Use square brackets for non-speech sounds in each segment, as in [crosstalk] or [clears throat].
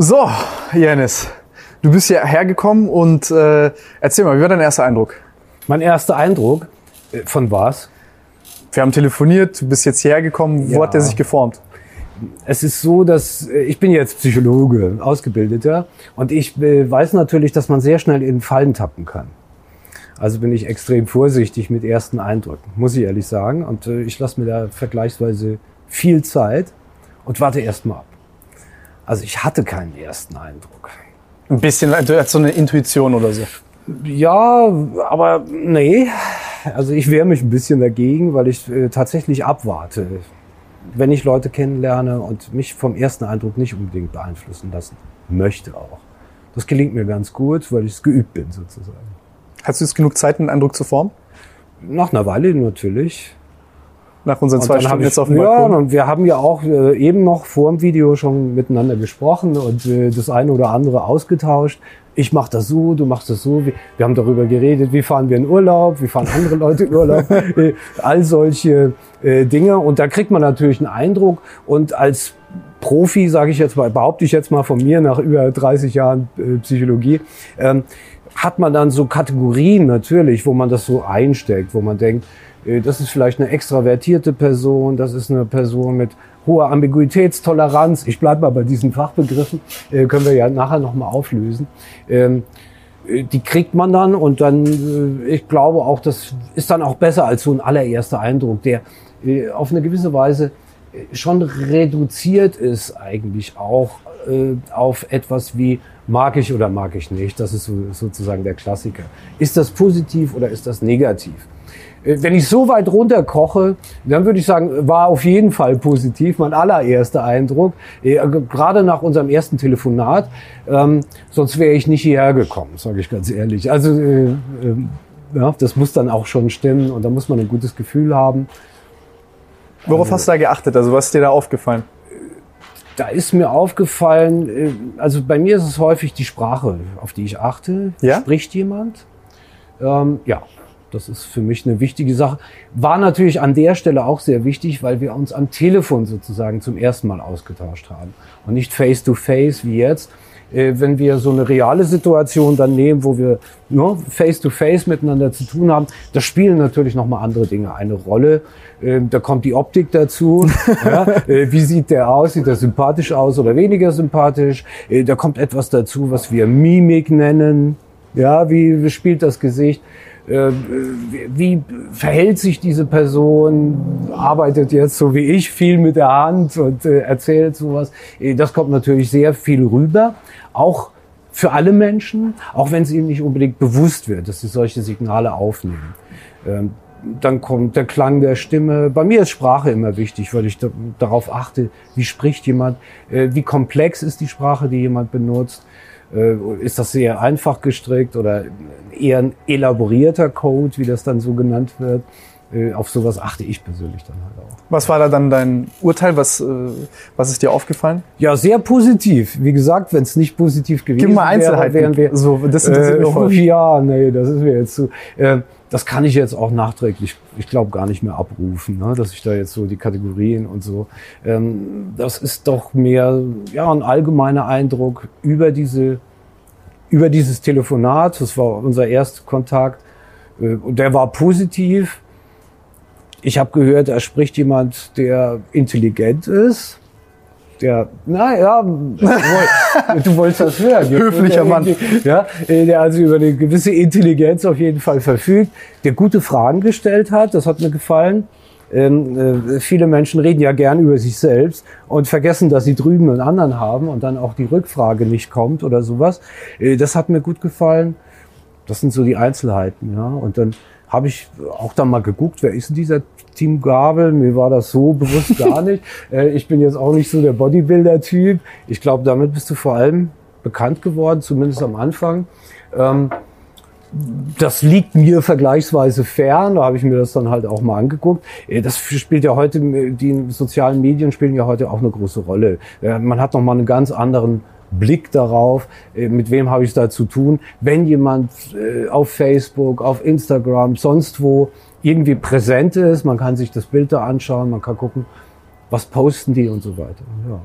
So, Janis, du bist hier hergekommen und äh, erzähl mal, wie war dein erster Eindruck? Mein erster Eindruck äh, von was? Wir haben telefoniert, du bist jetzt hierher gekommen, wo Ja. hat der sich geformt? Es ist so, dass äh, ich bin jetzt Psychologe, ausgebildeter, und ich äh, weiß natürlich, dass man sehr schnell in Fallen tappen kann. Also bin ich extrem vorsichtig mit ersten Eindrücken, muss ich ehrlich sagen. Und ich lasse mir da vergleichsweise viel Zeit und warte erst mal ab. Also ich hatte keinen ersten Eindruck. Ein bisschen, du hast so eine Intuition oder so. Ja, aber nee. Also ich wehre mich ein bisschen dagegen, weil ich äh, tatsächlich abwarte, wenn ich Leute kennenlerne und mich vom ersten Eindruck nicht unbedingt beeinflussen lassen möchte auch. Das gelingt mir ganz gut, weil ich es geübt bin sozusagen. Hast du jetzt genug Zeit, einen Eindruck zu formen? Nach einer Weile natürlich. Nach unseren Und zwei Stunden jetzt auf dem ja, und wir haben ja auch äh, eben noch vor dem Video schon miteinander gesprochen und äh, das eine oder andere ausgetauscht. Ich mache das so, du machst das so. Wir, wir haben darüber geredet, wie fahren wir in Urlaub, wie fahren andere Leute in Urlaub, [laughs] äh, all solche äh, Dinge. Und da kriegt man natürlich einen Eindruck. Und als Profi, sage ich jetzt mal, behaupte ich jetzt mal von mir nach über 30 Jahren äh, Psychologie, ähm, hat man dann so Kategorien natürlich, wo man das so einsteckt, wo man denkt, das ist vielleicht eine extravertierte Person, das ist eine Person mit hoher Ambiguitätstoleranz. Ich bleibe mal bei diesen Fachbegriffen, äh, können wir ja nachher nochmal auflösen. Ähm, äh, die kriegt man dann und dann, äh, ich glaube auch, das ist dann auch besser als so ein allererster Eindruck, der äh, auf eine gewisse Weise äh, schon reduziert ist eigentlich auch äh, auf etwas wie mag ich oder mag ich nicht. Das ist so, sozusagen der Klassiker. Ist das positiv oder ist das negativ? Äh, Wenn ich so weit runterkoche, dann würde ich sagen, war auf jeden Fall positiv, mein allererster Eindruck, äh, gerade nach unserem ersten Telefonat. Ähm, sonst wäre ich nicht hierher gekommen, sage ich ganz ehrlich. Also äh, äh, ja, das muss dann auch schon stimmen und da muss man ein gutes Gefühl haben. Worauf hast du da geachtet? Also was ist dir da aufgefallen? Da ist mir aufgefallen, äh, also bei mir ist es häufig die Sprache, auf die ich achte. Ja? Spricht jemand? Ähm, ja, das ist für mich eine wichtige Sache. War natürlich an der Stelle auch sehr wichtig, weil wir uns am Telefon sozusagen zum ersten Mal ausgetauscht haben und nicht face to face wie jetzt. Äh, Wenn wir so eine reale Situation dann nehmen, wo wir ne, face to face miteinander zu tun haben, da spielen natürlich nochmal andere Dinge eine Rolle. Ähm, Da kommt die Optik dazu. [laughs] ja, äh, wie sieht der aus? Sieht er sympathisch aus oder weniger sympathisch? Äh, Da kommt etwas dazu, was wir Mimik nennen. Ja, wie spielt das Gesicht? Äh, wie- verhält sich diese Person? Arbeitet jetzt so wie ich viel mit der Hand und äh, erzählt sowas. Äh, Das kommt natürlich sehr viel rüber. Auch für alle Menschen, auch wenn es ihnen nicht unbedingt bewusst wird, dass sie solche Signale aufnehmen. Ähm, dann kommt der Klang der Stimme. Bei mir ist Sprache immer wichtig, weil ich da, darauf achte, wie spricht jemand, wie komplex ist die Sprache, die jemand benutzt. Äh, ist das sehr einfach gestrickt oder eher ein elaborierter Code, wie das dann so genannt wird. Äh, auf sowas achte ich persönlich dann halt auch. Was war da dann dein Urteil? Was, äh, was ist dir aufgefallen? Ja, sehr positiv. Wie gesagt, wenn es nicht positiv gewesen wäre, wären wir so, das interessiert äh, mich voll. [laughs] ja, nee, das ist mir jetzt zu. Äh, das kann ich jetzt auch nachträglich, ich glaube, gar nicht mehr abrufen, ne? dass ich da jetzt so die Kategorien und so. Ähm, das ist doch mehr ja ein allgemeiner Eindruck über diese über dieses Telefonat. Das war unser erster Kontakt. Äh, Und der war positiv. Ich habe gehört, da spricht jemand, der intelligent ist. Der, naja, [laughs] du wolltest das hören. Höflicher Mann. Ja, äh, der also über eine gewisse Intelligenz auf jeden Fall verfügt, der gute Fragen gestellt hat, das hat mir gefallen. Ähm, äh, viele Menschen reden ja gern über sich selbst und vergessen, dass sie drüben einen anderen haben und dann auch die Rückfrage nicht kommt oder sowas. Äh, das hat mir gut gefallen. Das sind so die Einzelheiten, ja. Und dann habe ich auch dann mal geguckt, wer ist denn dieser Team Gabel? Mir war das so bewusst [laughs] gar nicht. Äh, ich bin jetzt auch nicht so der Bodybuilder-Typ. Ich glaube, damit bist du vor allem bekannt geworden, zumindest am Anfang. Ähm, das liegt mir vergleichsweise fern, da habe ich mir das dann halt auch mal angeguckt. Äh, Das spielt ja heute, die sozialen Medien spielen ja heute auch eine große Rolle. Äh, Man hat nochmal einen ganz anderen Blick darauf, mit wem habe ich es da zu tun. Wenn jemand auf Facebook, auf Instagram, sonst wo irgendwie präsent ist, man kann sich das Bild da anschauen, man kann gucken, was posten die und so weiter. Ja.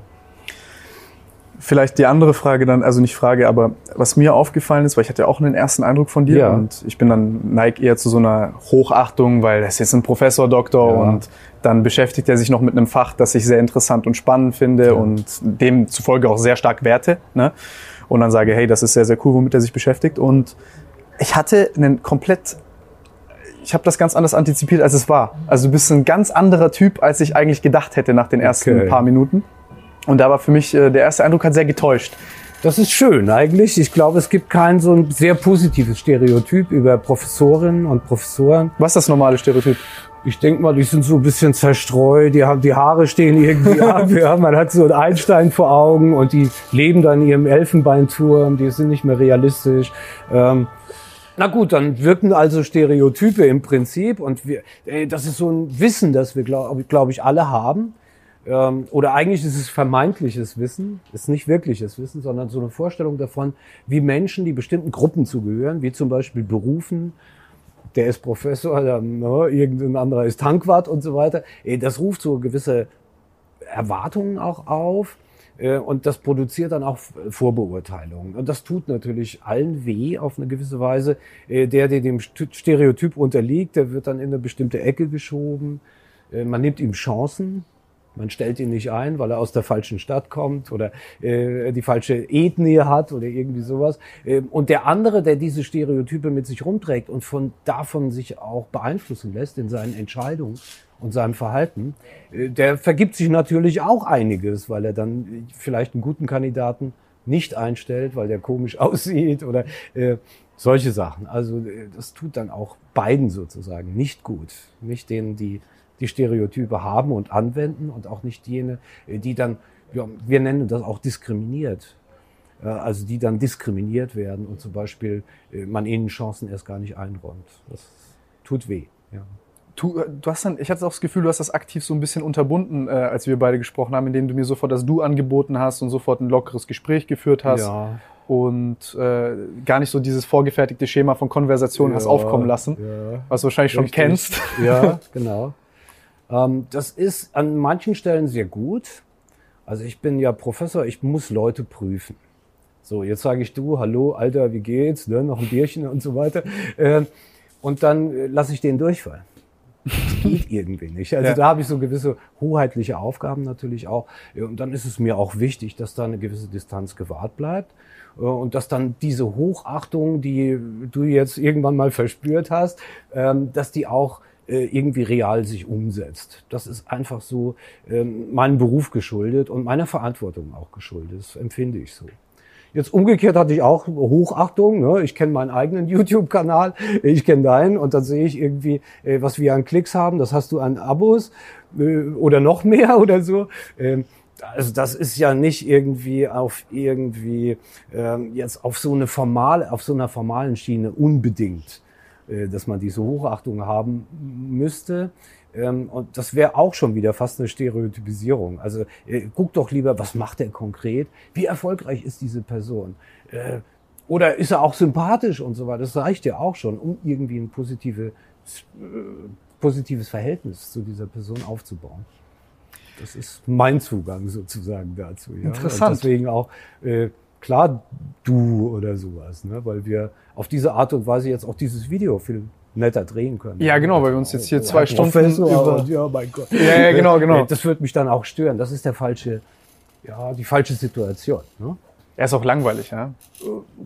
Vielleicht die andere Frage dann, also nicht Frage, aber was mir aufgefallen ist, weil ich hatte ja auch einen ersten Eindruck von dir Ja. und ich bin dann neig eher zu so einer Hochachtung, weil er ist jetzt ein Professor, Doktor Ja. und dann beschäftigt er sich noch mit einem Fach, das ich sehr interessant und spannend finde und demzufolge auch sehr stark werte. Ne? Und dann sage, hey, das ist sehr, sehr cool, womit er sich beschäftigt. Und ich hatte einen komplett ich habe das ganz anders antizipiert, als es war. Also du bist ein ganz anderer Typ, als ich eigentlich gedacht hätte nach den ersten Okay. paar Minuten. Und da war für mich, äh, der erste Eindruck hat sehr getäuscht. Das ist schön eigentlich. Ich glaube, es gibt kein so ein sehr positives Stereotyp über Professorinnen und Professoren. Was ist das normale Stereotyp? Ich denke mal, die sind so ein bisschen zerstreut, die haben die Haare stehen irgendwie [laughs] ab, ja, man hat so einen Einstein vor Augen und die leben dann in ihrem Elfenbeinturm, die sind nicht mehr realistisch. Ähm, na gut, dann wirken also Stereotype im Prinzip und wir, äh, das ist so ein Wissen, das wir, glaube glaub ich, alle haben. Ähm, oder eigentlich ist es vermeintliches Wissen, ist nicht wirkliches Wissen, sondern so eine Vorstellung davon, wie Menschen, die bestimmten Gruppen zugehören, wie zum Beispiel Berufen, der ist Professor, der, ne, irgendein anderer ist Tankwart und so weiter. Das ruft so gewisse Erwartungen auch auf und das produziert dann auch Vorbeurteilungen. Und das tut natürlich allen weh auf eine gewisse Weise. Äh, Der, der dem St- Stereotyp unterliegt, der wird dann in eine bestimmte Ecke geschoben. Äh, Man nimmt ihm Chancen. Man stellt ihn nicht ein, weil er aus der falschen Stadt kommt oder äh, die falsche Ethnie hat oder irgendwie sowas. Ähm, und der andere, der diese Stereotype mit sich rumträgt und von davon sich auch beeinflussen lässt in seinen Entscheidungen und seinem Verhalten, äh, der vergibt sich natürlich auch einiges, weil er dann äh, vielleicht einen guten Kandidaten nicht einstellt, weil der komisch [laughs] aussieht oder äh, solche Sachen. Also äh, das tut dann auch beiden sozusagen nicht gut. Nicht denen, die die Stereotype haben und anwenden und auch nicht jene, die dann, ja, wir nennen das auch diskriminiert. Also die dann diskriminiert werden und zum Beispiel man ihnen Chancen erst gar nicht einräumt. Das tut weh. Ja. Du, äh, du hast dann, ich hatte auch das Gefühl, du hast das aktiv so ein bisschen unterbunden, äh, als wir beide gesprochen haben, indem du mir sofort das Du angeboten hast und sofort ein lockeres Gespräch geführt hast Ja. und äh, gar nicht so dieses vorgefertigte Schema von Konversation hast Ja, aufkommen lassen, Ja. was du wahrscheinlich schon Richtig. kennst. Ja, [laughs] genau. Ähm, das ist an manchen Stellen sehr gut. Also ich bin ja Professor, ich muss Leute prüfen. So, jetzt sage ich du, hallo, Alter, wie geht's? Ne, noch ein Bierchen und so weiter. Ähm, und dann äh, lasse ich den durchfallen. Das geht irgendwie nicht. Also Ja. da habe ich so gewisse hoheitliche Aufgaben natürlich auch. Und dann ist es mir auch wichtig, dass da eine gewisse Distanz gewahrt bleibt. Äh, Und dass dann diese Hochachtung, die du jetzt irgendwann mal verspürt hast, ähm, dass die auch äh, irgendwie real sich umsetzt. Das ist einfach so ähm, meinem Beruf geschuldet und meiner Verantwortung auch geschuldet. Das empfinde ich so. Jetzt umgekehrt hatte ich auch Hochachtung. Ne? Ich kenne meinen eigenen [laughs] YouTube-Kanal, ich kenne deinen und dann sehe ich irgendwie, äh, was wir an Klicks haben. Das hast du an Abos äh, oder noch mehr [laughs] oder so. Ähm, also das ist ja nicht irgendwie auf irgendwie ähm, jetzt auf so eine formal, auf so einer formalen Schiene unbedingt, äh, dass man diese Hochachtung haben müsste. Ähm, und das wäre auch schon wieder fast eine Stereotypisierung. Also äh, guck doch lieber, was macht er konkret? Wie erfolgreich ist diese Person? Äh, oder ist er auch sympathisch und so weiter? Das reicht ja auch schon, um irgendwie ein positive, äh, positives Verhältnis zu dieser Person aufzubauen. Das ist mein Zugang sozusagen dazu. Ja? Interessant. Und deswegen auch äh, klar du oder sowas, ne? weil wir auf diese Art und Weise jetzt auch dieses Video viel netter drehen können. Ja, genau, weil wir uns jetzt hier Oh, zwei Herr Stunden über- ja, mein Gott. Ja, ja, genau, genau. Äh, Das wird mich dann auch stören. Das ist der falsche, ja, die falsche Situation. Ne? Er ist auch langweilig, ja.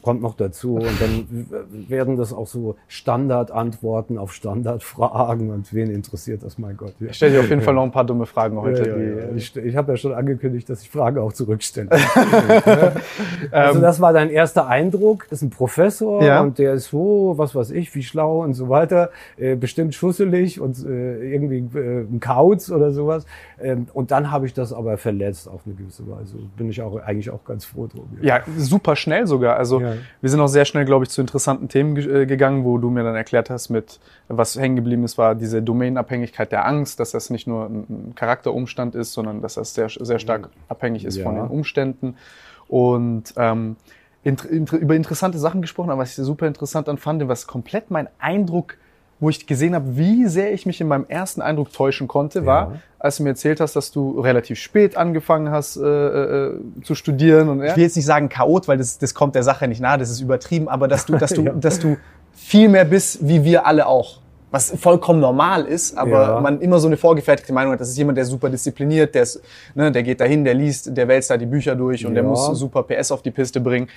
Kommt noch dazu und dann werden das auch so Standardantworten auf Standardfragen und wen interessiert das, mein Gott. Ja. Ich stelle dir auf jeden Fall noch ein paar dumme Fragen heute. ja, die, ja. Ich, ich habe ja schon angekündigt, dass ich Fragen auch zurückstelle. [laughs] Ähm, also das war dein erster Eindruck. Das ist ein Professor Ja. und der ist so, was weiß ich, wie schlau und so weiter. Äh, bestimmt schusselig und äh, irgendwie äh, ein Kauz oder sowas. Ähm, und dann habe ich das aber verletzt auf eine gewisse Weise. Bin ich auch eigentlich auch ganz froh drum. Ja, super schnell sogar. Also Ja. wir sind auch sehr schnell, glaube ich, zu interessanten Themen ge äh, gegangen, wo du mir dann erklärt hast, mit was hängen geblieben ist, war diese Domainabhängigkeit der Angst, dass das nicht nur ein, Charakterumstand ist, sondern dass das sehr, sehr stark abhängig ist von Ja. den Umständen. Und ähm, int int über interessante Sachen gesprochen, aber was ich super interessant dann fand, was komplett mein Eindruck wo ich gesehen habe, wie sehr ich mich in meinem ersten Eindruck täuschen konnte, war, Ja. als du mir erzählt hast, dass du relativ spät angefangen hast äh, äh, zu studieren. Und, Ich will jetzt nicht sagen Chaot, weil das, das kommt der Sache nicht nahe, das ist übertrieben, aber dass du, dass du, [laughs] Ja. dass du viel mehr bist, wie wir alle auch. Was vollkommen normal ist, aber Ja. man immer so eine vorgefertigte Meinung hat, das ist jemand, der ist super diszipliniert, der ist, ne, der geht dahin, der liest, der wälzt da die Bücher durch und der Ja. muss super PS auf die Piste bringen.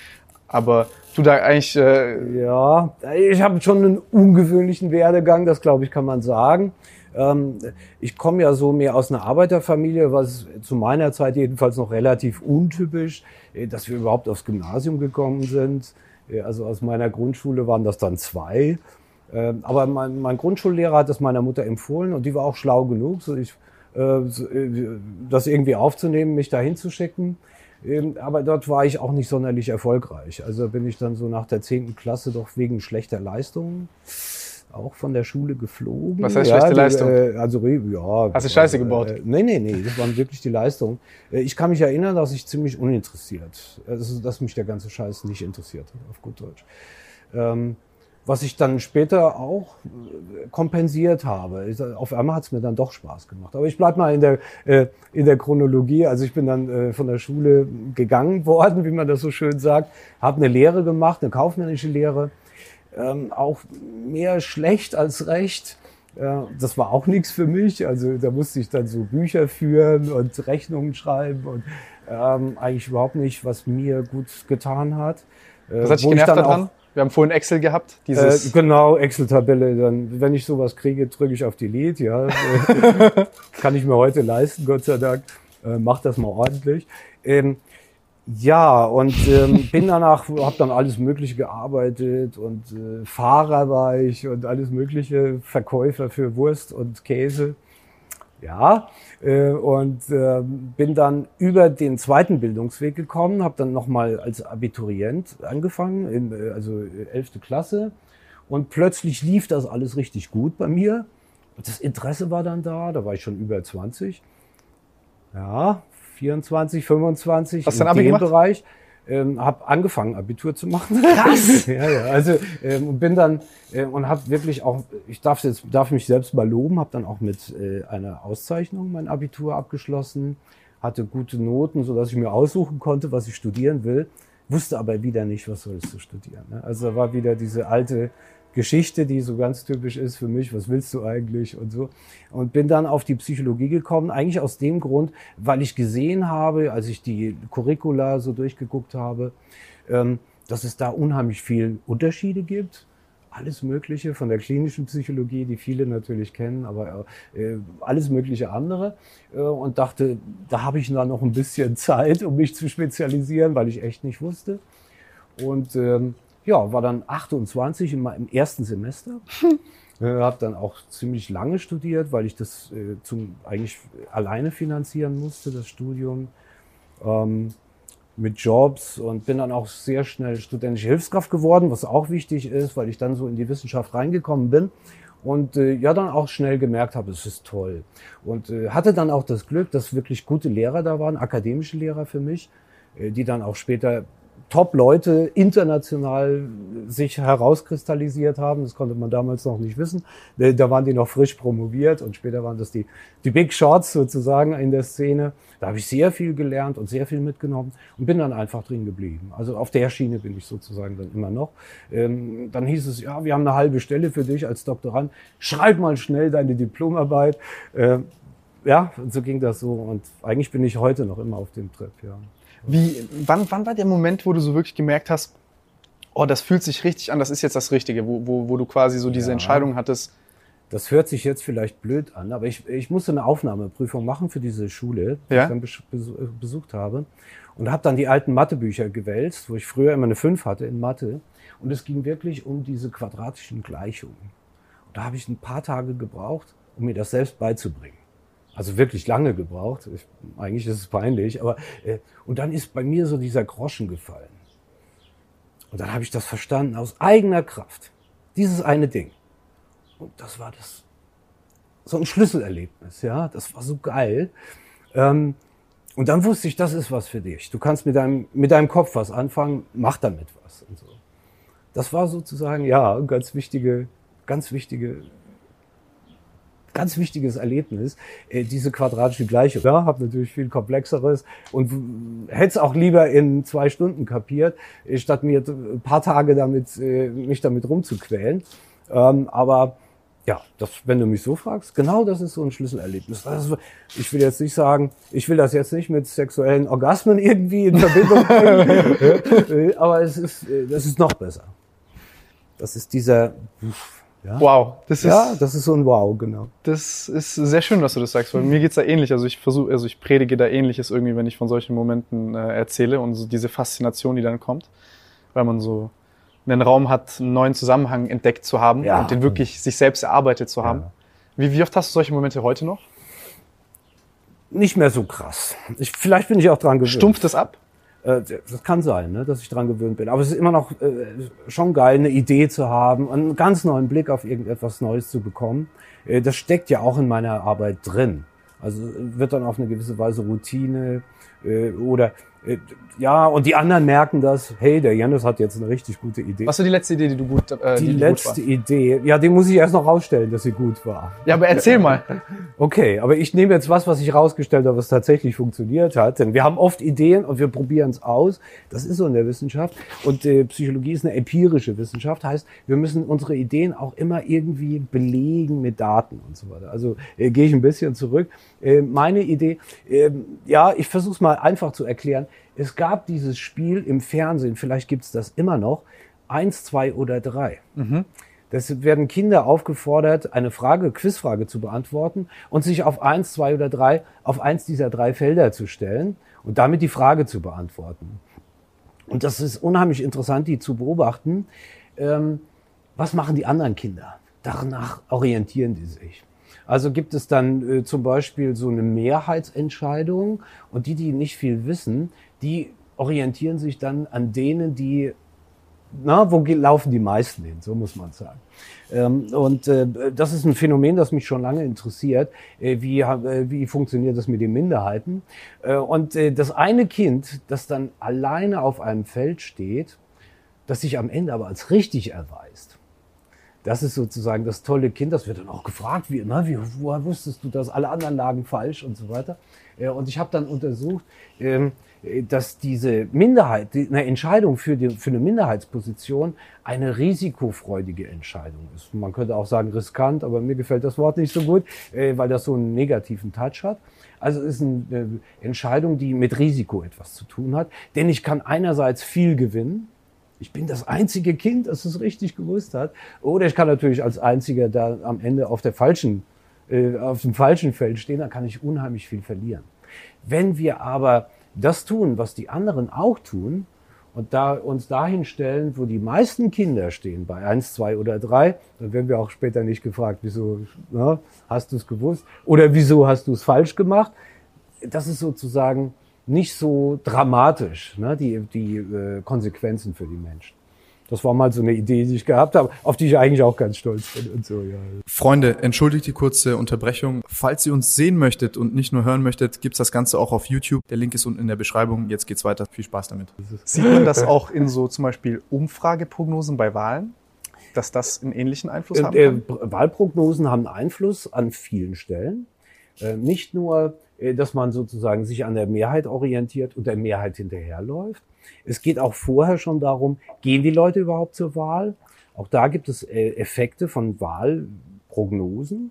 Aber du da eigentlich, äh, Ja, ich habe schon einen ungewöhnlichen Werdegang, das glaube ich, kann man sagen. Ähm, ich komme ja so mehr aus einer Arbeiterfamilie, was zu meiner Zeit jedenfalls noch relativ untypisch, äh, dass wir überhaupt aufs Gymnasium gekommen sind. Äh, Also aus meiner Grundschule waren das dann zwei. Ähm, Aber mein, mein Grundschullehrer hat das meiner Mutter empfohlen und die war auch schlau genug, so ich, äh, äh, das irgendwie aufzunehmen, mich da hinzuschicken. Ähm, Aber dort war ich auch nicht sonderlich erfolgreich. Also bin ich dann so nach der zehnten Klasse doch wegen schlechter Leistungen auch von der Schule geflogen. Was heißt schlechte die, Leistung? Äh, also ja. Hast du Scheiße gebaut? Äh, nee, nee, nee, das waren wirklich die Leistungen. Äh, ich kann mich erinnern, dass ich ziemlich uninteressiert, also, dass mich der ganze Scheiß nicht interessiert hat, auf gut Deutsch. Ähm, was ich dann später auch äh, kompensiert habe. Ich, auf einmal hat es mir dann doch Spaß gemacht. Aber ich bleib mal in der, äh, in der Chronologie. Also ich bin dann äh, von der Schule gegangen [laughs] worden, wie man das so schön sagt, habe eine Lehre gemacht, eine kaufmännische Lehre. Ähm, auch mehr schlecht als recht. Ja, das war auch nichts für mich. Also da musste ich dann so Bücher führen und Rechnungen schreiben und ähm, eigentlich überhaupt nicht, was mir gut getan hat. Äh, was hat dich genervt daran? Wir haben vorhin Excel gehabt, äh, dieses, genau, Excel-Tabelle. Dann, wenn ich sowas kriege, drücke ich auf Delete. Ja, Äh, [laughs] kann ich mir heute leisten, Gott sei Dank. Äh, mach das mal ordentlich. Ähm, ja, und ähm, bin danach, habe dann alles Mögliche gearbeitet und äh, Fahrer war ich und alles Mögliche, Verkäufer für Wurst und Käse. Ja, äh, und ähm, bin dann über den zweiten Bildungsweg gekommen, habe dann nochmal als Abiturient angefangen, in, äh, also äh, 11. Klasse. Und plötzlich lief das alles richtig gut bei mir. Das Interesse war dann da, da war ich schon über 20. Ja, 24, 25 Hast du in dem gemacht? Bereich. Ähm, habe angefangen, Abitur zu machen. Krass! [laughs] ja, ja, also ähm, und bin dann äh, und habe wirklich auch, ich darf jetzt darf mich selbst mal loben, habe dann auch mit äh, einer Auszeichnung mein Abitur abgeschlossen, hatte gute Noten, so dass ich mir aussuchen konnte, was ich studieren will, wusste aber wieder nicht, was sollst du studieren. Ne? Also da war wieder diese alte Geschichte, die so ganz typisch ist für mich, was willst du eigentlich und so. Und bin dann auf die Psychologie gekommen, eigentlich aus dem Grund, weil ich gesehen habe, als ich die Curricula so durchgeguckt habe, ähm, dass es da unheimlich viel Unterschiede gibt. Alles Mögliche von der klinischen Psychologie, die viele natürlich kennen, aber äh, alles mögliche andere. Äh, und dachte, da habe ich dann noch ein bisschen [laughs] Zeit, um mich zu spezialisieren, weil ich echt nicht wusste. Und ähm, ja, war dann 28 in meinem ersten Semester. [laughs] Äh, habe dann auch ziemlich lange studiert, weil ich das äh, zum eigentlich alleine finanzieren musste, das Studium. Ähm, mit Jobs und bin dann auch sehr schnell studentische Hilfskraft geworden, was auch wichtig ist, weil ich dann so in die Wissenschaft reingekommen bin und äh, ja dann auch schnell gemerkt habe, es ist toll und äh, hatte dann auch das Glück, dass wirklich gute Lehrer da waren, akademische Lehrer für mich, äh, die dann auch später Top-Leute international sich herauskristallisiert haben. Das konnte man damals noch nicht wissen. Da waren die noch frisch promoviert und später waren das die, die Big Shots sozusagen in der Szene. Da habe ich sehr viel gelernt und sehr viel mitgenommen und bin dann einfach drin geblieben. Also auf der Schiene bin ich sozusagen dann immer noch. Ähm, dann hieß es, ja, wir haben eine halbe Stelle für dich als Doktorand. Schreib mal schnell deine Diplomarbeit. Ähm, ja, und so ging das so. Und eigentlich bin ich heute noch immer auf dem Trip, ja. Wie, wann, wann war der Moment, wo du so wirklich gemerkt hast, oh, das fühlt sich richtig an, das ist jetzt das Richtige, wo, wo, wo du quasi so diese Ja. Entscheidung hattest, Das hört sich jetzt vielleicht blöd an, aber ich, ich musste eine Aufnahmeprüfung machen für diese Schule, die Ja. ich dann bes- besu- besucht habe. Und habe dann die alten Mathebücher gewälzt, wo ich früher immer eine 5 hatte in Mathe. Und es ging wirklich um diese quadratischen Gleichungen. Und da habe ich ein paar Tage gebraucht, um mir das selbst beizubringen. Also wirklich lange gebraucht. Ich, eigentlich ist es peinlich, aber äh, und dann ist bei mir so dieser Groschen gefallen. Und dann habe ich das verstanden aus eigener Kraft. Dieses eine Ding. Und das war das so ein Schlüsselerlebnis, ja. Das war so geil. Ähm, und dann wusste ich, das ist was für dich. Du kannst mit deinem, mit deinem Kopf was anfangen, mach damit was und so. Das war sozusagen, ja, ganz wichtige, ganz wichtige, ganz wichtiges Erlebnis, äh, diese quadratische Gleichung. Ja, habe natürlich viel komplexeres und hätte es auch lieber in zwei Stunden kapiert, äh, statt mir ein paar Tage damit, äh, mich damit rumzuquälen. Ähm, aber ja, das, wenn du mich so fragst, genau das ist so ein Schlüsselerlebnis. Also, ich will jetzt nicht sagen, ich will das jetzt nicht mit sexuellen Orgasmen [laughs] irgendwie in Verbindung bringen, [laughs] aber es ist, das ist noch besser. Das ist dieser, ja. Wow, das ist ja, das ist so ein Wow, genau. Das ist sehr schön, dass du das sagst, weil mir geht's da ähnlich. Also ich versuche, also ich predige da ähnliches irgendwie, wenn ich von solchen Momenten äh, erzähle und so diese Faszination, die dann kommt, weil man so einen Raum hat, einen neuen Zusammenhang entdeckt zu haben ja. und den wirklich sich selbst erarbeitet zu haben. Ja. Wie, wie oft hast du solche Momente heute noch? Nicht mehr so krass. Ich, vielleicht bin ich auch dran gewöhnt. Stumpft es ab? Äh, das kann sein, ne, dass ich dran gewöhnt bin. Aber es ist immer noch äh, schon geil, eine Idee zu haben, einen ganz neuen Blick auf irgendetwas Neues zu bekommen. Äh, das steckt ja auch in meiner Arbeit drin. Also wird dann auf eine gewisse Weise Routine äh, oder ja, und die anderen merken das, hey, der Janis hat jetzt eine richtig gute Idee. Was war die letzte Idee, die du gut äh, Die, die letzte Idee, ja, die muss ich erst noch rausstellen, dass sie gut war. Ja, aber erzähl mal. [laughs] Okay, aber ich nehme jetzt was, was ich rausgestellt habe, was tatsächlich funktioniert hat. Denn wir haben oft Ideen und wir probieren es aus. Das ist so in der Wissenschaft. Und äh, Psychologie ist eine empirische Wissenschaft. Heißt, wir müssen unsere Ideen auch immer irgendwie belegen mit Daten und so weiter. Also äh, gehe ich ein bisschen zurück. Äh, meine Idee, äh, ja, ich versuche es mal einfach zu erklären. Es gab dieses Spiel im Fernsehen, vielleicht gibt es das immer noch, eins, zwei oder drei. Mhm. Das werden Kinder aufgefordert, eine Frage, Quizfrage zu beantworten und sich auf eins, zwei oder drei, auf eins dieser drei Felder zu stellen und damit die Frage zu beantworten. Und das ist unheimlich interessant, die zu beobachten. Ähm, was machen die anderen Kinder? Danach orientieren die sich. Also gibt es dann äh, zum Beispiel so eine Mehrheitsentscheidung und die, die nicht viel wissen, die orientieren sich dann an denen, die, na, wo laufen die meisten hin, so muss man sagen. Ähm, und äh, das ist ein Phänomen, das mich schon lange interessiert. Äh, wie, äh, wie funktioniert das mit den Minderheiten? Äh, und äh, das eine Kind, das dann alleine auf einem Feld steht, das sich am Ende aber als richtig erweist, das ist sozusagen das tolle Kind, das wird dann auch gefragt, wie, na, wie, woher wusstest du das? Alle anderen lagen falsch und so weiter. Äh, und ich habe dann untersucht, ähm, dass diese Minderheit, eine Entscheidung für, die, für eine Minderheitsposition eine risikofreudige Entscheidung ist. Man könnte auch sagen riskant, aber mir gefällt das Wort nicht so gut, äh, weil das so einen negativen Touch hat. Also es ist eine Entscheidung, die mit Risiko etwas zu tun hat. Denn ich kann einerseits viel gewinnen, ich bin das einzige Kind, das es richtig gewusst hat. Oder ich kann natürlich als einziger da am Ende auf der falschen, äh, auf dem falschen Feld stehen, dann kann ich unheimlich viel verlieren. Wenn wir aber das tun, was die anderen auch tun, und da uns dahin stellen, wo die meisten Kinder stehen, bei eins, zwei oder drei, dann werden wir auch später nicht gefragt, wieso ne, hast du es gewusst oder wieso hast du es falsch gemacht. Das ist sozusagen nicht so dramatisch, ne, die, die äh, Konsequenzen für die Menschen. Das war mal so eine Idee, die ich gehabt habe, auf die ich eigentlich auch ganz stolz bin und so, ja. Freunde, entschuldigt die kurze Unterbrechung. Falls ihr uns sehen möchtet und nicht nur hören möchtet, gibt's das Ganze auch auf YouTube. Der Link ist unten in der Beschreibung. Jetzt geht's weiter. Viel Spaß damit. Sieht man das auch in so zum Beispiel Umfrageprognosen bei Wahlen? Dass das einen ähnlichen Einfluss haben kann? Äh, Wahlprognosen haben Einfluss an vielen Stellen. Äh, nicht nur, äh, dass man sozusagen sich an der Mehrheit orientiert und der Mehrheit hinterherläuft, es geht auch vorher schon darum, gehen die Leute überhaupt zur Wahl? Auch da gibt es äh, Effekte von Wahlprognosen,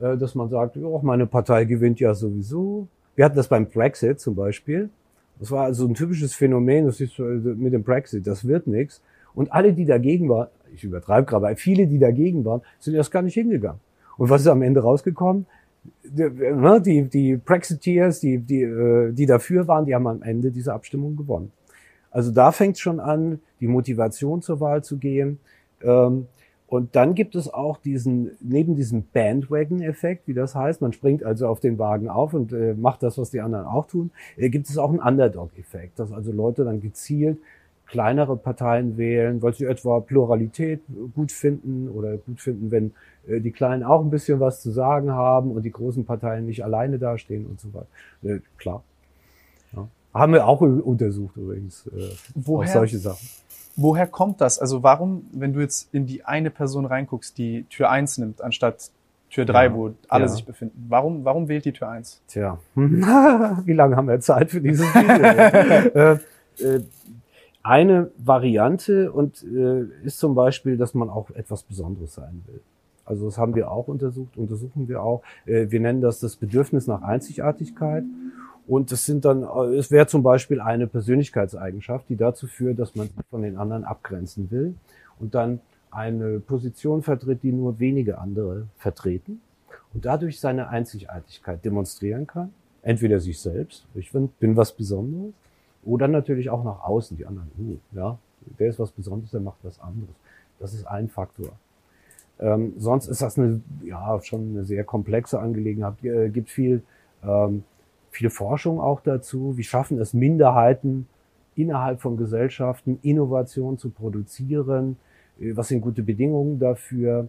äh, dass man sagt, ja, meine Partei gewinnt ja sowieso. Wir hatten das beim Brexit zum Beispiel. Das war also ein typisches Phänomen, das ist mit dem Brexit, das wird nichts. Und alle, die dagegen waren, ich übertreibe gerade, viele, die dagegen waren, sind erst gar nicht hingegangen. Und was ist am Ende rausgekommen? Die, die, die Brexiteers, die, die, äh, die dafür waren, die haben am Ende diese Abstimmung gewonnen. Also da fängt schon an, die Motivation zur Wahl zu gehen. Ähm, und dann gibt es auch diesen, neben diesem Bandwagon-Effekt, wie das heißt, man springt also auf den Wagen auf und äh, macht das, was die anderen auch tun, äh, gibt es auch einen Underdog-Effekt, dass also Leute dann gezielt kleinere Parteien wählen, weil sie etwa Pluralität gut finden oder gut finden, wenn äh, die Kleinen auch ein bisschen was zu sagen haben und die großen Parteien nicht alleine dastehen und so weiter. Äh, klar, haben wir auch untersucht übrigens. Äh, Woher, solche Sachen. Woher kommt das? Also warum, wenn du jetzt in die eine Person reinguckst, die Tür 1 nimmt, anstatt Tür 3, Ja. wo alle Ja. sich befinden, warum, warum wählt die Tür 1? Tja, [laughs] wie lange haben wir Zeit für dieses Video? [laughs] äh, äh, eine Variante und äh, ist zum Beispiel, dass man auch etwas Besonderes sein will. Also das haben wir auch untersucht, untersuchen wir auch. Äh, wir nennen das das Bedürfnis nach Einzigartigkeit. Und es sind dann, äh, es wäre zum Beispiel eine Persönlichkeitseigenschaft, die dazu führt, dass man sich von den anderen abgrenzen will und dann eine Position vertritt, die nur wenige andere vertreten und dadurch seine Einzigartigkeit demonstrieren kann. Entweder sich selbst, ich bin, bin was Besonderes, oder natürlich auch nach außen, die anderen, uh, ja, der ist was Besonderes, der macht was anderes. Das ist ein Faktor. Ähm, sonst ist das eine, ja, schon eine sehr komplexe Angelegenheit. Äh, gibt viel, ähm, viel Forschung auch dazu. Wie schaffen es Minderheiten innerhalb von Gesellschaften, Innovation zu produzieren? Äh, Was sind gute Bedingungen dafür?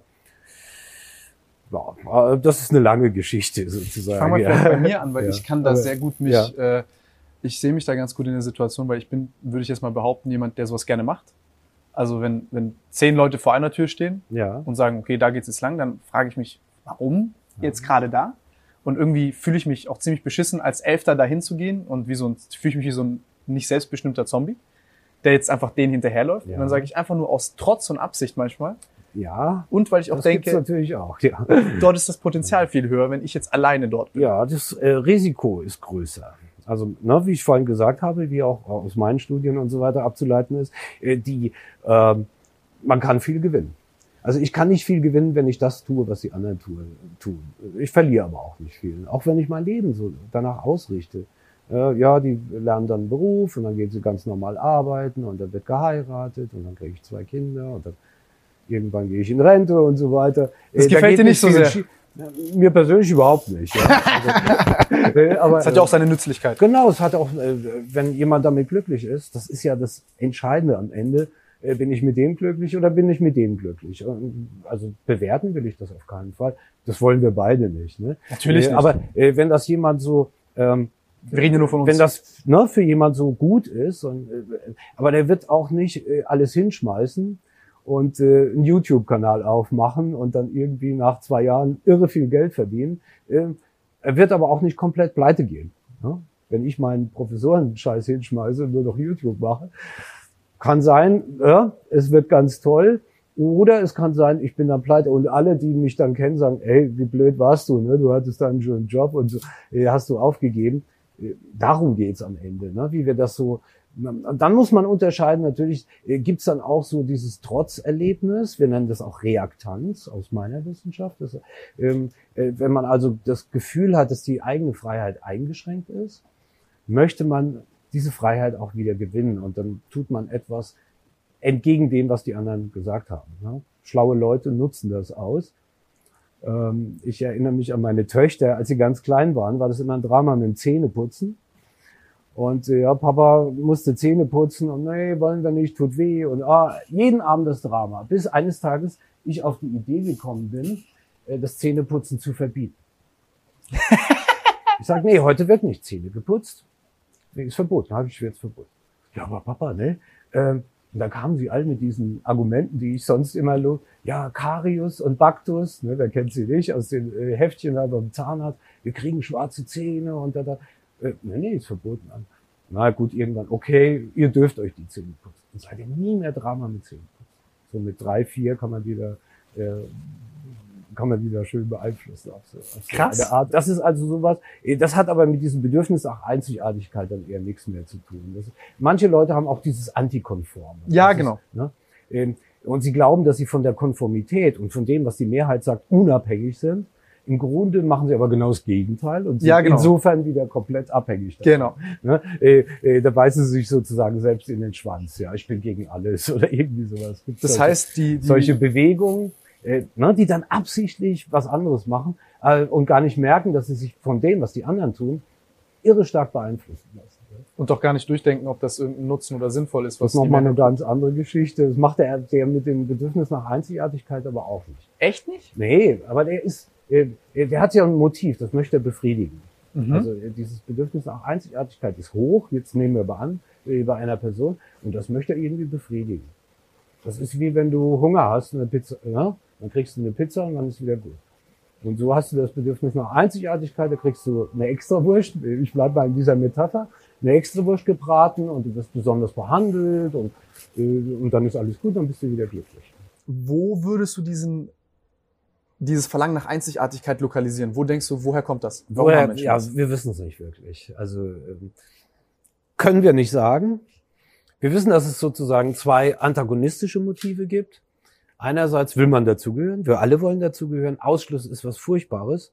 Ja, äh, das ist eine lange Geschichte sozusagen. Fangen wir ja. bei mir an, weil [laughs] Ja. ich kann da sehr gut mich, äh, ich sehe mich da ganz gut in der Situation, weil ich bin, würde ich jetzt mal behaupten, jemand, der sowas gerne macht. Also wenn, wenn zehn Leute vor einer Tür stehen Ja. und sagen, okay, da geht's jetzt lang, dann frage ich mich, warum jetzt gerade da? Und irgendwie fühle ich mich auch ziemlich beschissen, als Elfter dahin zu gehen und wie so ein, fühle ich mich wie so ein nicht selbstbestimmter Zombie, der jetzt einfach denen hinterherläuft. Ja. Und dann sage ich einfach nur aus Trotz und Absicht manchmal. Ja. Und weil ich auch Das denke, natürlich auch. Ja. dort ist das Potenzial viel höher, wenn ich jetzt alleine dort bin. Ja, das äh, Risiko ist größer. Also, ne, wie ich vorhin gesagt habe, wie auch aus meinen Studien und so weiter abzuleiten ist, äh, die ähm, man kann viel gewinnen. Also ich kann nicht viel gewinnen, wenn ich das tue, was die anderen tun. Ich verliere aber auch nicht viel, auch wenn ich mein Leben so danach ausrichte. Äh, ja, die lernen dann einen Beruf und dann gehen sie ganz normal arbeiten und dann wird geheiratet und dann kriege ich zwei Kinder und dann irgendwann gehe ich in Rente und so weiter. Das Äh, gefällt dir nicht so sehr. schief. Mir persönlich überhaupt nicht. Ja. Also, äh, aber, Das hat ja auch seine Nützlichkeit. Genau, es hat auch, äh, wenn jemand damit glücklich ist, das ist ja das Entscheidende am Ende. Äh, Bin ich mit dem glücklich oder bin ich mit dem glücklich? Also bewerten will ich das auf keinen Fall. Das wollen wir beide nicht. Ne? Natürlich Äh, nicht. Aber äh, wenn das jemand so, ähm, Wir reden ja nur von uns. wenn das ne, für jemand so gut ist, und, äh, aber der wird auch nicht äh, alles hinschmeißen und äh, einen YouTube-Kanal aufmachen und dann irgendwie nach zwei Jahren irre viel Geld verdienen. Äh, er wird aber auch nicht komplett pleite gehen. Ne? Wenn ich meinen Professoren-Scheiß hinschmeiße und nur noch YouTube mache, kann sein, ja, es wird ganz toll. Oder es kann sein, ich bin dann pleite und alle, die mich dann kennen, sagen, ey, wie blöd warst du, ne? Du hattest schon einen Job und so, äh, hast du aufgegeben. Äh, Darum geht's am Ende, ne? wie wir das so. Und dann muss man unterscheiden, natürlich äh, gibt's dann auch so dieses Trotzerlebnis, wir nennen das auch Reaktanz aus meiner Wissenschaft. Das, ähm, äh, wenn man also das Gefühl hat, dass die eigene Freiheit eingeschränkt ist, möchte man diese Freiheit auch wieder gewinnen und dann tut man etwas entgegen dem, was die anderen gesagt haben. Ne? Schlaue Leute nutzen das aus. Ähm, ich erinnere mich an meine Töchter, als sie ganz klein waren, war das immer ein Drama mit dem Zähneputzen. Und äh, ja, Papa musste Zähne putzen und nee, wollen wir nicht, tut weh. Und ah, jeden Abend das Drama. Bis eines Tages ich auf die Idee gekommen bin, äh, das Zähneputzen zu verbieten. [laughs] ich sage, nee, heute wird nicht Zähne geputzt. Nee, ist verboten, habe ich jetzt verboten. Ja, aber Papa, ne? Ähm, und dann kamen sie alle mit diesen Argumenten, die ich sonst immer lo, ja, Karius und Baktus, ne, wer kennt sie nicht, aus den äh, Heftchen da beim Zahnarzt, wir kriegen schwarze Zähne und da, da. Äh, nee, nee, ist verboten an. Na gut, irgendwann, okay, ihr dürft euch die Zähne putzen. Und seitdem nie mehr Drama mit Zähnen putzen. So mit drei, vier kann man wieder, äh, kann man wieder schön beeinflussen auf so, auf so Krass. eine Art. Das ist also sowas, äh, das hat aber mit diesem Bedürfnis nach Einzigartigkeit dann eher nichts mehr zu tun. Das, manche Leute haben auch dieses Antikonforme. Ja, Das genau. Ist, ne? Ähm, Und sie glauben, dass sie von der Konformität und von dem, was die Mehrheit sagt, unabhängig sind. Im Grunde machen sie aber genau das Gegenteil und sind Ja, genau. insofern wieder komplett abhängig. davon. Genau. Ne? Äh, äh, da beißen sie sich sozusagen selbst in den Schwanz. Ja, ich bin gegen alles [laughs] oder irgendwie sowas. Gibt's Das solche- heißt, die, die solche Bewegungen, äh, ne, die dann absichtlich was anderes machen äh, und gar nicht merken, dass sie sich von dem, was die anderen tun, irre stark beeinflussen lassen. Und doch gar nicht durchdenken, ob das irgendein Nutzen oder sinnvoll ist, Das was ist nochmal eine ganz andere Geschichte. Das macht der, der mit dem Bedürfnis nach Einzigartigkeit aber auch nicht. Echt nicht? Nee, aber der ist, der hat ja ein Motiv, das möchte er befriedigen. Mhm. Also äh, dieses Bedürfnis nach Einzigartigkeit ist hoch, jetzt nehmen wir aber an, äh, bei einer Person, und das möchte er irgendwie befriedigen. Das ist wie wenn du Hunger hast, eine Pizza, ja? dann kriegst du eine Pizza und dann ist wieder gut. Und so hast du das Bedürfnis nach Einzigartigkeit, da kriegst du eine Extrawurst, ich bleibe bei dieser Metapher, eine Extrawurst gebraten und du wirst besonders behandelt und, äh, und dann ist alles gut, dann bist du wieder glücklich. Wo würdest du diesen, dieses Verlangen nach Einzigartigkeit lokalisieren? Wo denkst du, woher kommt das? Warum woher, ja, das? wir wissen es nicht wirklich. Also ähm, können wir nicht sagen. Wir wissen, dass es sozusagen zwei antagonistische Motive gibt. Einerseits will man dazugehören, wir alle wollen dazugehören. Ausschluss ist was Furchtbares.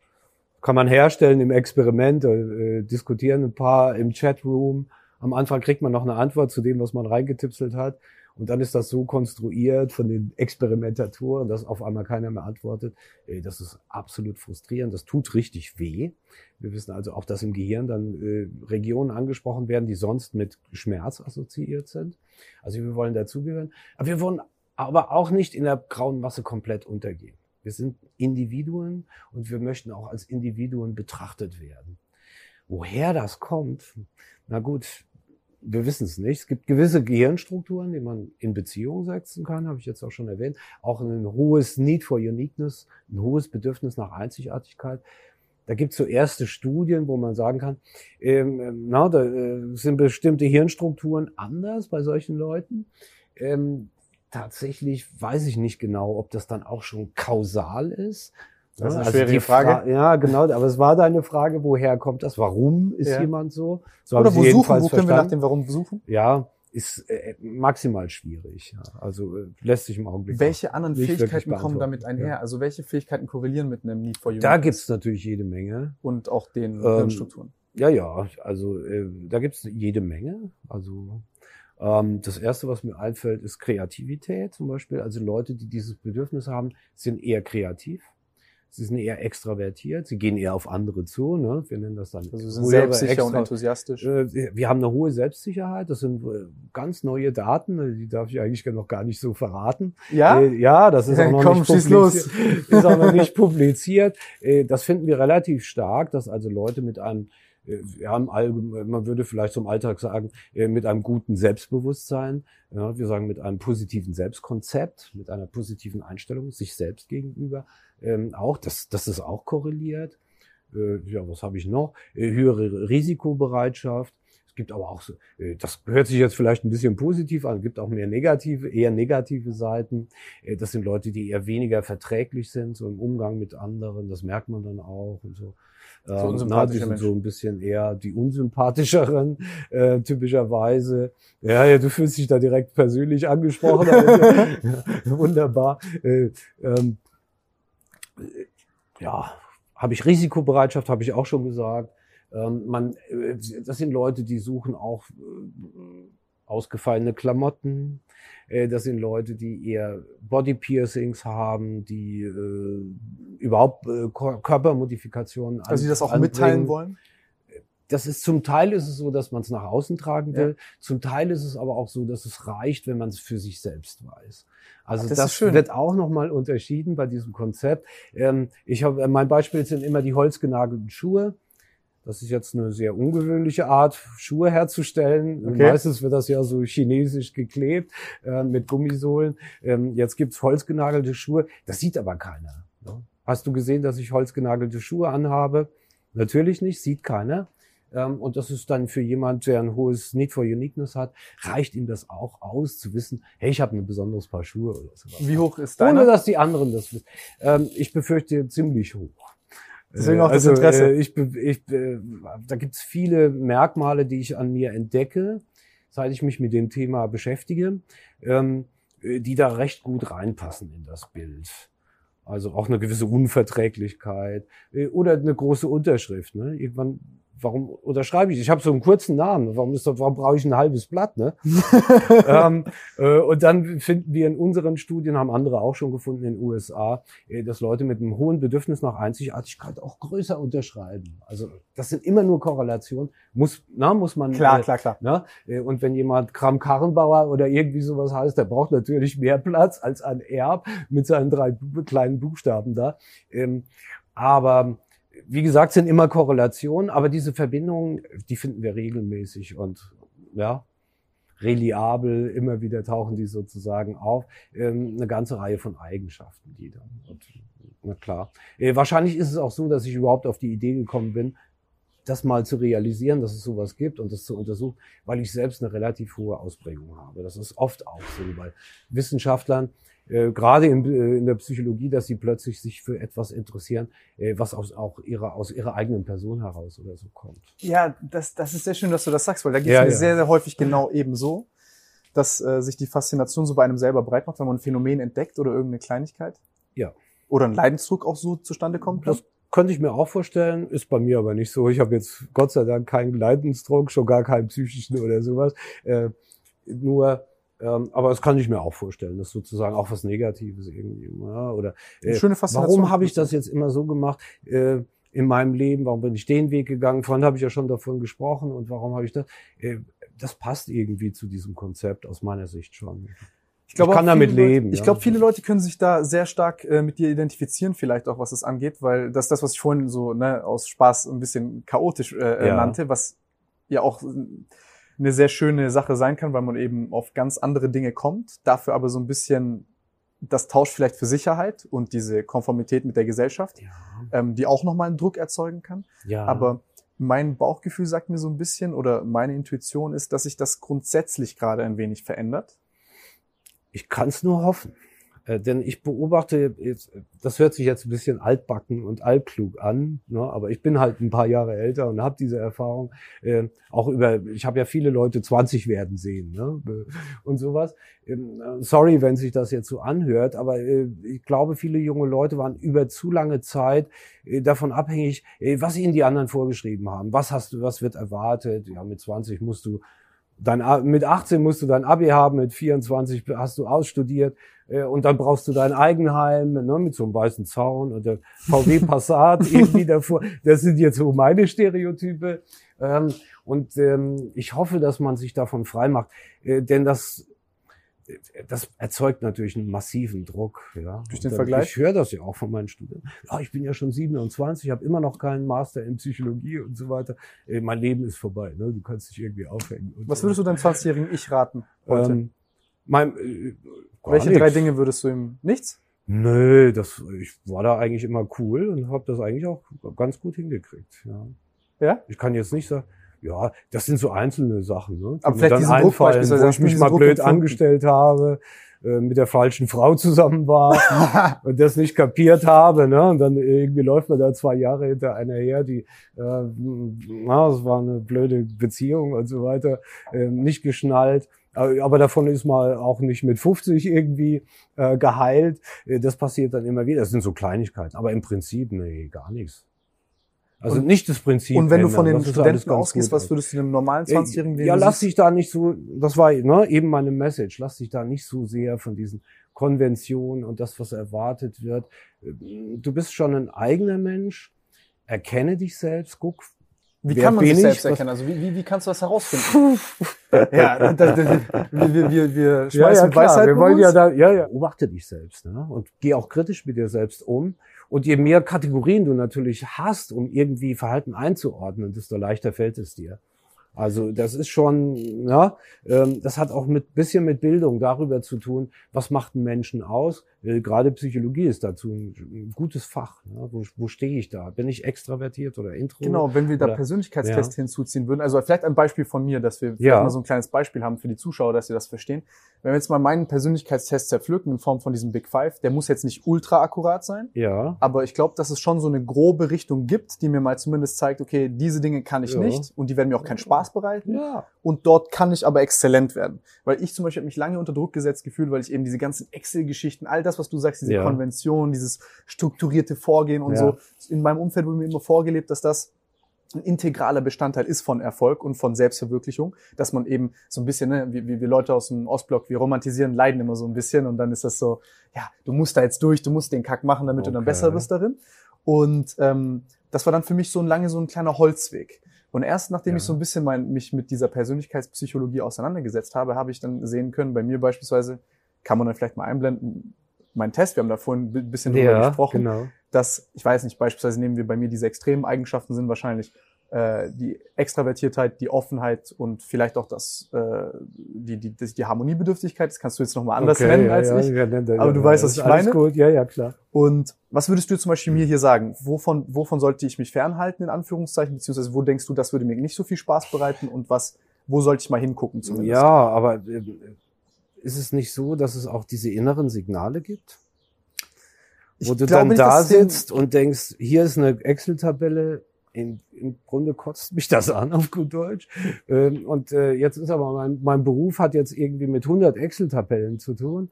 Kann man herstellen im Experiment, äh, diskutieren ein paar im Chatroom. Am Anfang kriegt man noch eine Antwort zu dem, was man reingetipselt hat. Und dann ist das so konstruiert von den Experimentatoren, dass auf einmal keiner mehr antwortet. Das ist absolut frustrierend. Das tut richtig weh. Wir wissen also auch, dass im Gehirn dann äh, Regionen angesprochen werden, die sonst mit Schmerz assoziiert sind. Also wir wollen dazugehören. Aber wir wollen aber auch nicht in der grauen Masse komplett untergehen. Wir sind Individuen und wir möchten auch als Individuen betrachtet werden. Woher das kommt, na gut, wir wissen es nicht. Es gibt gewisse Gehirnstrukturen, die man in Beziehung setzen kann, habe ich jetzt auch schon erwähnt. Auch ein hohes Need for Uniqueness, ein hohes Bedürfnis nach Einzigartigkeit. Da gibt es so erste Studien, wo man sagen kann, ähm, ähm na, da äh, sind bestimmte Hirnstrukturen anders bei solchen Leuten. Ähm, tatsächlich weiß ich nicht genau, ob das dann auch schon kausal ist. Das ist eine also schwierige Frage. Fra ja, genau. Aber es war deine Frage, woher kommt das? Warum ist ja. jemand so? so Oder wo suchen? Wo können wir nach dem Warum suchen? Ja, ist äh, maximal schwierig. Ja. Also äh, lässt sich im Augenblick. Welche anderen Fähigkeiten kommen damit einher? Ja. Also welche Fähigkeiten korrelieren mit einem Need for Uniqueness? Da gibt's natürlich jede Menge. Und auch den ähm, Strukturen. Ja, ja. Also äh, da gibt's jede Menge. Also ähm, das erste, was mir einfällt, ist Kreativität zum Beispiel. Also Leute, die dieses Bedürfnis haben, sind eher kreativ. Sie sind eher extravertiert, sie gehen eher auf andere zu. Ne? Wir nennen das dann. Also sind selbstsicher extra, und enthusiastisch. Äh, wir haben eine hohe Selbstsicherheit. Das sind äh, ganz neue Daten, äh, die darf ich eigentlich noch gar nicht so verraten. Ja, ja, das ist auch noch [laughs] Komm, nicht publiziert. Ist auch noch nicht publiziert. Das finden wir relativ stark, dass also Leute mit einem wir haben allgemein, man würde vielleicht zum Alltag sagen, mit einem guten Selbstbewusstsein, ja, wir sagen mit einem positiven Selbstkonzept, mit einer positiven Einstellung sich selbst gegenüber, ähm, auch, das, das ist auch korreliert. Äh, ja, was habe ich noch? Äh, höhere Risikobereitschaft. Es gibt aber auch äh, das hört sich jetzt vielleicht ein bisschen positiv an, gibt auch mehr negative, eher negative Seiten. Äh, das sind Leute, die eher weniger verträglich sind, so im Umgang mit anderen, das merkt man dann auch und so. So, ähm, na, die sind so ein bisschen eher die unsympathischeren, äh, typischerweise. Ja, ja, du fühlst dich da direkt persönlich angesprochen. [laughs] [laughs] wunderbar. Äh, ähm, ja, habe ich Risikobereitschaft, habe ich auch schon gesagt. Ähm, man, äh, das sind Leute, die suchen auch äh, ausgefallene Klamotten. Äh, das sind Leute, die eher Body Piercings haben, die äh, überhaupt äh, Körpermodifikationen. Also die das auch anbringen. mitteilen wollen? das ist zum Teil ist es so, dass man es nach außen tragen will. Ja. Zum Teil ist es aber auch so, dass es reicht, wenn man es für sich selbst weiß. Also Ach, das, das wird auch nochmal unterschieden bei diesem Konzept. Ähm, ich habe mein Beispiel sind immer die holzgenagelten Schuhe. Das ist jetzt eine sehr ungewöhnliche Art, Schuhe herzustellen. Okay. Meistens wird das ja so chinesisch geklebt äh, mit Gummisohlen. Ähm, jetzt gibt's holzgenagelte Schuhe. Das sieht aber keiner. Ne? Hast du gesehen, dass ich holzgenagelte Schuhe anhabe? Natürlich nicht, sieht keiner. Ähm, und das ist dann für jemand, der ein hohes Need for Uniqueness hat, reicht ihm das auch aus, zu wissen, hey, ich habe ein besonderes Paar Schuhe oder sowas. Wie hoch ist deine? Ohne dass die anderen das wissen. Ähm, ich befürchte ziemlich hoch. Deswegen auch das also, Interesse. Äh, ich, ich, äh, da gibt es viele Merkmale, die ich an mir entdecke, seit ich mich mit dem Thema beschäftige, ähm, die da recht gut reinpassen in das Bild. Also auch eine gewisse Unverträglichkeit äh, oder eine große Unterschrift. Ne? Irgendwann warum unterschreibe ich? Ich habe so einen kurzen Namen. Warum ist warum brauche ich ein halbes Blatt? Ne? [laughs] ähm, äh, und dann finden wir in unseren Studien, haben andere auch schon gefunden in den USA, äh, dass Leute mit einem hohen Bedürfnis nach Einzigartigkeit auch größer unterschreiben. Also das sind immer nur Korrelationen. Muss, na, muss man. Klar, äh, klar, klar. Na, äh, und wenn jemand Kram Karrenbauer oder irgendwie sowas heißt, der braucht natürlich mehr Platz als ein Erb mit seinen drei kleinen Buchstaben da. Ähm, aber wie gesagt, sind immer Korrelationen, aber diese Verbindungen, die finden wir regelmäßig und ja, reliabel, immer wieder tauchen die sozusagen auf. Ähm, eine ganze Reihe von Eigenschaften, die dann. Und, na klar. Äh, wahrscheinlich ist es auch so, dass ich überhaupt auf die Idee gekommen bin, das mal zu realisieren, dass es sowas gibt und das zu untersuchen, weil ich selbst eine relativ hohe Ausprägung habe. Das ist oft auch so bei Wissenschaftlern, äh, gerade in, äh, in der Psychologie, dass sie plötzlich sich für etwas interessieren, äh, was aus, auch ihrer, aus ihrer eigenen Person heraus oder so kommt. Ja, das, das ist sehr schön, dass du das sagst, weil da geht es ja, mir ja. sehr, sehr häufig genau ebenso, dass äh, sich die Faszination so bei einem selber breit macht, wenn man ein Phänomen entdeckt oder irgendeine Kleinigkeit. Ja. Oder ein Leidensdruck auch so zustande kommt. Das könnte ich mir auch vorstellen, ist bei mir aber nicht so. Ich habe jetzt Gott sei Dank keinen Leidensdruck, schon gar keinen psychischen oder sowas. Äh, nur ähm, aber das kann ich mir auch vorstellen, dass sozusagen auch was Negatives irgendwie. Ja, oder äh, Schöne Faszination. warum habe ich das jetzt immer so gemacht äh, in meinem Leben? Warum bin ich den Weg gegangen? Vorhin habe ich ja schon davon gesprochen und warum habe ich das? Äh, das passt irgendwie zu diesem Konzept aus meiner Sicht schon. Ich, glaube, ich kann damit leben. Leute, ich glaube, viele Leute können sich da sehr stark äh, mit dir identifizieren, vielleicht auch was es angeht, weil das das, was ich vorhin so ne, aus Spaß ein bisschen chaotisch äh, äh ja. nannte, was ja auch eine sehr schöne Sache sein kann, weil man eben auf ganz andere Dinge kommt, dafür aber so ein bisschen das tauscht vielleicht für Sicherheit und diese Konformität mit der Gesellschaft, ja. ähm, die auch nochmal einen Druck erzeugen kann. Ja. Aber mein Bauchgefühl sagt mir so ein bisschen oder meine Intuition ist, dass sich das grundsätzlich gerade ein wenig verändert. Ich kann es nur hoffen. Äh, denn ich beobachte, jetzt, das hört sich jetzt ein bisschen altbacken und altklug an, ne? aber ich bin halt ein paar Jahre älter und habe diese Erfahrung äh, auch über, ich habe ja viele Leute 20 werden sehen ne? und sowas. Ähm, sorry, wenn sich das jetzt so anhört, aber äh, ich glaube, viele junge Leute waren über zu lange Zeit äh, davon abhängig, äh, was ihnen die anderen vorgeschrieben haben. Was hast du, was wird erwartet? Ja, mit 20 musst du Dein, mit 18 musst du dein Abi haben, mit 24 hast du ausstudiert und dann brauchst du dein Eigenheim ne, mit so einem weißen Zaun und der VW Passat [laughs] irgendwie davor. Das sind jetzt so meine Stereotype. Ähm, und ähm, ich hoffe, dass man sich davon frei macht, äh, denn das das erzeugt natürlich einen massiven Druck. Ja. Durch den Vergleich? Ich höre das ja auch von meinen Studenten. Ja, ich bin ja schon 27, habe immer noch keinen Master in Psychologie und so weiter. Ey, mein Leben ist vorbei. Ne? Du kannst dich irgendwie aufhängen. Was würdest du deinem 20-jährigen Ich raten heute? Ähm, mein, äh, Welche nichts. drei Dinge würdest du ihm? Nichts? Nö, das, ich war da eigentlich immer cool und habe das eigentlich auch ganz gut hingekriegt. Ja. ja? Ich kann jetzt nicht sagen, ja, das sind so einzelne Sachen, ne? Aber vielleicht dann einfallen, wo ich mich mal Druck blöd angestellt habe, äh, mit der falschen Frau zusammen war [laughs] und das nicht kapiert habe, ne? Und dann irgendwie läuft man da zwei Jahre hinter einer her, die, äh, na, das war eine blöde Beziehung und so weiter, äh, nicht geschnallt. Aber davon ist mal auch nicht mit 50 irgendwie äh, geheilt. Äh, das passiert dann immer wieder. Das sind so Kleinigkeiten. Aber im Prinzip, nee, gar nichts. Also und, nicht das Prinzip. Und wenn du von den Studenten ausgehst, was würdest du einem normalen 20-Jährigen Ja, lass dich da nicht so, das war ne, eben meine Message, lass dich da nicht so sehr von diesen Konventionen und das, was erwartet wird. Du bist schon ein eigener Mensch, erkenne dich selbst, guck, wie kann man sich selbst erkennen? Also wie, wie, wie kannst du das herausfinden? [laughs] ja, das, das, wir, wir, wir schmeißen ja, ja. Weisheit wir wollen ja da, ja, ja, beobachte dich selbst ne? und geh auch kritisch mit dir selbst um und je mehr Kategorien du natürlich hast, um irgendwie Verhalten einzuordnen, desto leichter fällt es dir. Also das ist schon, ja, ähm, das hat auch mit bisschen mit Bildung darüber zu tun, was macht einen Menschen aus. Äh, gerade Psychologie ist dazu ein, gutes Fach. Ne? Wo, wo stehe ich da? Bin ich extravertiert oder intro? Genau, wenn wir da oder, Persönlichkeitstest ja. hinzuziehen würden. Also vielleicht ein Beispiel von mir, dass wir ja. mal so ein kleines Beispiel haben für die Zuschauer, dass sie das verstehen. Wenn wir jetzt mal meinen Persönlichkeitstest zerpflücken in Form von diesem Big Five, der muss jetzt nicht ultra akkurat sein. Ja. Aber ich glaube, dass es schon so eine grobe Richtung gibt, die mir mal zumindest zeigt, okay, diese Dinge kann ich ja. nicht und die werden mir auch keinen Spaß bereiten. Ja. Und dort kann ich aber exzellent werden. Weil ich zum Beispiel habe mich lange unter Druck gesetzt gefühlt, weil ich eben diese ganzen Excel-Geschichten, all das, was du sagst, diese ja. Konvention, dieses strukturierte Vorgehen und ja. so, in meinem Umfeld wurde mir immer vorgelebt, dass das ein integraler Bestandteil ist von Erfolg und von Selbstverwirklichung, dass man eben so ein bisschen, ne, wie, wie wir Leute aus dem Ostblock, wir romantisieren Leiden immer so ein bisschen und dann ist das so, ja, du musst da jetzt durch, du musst den Kack machen, damit okay. du dann besser bist darin. Und ähm, das war dann für mich so ein lange so ein kleiner Holzweg. Und erst nachdem ja. ich so ein bisschen mein, mich mit dieser Persönlichkeitspsychologie auseinandergesetzt habe, habe ich dann sehen können, bei mir beispielsweise, kann man dann vielleicht mal einblenden, mein Test, wir haben da vorhin ein bisschen drüber ja, gesprochen, genau. dass, ich weiß nicht, beispielsweise nehmen wir bei mir diese extremen Eigenschaften sind wahrscheinlich äh, die Extravertiertheit, die Offenheit und vielleicht auch das, äh, die, die, die, die Harmoniebedürftigkeit. Das kannst du jetzt nochmal anders Okay, nennen ja, als ja, ich. ja, ja, Aber du weißt, was ich meine? Gut. Ja, ja, klar. Und was würdest du zum Beispiel mir hier sagen? Wovon, wovon sollte ich mich fernhalten, in Anführungszeichen, beziehungsweise wo denkst du, das würde mir nicht so viel Spaß bereiten und was, wo sollte ich mal hingucken zumindest? Ja, aber äh, ist es nicht so, dass es auch diese inneren Signale gibt? Ich Wo du glaube dann da sitzt und denkst, hier ist eine Excel-Tabelle, im, im Grunde kotzt mich das an, auf gut Deutsch. Ähm, und äh, jetzt ist aber mein, mein Beruf hat jetzt irgendwie mit 100 Excel-Tabellen zu tun,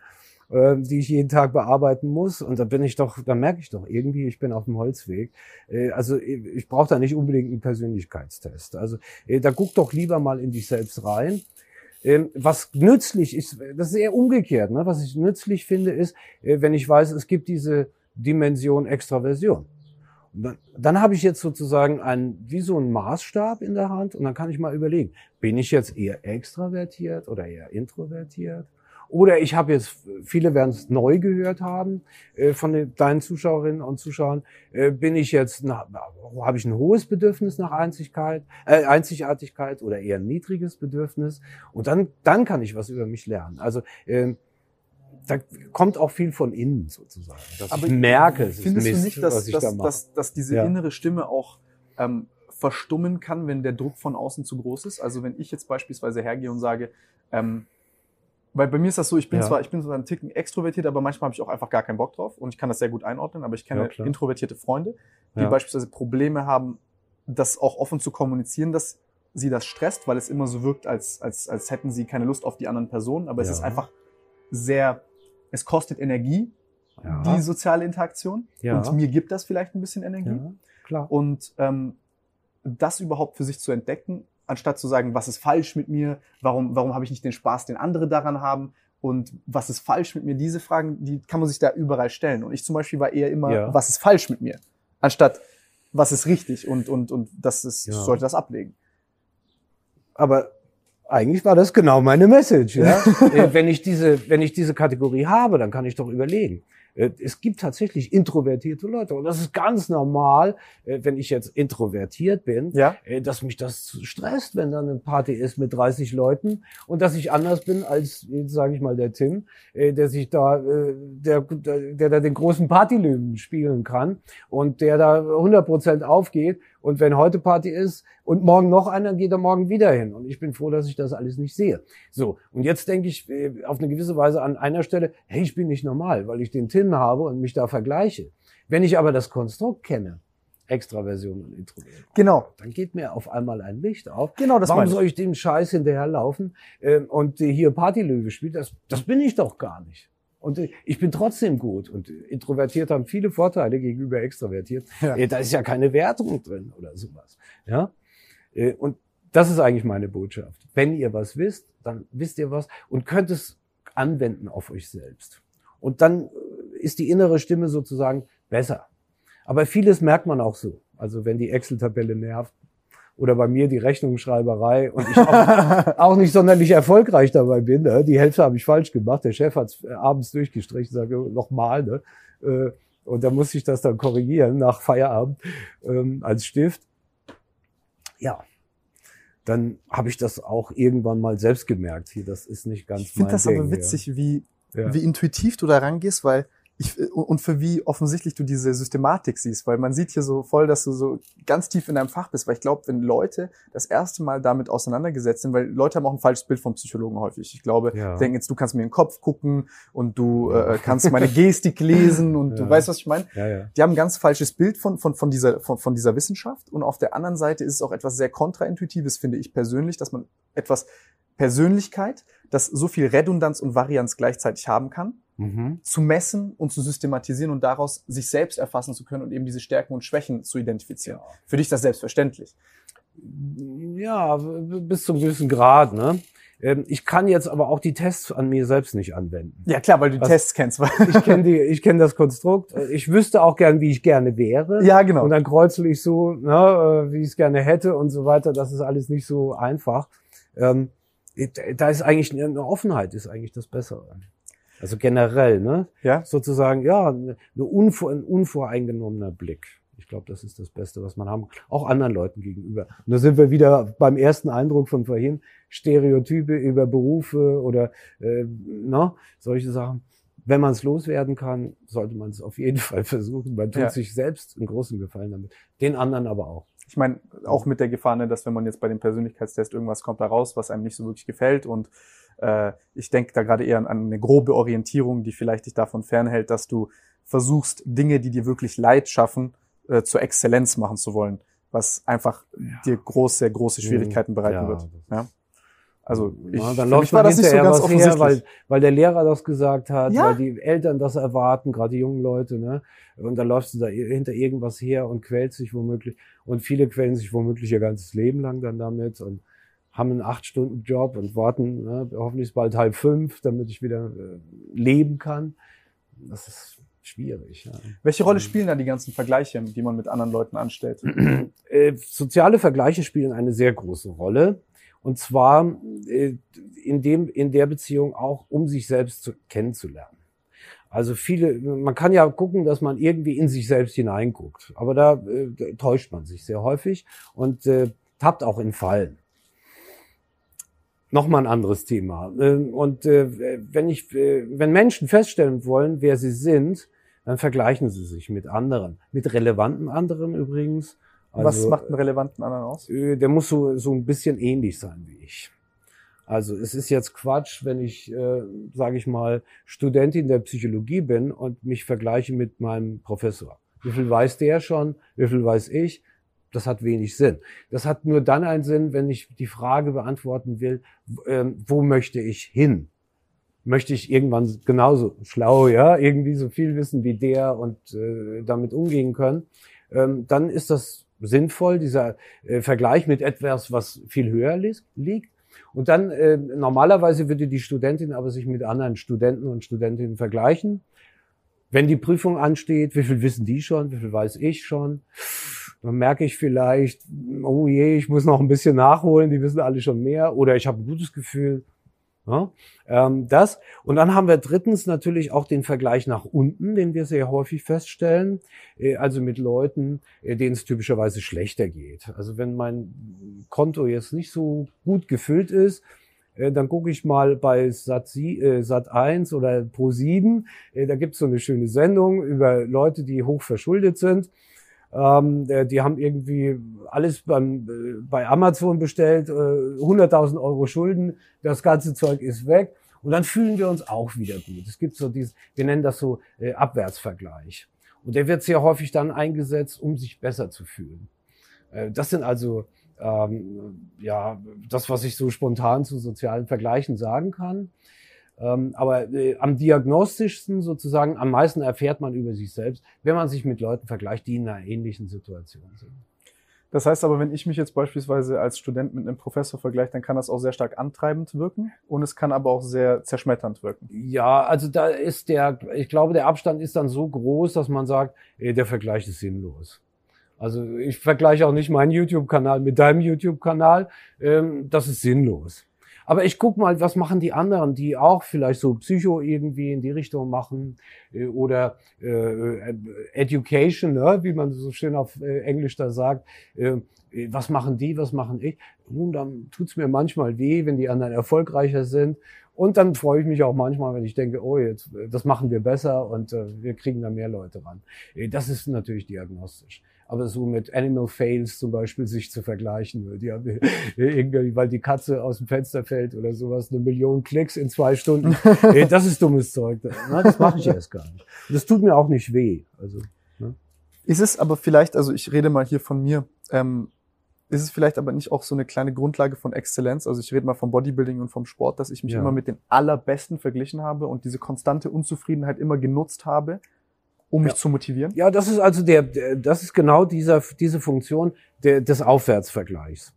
ähm, die ich jeden Tag bearbeiten muss. Und da bin ich doch, da merke ich doch irgendwie, ich bin auf dem Holzweg. Äh, also ich, ich brauche da nicht unbedingt einen Persönlichkeitstest. Also äh, da guck doch lieber mal in dich selbst rein. Ähm, was nützlich ist, das ist eher umgekehrt. Ne? Was ich nützlich finde, ist, äh, wenn ich weiß, es gibt diese Dimension Extraversion. Dann, dann habe ich jetzt sozusagen einen, wie so einen Maßstab in der Hand und dann kann ich mal überlegen, bin ich jetzt eher extravertiert oder eher introvertiert? Oder ich habe jetzt, viele werden es neu gehört haben äh, von den, deinen Zuschauerinnen und Zuschauern, äh, bin ich jetzt, habe ich ein hohes Bedürfnis nach Einzigkeit, äh, Einzigartigkeit oder eher ein niedriges Bedürfnis? Und dann, dann kann ich was über mich lernen. Also ähm, da kommt auch viel von innen sozusagen. Dass Aber ich merke, es ist Findest Mist, du nicht, dass, dass, da dass, dass diese Ja. innere Stimme auch ähm, verstummen kann, wenn der Druck von außen zu groß ist? Also wenn ich jetzt beispielsweise hergehe und sage, ähm, weil bei mir ist das so, ich bin Ja. zwar, ich bin zwar ein Ticken extrovertiert, aber manchmal habe ich auch einfach gar keinen Bock drauf und ich kann das sehr gut einordnen, aber ich kenne Ja, introvertierte Freunde, die beispielsweise Probleme haben, das auch offen zu kommunizieren, dass sie das stresst, weil es immer so wirkt, als, als, als hätten sie keine Lust auf die anderen Personen, aber es ist einfach sehr, es kostet Energie, ja. die soziale Interaktion. Ja. Und mir gibt das vielleicht ein bisschen Energie. ja, klar. Und ähm, das überhaupt für sich zu entdecken, anstatt zu sagen, was ist falsch mit mir, warum, warum habe ich nicht den Spaß, den andere daran haben und was ist falsch mit mir, diese Fragen, die kann man sich da überall stellen. Und ich zum Beispiel war eher immer, Ja. was ist falsch mit mir, anstatt was ist richtig und, und, und das ist, Ja. sollte das ablegen. Aber eigentlich war das genau meine Message. Ja? [laughs] Äh, wenn, ich diese, wenn ich diese Kategorie habe, dann kann ich doch überlegen. Äh, Es gibt tatsächlich introvertierte Leute und das ist ganz normal, äh, wenn ich jetzt introvertiert bin, Ja? dass mich das stresst, wenn dann eine Party ist mit 30 Leuten und dass ich anders bin als, sage ich mal, der Tim, der sich da, der, der, da den großen Partylöwen spielen kann und der da 100% aufgeht und wenn heute Party ist und morgen noch einer, geht er morgen wieder hin und ich bin froh, dass ich das alles nicht sehe. So, und jetzt denke ich äh, auf eine gewisse Weise an einer Stelle, hey, ich bin nicht normal, weil ich den Tim habe und mich da vergleiche. Wenn ich aber das Konstrukt kenne, Extraversion und Introversion, Genau. dann geht mir auf einmal ein Licht auf. Genau, das Warum soll ich dem Scheiß hinterherlaufen ähm, und äh, hier Partylöwe spielt? Das, das bin ich doch gar nicht. Und ich bin trotzdem gut. Und introvertiert haben viele Vorteile gegenüber extrovertiert. Ja. Äh, da ist ja keine Wertung drin oder sowas. Ja. Äh, und das ist eigentlich meine Botschaft. Wenn ihr was wisst, dann wisst ihr was und könnt es anwenden auf euch selbst. Und dann äh, ist die innere Stimme sozusagen besser. Aber vieles merkt man auch so. Also wenn die Excel-Tabelle nervt oder bei mir die Rechnungsschreiberei und ich [laughs] auch, auch nicht sonderlich erfolgreich dabei bin. Ne? Die Hälfte habe ich falsch gemacht. Der Chef hat es abends durchgestrichen, sage nochmal. Ne? Äh, Und da muss ich das dann korrigieren nach Feierabend ähm, als Stift. Ja, dann habe ich das auch irgendwann mal selbst gemerkt. Hier, das ist nicht ganz Ich finde mein das Ding, aber witzig, wie, Ja. wie intuitiv du da rangehst, weil ich, und für wie offensichtlich du diese Systematik siehst, weil man sieht hier so voll, dass du so ganz tief in deinem Fach bist, weil ich glaube, wenn Leute das erste Mal damit auseinandergesetzt sind, weil Leute haben auch ein falsches Bild vom Psychologen häufig. Ich glaube, Ja. denken jetzt, du kannst mir in den Kopf gucken und du äh, kannst meine Gestik lesen und [laughs] du Ja. weißt, was ich meine. Ja, ja. Die haben ein ganz falsches Bild von, von, von, dieser, von, von dieser Wissenschaft. Und auf der anderen Seite ist es auch etwas sehr kontraintuitives, finde ich persönlich, dass man etwas Persönlichkeit, das so viel Redundanz und Varianz gleichzeitig haben kann, Mhm. zu messen und zu systematisieren und daraus sich selbst erfassen zu können und eben diese Stärken und Schwächen zu identifizieren. Ja. Für dich ist das selbstverständlich. Ja, bis zum gewissen Grad. Ne? Ähm, Ich kann jetzt aber auch die Tests an mir selbst nicht anwenden. Ja, klar, weil du die Was- Tests kennst. [laughs] Ich kenne die, ich kenne das Konstrukt. Ich wüsste auch gern, wie ich gerne wäre. ja, genau. Und dann kreuzel ich so, ne, äh, wie ich es gerne hätte und so weiter. Das ist alles nicht so einfach. Ähm, da ist eigentlich eine Offenheit, ist eigentlich das Bessere. Also generell, ne? Ja. Sozusagen, ja, eine unvor, ein unvoreingenommener Blick. Ich glaube, das ist das Beste, was man haben kann. Auch anderen Leuten gegenüber. Und da sind wir wieder beim ersten Eindruck von vorhin. Stereotype über Berufe oder äh, na, solche Sachen. Wenn man es loswerden kann, sollte man es auf jeden [laughs] Fall versuchen. Man tut Ja. sich selbst einen großen Gefallen damit. Den anderen aber auch. Ich meine, auch mit der Gefahr, ne, dass wenn man jetzt bei dem Persönlichkeitstest irgendwas kommt da raus, was einem nicht so wirklich gefällt und äh, ich denke da gerade eher an, an eine grobe Orientierung, die vielleicht dich davon fernhält, dass du versuchst, Dinge, die dir wirklich Leid schaffen, äh, zur Exzellenz machen zu wollen, was einfach dir große, große Schwierigkeiten bereiten Ja, wird. Ja? Also ich, Ja, dann läuft war das nicht so ganz was her, offensichtlich. weil, weil der Lehrer das gesagt hat, Ja. weil die Eltern das erwarten, gerade die jungen Leute, ne? Und dann läufst du da hinter irgendwas her und quält sich womöglich. Und viele quälen sich womöglich ihr ganzes Leben lang dann damit und haben einen acht-Stunden-Job und warten, ne? hoffentlich bald halb fünf, damit ich wieder äh, leben kann. Das ist schwierig. Ja. Welche Rolle spielen da die ganzen Vergleiche, die man mit anderen Leuten anstellt? [clears throat] äh, soziale Vergleiche spielen eine sehr große Rolle. Und zwar äh, in, dem, in der Beziehung auch, um sich selbst zu, kennenzulernen. Also viele, man kann ja gucken, dass man irgendwie in sich selbst hineinguckt. Aber da, äh, da täuscht man sich sehr häufig und tappt auch in Fallen. Nochmal ein anderes Thema. Ähm, Und äh, wenn ich, äh, wenn Menschen feststellen wollen, wer sie sind, dann vergleichen sie sich mit anderen, mit relevanten anderen übrigens. was Also, macht einen relevanten anderen aus? äh, Der muss so so ein bisschen ähnlich sein wie ich. Also es ist jetzt Quatsch, wenn ich, äh, sage ich mal, Studentin der Psychologie bin und mich vergleiche mit meinem Professor. Wie viel weiß der schon? Wie viel weiß ich? Das hat wenig Sinn. Das hat nur dann einen Sinn, wenn ich die Frage beantworten will, ähm, wo möchte ich hin? Möchte ich irgendwann genauso schlau, ja, irgendwie so viel wissen wie der und äh, damit umgehen können? Ähm, dann ist das sinnvoll, dieser äh, Vergleich mit etwas, was viel höher li liegt. Und dann äh, normalerweise würde die Studentin aber sich mit anderen Studenten und Studentinnen vergleichen. Wenn die Prüfung ansteht, wie viel wissen die schon, wie viel weiß ich schon? Dann merke ich vielleicht, oh je, ich muss noch ein bisschen nachholen, die wissen alle schon mehr. Oder ich habe ein gutes Gefühl. Ja, ähm, das. Und dann haben wir drittens natürlich auch den Vergleich nach unten, den wir sehr häufig feststellen. Äh, also mit Leuten, äh, denen es typischerweise schlechter geht. Also wenn mein Konto jetzt nicht so gut gefüllt ist, äh, dann gucke ich mal bei Sat, äh, Sat 1 oder Pro 7. Äh, da gibt's so eine schöne Sendung über Leute, die hoch verschuldet sind. Ähm, äh, die haben irgendwie alles beim, äh, bei Amazon bestellt, äh, 100.000 Euro Schulden, das ganze Zeug ist weg. Und dann fühlen wir uns auch wieder gut. Es gibt so dieses, wir nennen das so äh, Abwärtsvergleich. Und der wird sehr häufig dann eingesetzt, um sich besser zu fühlen. Äh, das sind also ähm, ja das, was ich so spontan zu sozialen Vergleichen sagen kann. Ähm, aber äh, am diagnostischsten sozusagen, am meisten erfährt man über sich selbst, wenn man sich mit Leuten vergleicht, die in einer ähnlichen Situation sind. Das heißt aber, wenn ich mich jetzt beispielsweise als Student mit einem Professor vergleiche, dann kann das auch sehr stark antreibend wirken und es kann aber auch sehr zerschmetternd wirken. Ja, also da ist der, ich glaube, der Abstand ist dann so groß, dass man sagt, ey, der Vergleich ist sinnlos. Also ich vergleiche auch nicht meinen YouTube-Kanal mit deinem YouTube-Kanal. Ähm, das ist sinnlos. Aber ich guck mal, was machen die anderen, die auch vielleicht so Psycho irgendwie in die Richtung machen äh, oder äh, äh, Education, ne, wie man so schön auf äh, Englisch da sagt. Äh, äh, was machen die, was machen ich? Nun, dann tut's mir manchmal weh, wenn die anderen erfolgreicher sind. Und dann freue ich mich auch manchmal, wenn ich denke, oh, jetzt, das machen wir besser und äh, wir kriegen da mehr Leute ran. Das ist natürlich diagnostisch. Aber so mit Animal Fails zum Beispiel sich zu vergleichen, die haben irgendwie, weil die Katze aus dem Fenster fällt oder sowas, eine Million Klicks in zwei Stunden. [laughs] Das ist dummes Zeug. Na, das mache ich erst gar nicht. Das tut mir auch nicht weh. Also, ne? Ist es aber vielleicht, also ich rede mal hier von mir, ähm, ist es vielleicht aber nicht auch so eine kleine Grundlage von Exzellenz? Also ich rede mal vom Bodybuilding und vom Sport, dass ich mich Ja. immer mit den allerbesten verglichen habe und diese konstante Unzufriedenheit immer genutzt habe, um mich Ja. zu motivieren. Ja, das ist also der, der das ist genau dieser, diese Funktion der, des Aufwärtsvergleichs.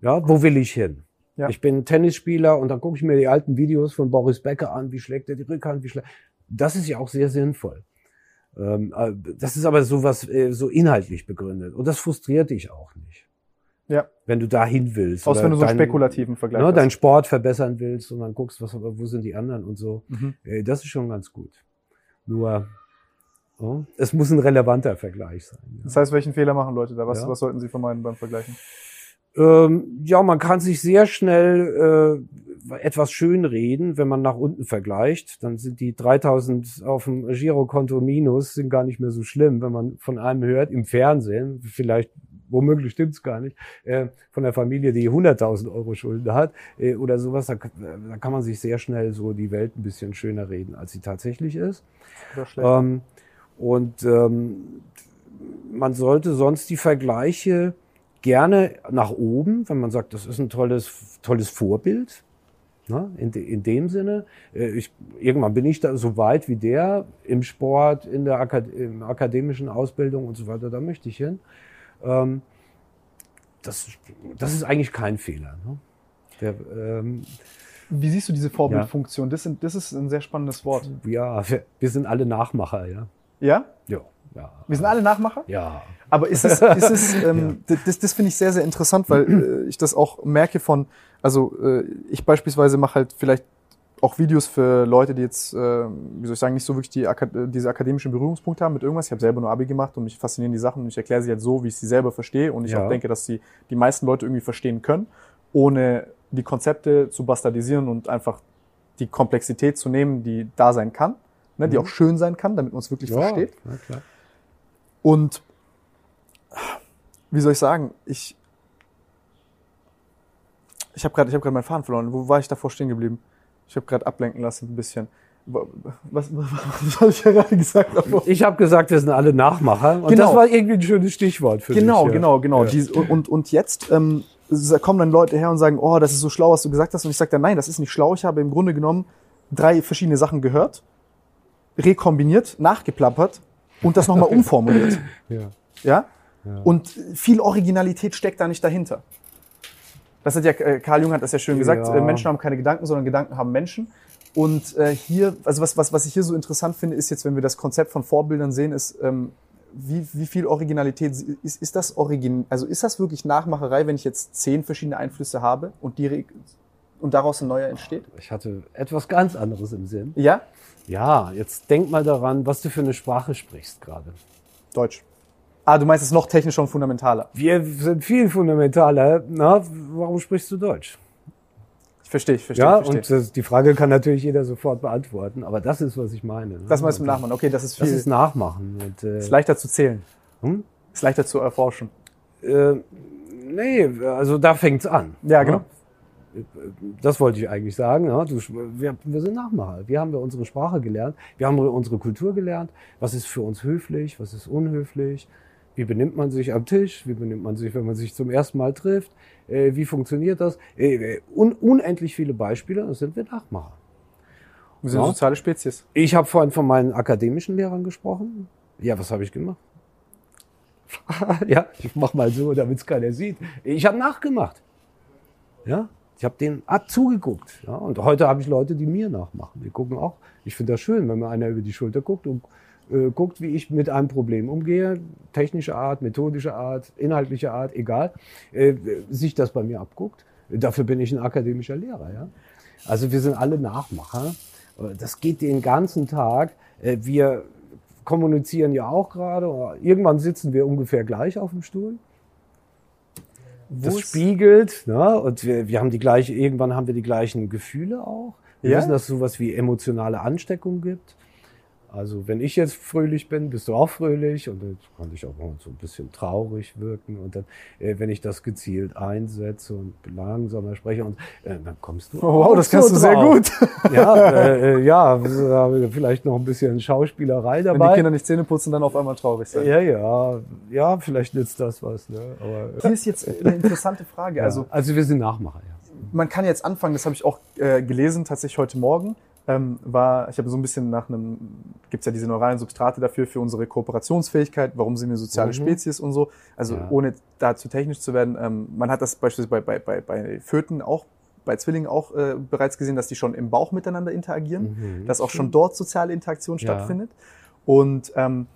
Ja, wo will ich hin? Ja. Ich bin Tennisspieler und dann gucke ich mir die alten Videos von Boris Becker an, wie schlägt er die Rückhand, wie schlägt. Das ist ja auch sehr sinnvoll. Ähm, äh, das ist aber sowas äh, so inhaltlich begründet und das frustriert dich auch nicht, Ja. wenn du dahin willst. Oder wenn du so einen dein- spekulativen Vergleich ne, hast. deinen Sport verbessern willst und dann guckst, was, wo sind die anderen und so. Mhm. Äh, Das ist schon ganz gut. Nur Es muss ein relevanter Vergleich sein. Ja. Das heißt, welchen Fehler machen Leute da? Was, Ja. was sollten sie vermeiden beim Vergleichen? Ähm, ja, man kann sich sehr schnell äh, etwas schönreden, wenn man nach unten vergleicht. Dann sind die 3000 auf dem Girokonto minus sind gar nicht mehr so schlimm, wenn man von einem hört im Fernsehen. Vielleicht, womöglich stimmt's gar nicht, äh, von der Familie, die 100.000 Euro Schulden hat äh, oder sowas. Da, da kann man sich sehr schnell so die Welt ein bisschen schöner reden, als sie tatsächlich ist. Ähm, und ähm, man sollte sonst die Vergleiche gerne nach oben, wenn man sagt, das ist ein tolles, tolles Vorbild. Ne? In, de, in dem Sinne, äh, ich, irgendwann bin ich da so weit wie der im Sport, in der Akad in akademischen Ausbildung und so weiter, da möchte ich hin. Ähm, das, das ist eigentlich kein Fehler. Ne? Der, ähm, Wie siehst du diese Vorbildfunktion? Das, sind, das ist ein sehr spannendes Wort. ja, wir, wir sind alle Nachmacher, ja. Ja? Ja. ja. Wir sind alle Nachmacher? Ja. Aber ist es, ist es [laughs] ähm, d- das, das finde ich sehr, sehr interessant, weil äh, ich das auch merke von, also äh, ich beispielsweise mache halt vielleicht auch Videos für Leute, die jetzt, äh, wie soll ich sagen, nicht so wirklich die, diese akademischen Berührungspunkte haben mit irgendwas. Ich habe selber nur Abi gemacht und mich faszinieren die Sachen und ich erkläre sie halt so, wie ich sie selber verstehe und ich Ja. auch denke, dass sie die meisten Leute irgendwie verstehen können, ohne die Konzepte zu bastardisieren und einfach die Komplexität zu nehmen, die da sein kann, ne, die Mhm. auch schön sein kann, damit man es wirklich versteht. Ja. Und wie soll ich sagen, ich ich habe gerade ich habe gerade meinen Faden verloren. Wo war ich davor stehen geblieben? Ich habe gerade ablenken lassen ein bisschen. Was, [laughs] was, was habe ich ja gerade gesagt davor? Ich habe gesagt, wir sind alle Nachmacher. Und Genau. das war irgendwie ein schönes Stichwort für Genau, dich. ja. genau, genau. Ja. Und, und jetzt ähm, kommen dann Leute her und sagen, oh, das ist so schlau, was du gesagt hast. Und ich sage dann, nein, das ist nicht schlau. Ich habe im Grunde genommen drei verschiedene Sachen gehört, rekombiniert, nachgeplappert und das nochmal [laughs] umformuliert. Ja. Ja? Und viel Originalität steckt da nicht dahinter. Das hat ja, äh, Karl Jung hat das ja schön gesagt, Ja. äh, Menschen haben keine Gedanken, sondern Gedanken haben Menschen. Und äh, hier, also was, was, was ich hier so interessant finde, ist jetzt, wenn wir das Konzept von Vorbildern sehen, ist, ähm, wie, wie viel Originalität ist, ist das Origin, also ist das wirklich Nachmacherei, wenn ich jetzt zehn verschiedene Einflüsse habe und die und daraus ein neuer entsteht? Ich hatte etwas ganz anderes im Sinn. Ja? Ja, jetzt denk mal daran, was du für eine Sprache sprichst gerade. Deutsch. Ah, du meinst es noch technischer und fundamentaler. Wir sind viel fundamentaler. Na, warum sprichst du Deutsch? Ich verstehe, ich verstehe. ja, ich verstehe. und das, die Frage kann natürlich jeder sofort beantworten, aber das ist, was ich meine. ne? das meinst du Nachmachen. Okay, das ist viel. Das ist Nachmachen. Und, äh, ist leichter zu zählen. hm? Ist leichter zu erforschen. äh, nee, also da fängt's an. Ja, genau. Das wollte ich eigentlich sagen. Ja. Du, wir, wir sind Nachmacher. Wir haben wir unsere Sprache gelernt. Wir haben unsere Kultur gelernt. Was ist für uns höflich? Was ist unhöflich? Wie benimmt man sich am Tisch? Wie benimmt man sich, wenn man sich zum ersten Mal trifft? Äh, wie funktioniert das? Äh, äh, un, unendlich viele Beispiele. Das sind wir Nachmacher. Wir sind Ja. soziale Spezies. Ich habe vorhin von meinen akademischen Lehrern gesprochen. Ja, was habe ich gemacht? [laughs] ja, ich mach mal so, damit es keiner sieht. Ich habe nachgemacht. Ja, ich habe denen ab zugeguckt. Ja, und heute habe ich Leute, die mir nachmachen. Die gucken auch. Ich finde das schön, wenn mir einer über die Schulter guckt und äh, guckt, wie ich mit einem Problem umgehe, technische Art, methodische Art, inhaltliche Art, egal, äh, sich das bei mir abguckt. Dafür bin ich ein akademischer Lehrer. Ja? Also wir sind alle Nachmacher. Das geht den ganzen Tag. Äh, Wir kommunizieren ja auch gerade. Irgendwann sitzen wir ungefähr gleich auf dem Stuhl. Das spiegelt, ne? Und wir, wir haben die gleiche, irgendwann haben wir die gleichen Gefühle auch. Wir Ja? wissen, dass es sowas wie emotionale Ansteckung gibt. Also wenn ich jetzt fröhlich bin, bist du auch fröhlich und dann kann ich auch mal so ein bisschen traurig wirken und dann, äh, wenn ich das gezielt einsetze und langsamer spreche und äh, dann kommst du. Oh, wow, das kannst so du sehr drauf. gut. [laughs] Ja, äh, äh, ja, vielleicht noch ein bisschen Schauspielerei Wenn die dabei. Kinder nicht Zähne putzen, dann auf einmal traurig sein. ja, ja, ja, vielleicht nützt das was. Ne? Aber, Hier ist jetzt eine interessante Frage. ja. Also also wir sind Nachmacher. Ja. man kann jetzt anfangen, das habe ich auch äh, gelesen, tatsächlich heute Morgen. Ähm, war, ich habe so ein bisschen nach einem, gibt's ja diese neuralen Substrate dafür, für unsere Kooperationsfähigkeit, warum sind wir soziale Mhm. Spezies und so. Also Ja. ohne da zu technisch zu werden, ähm, man hat das beispielsweise bei, bei, bei, bei Föten auch, bei Zwillingen auch äh, bereits gesehen, dass die schon im Bauch miteinander interagieren, Mhm. dass auch schon dort soziale Interaktion Ja. stattfindet. Und ähm,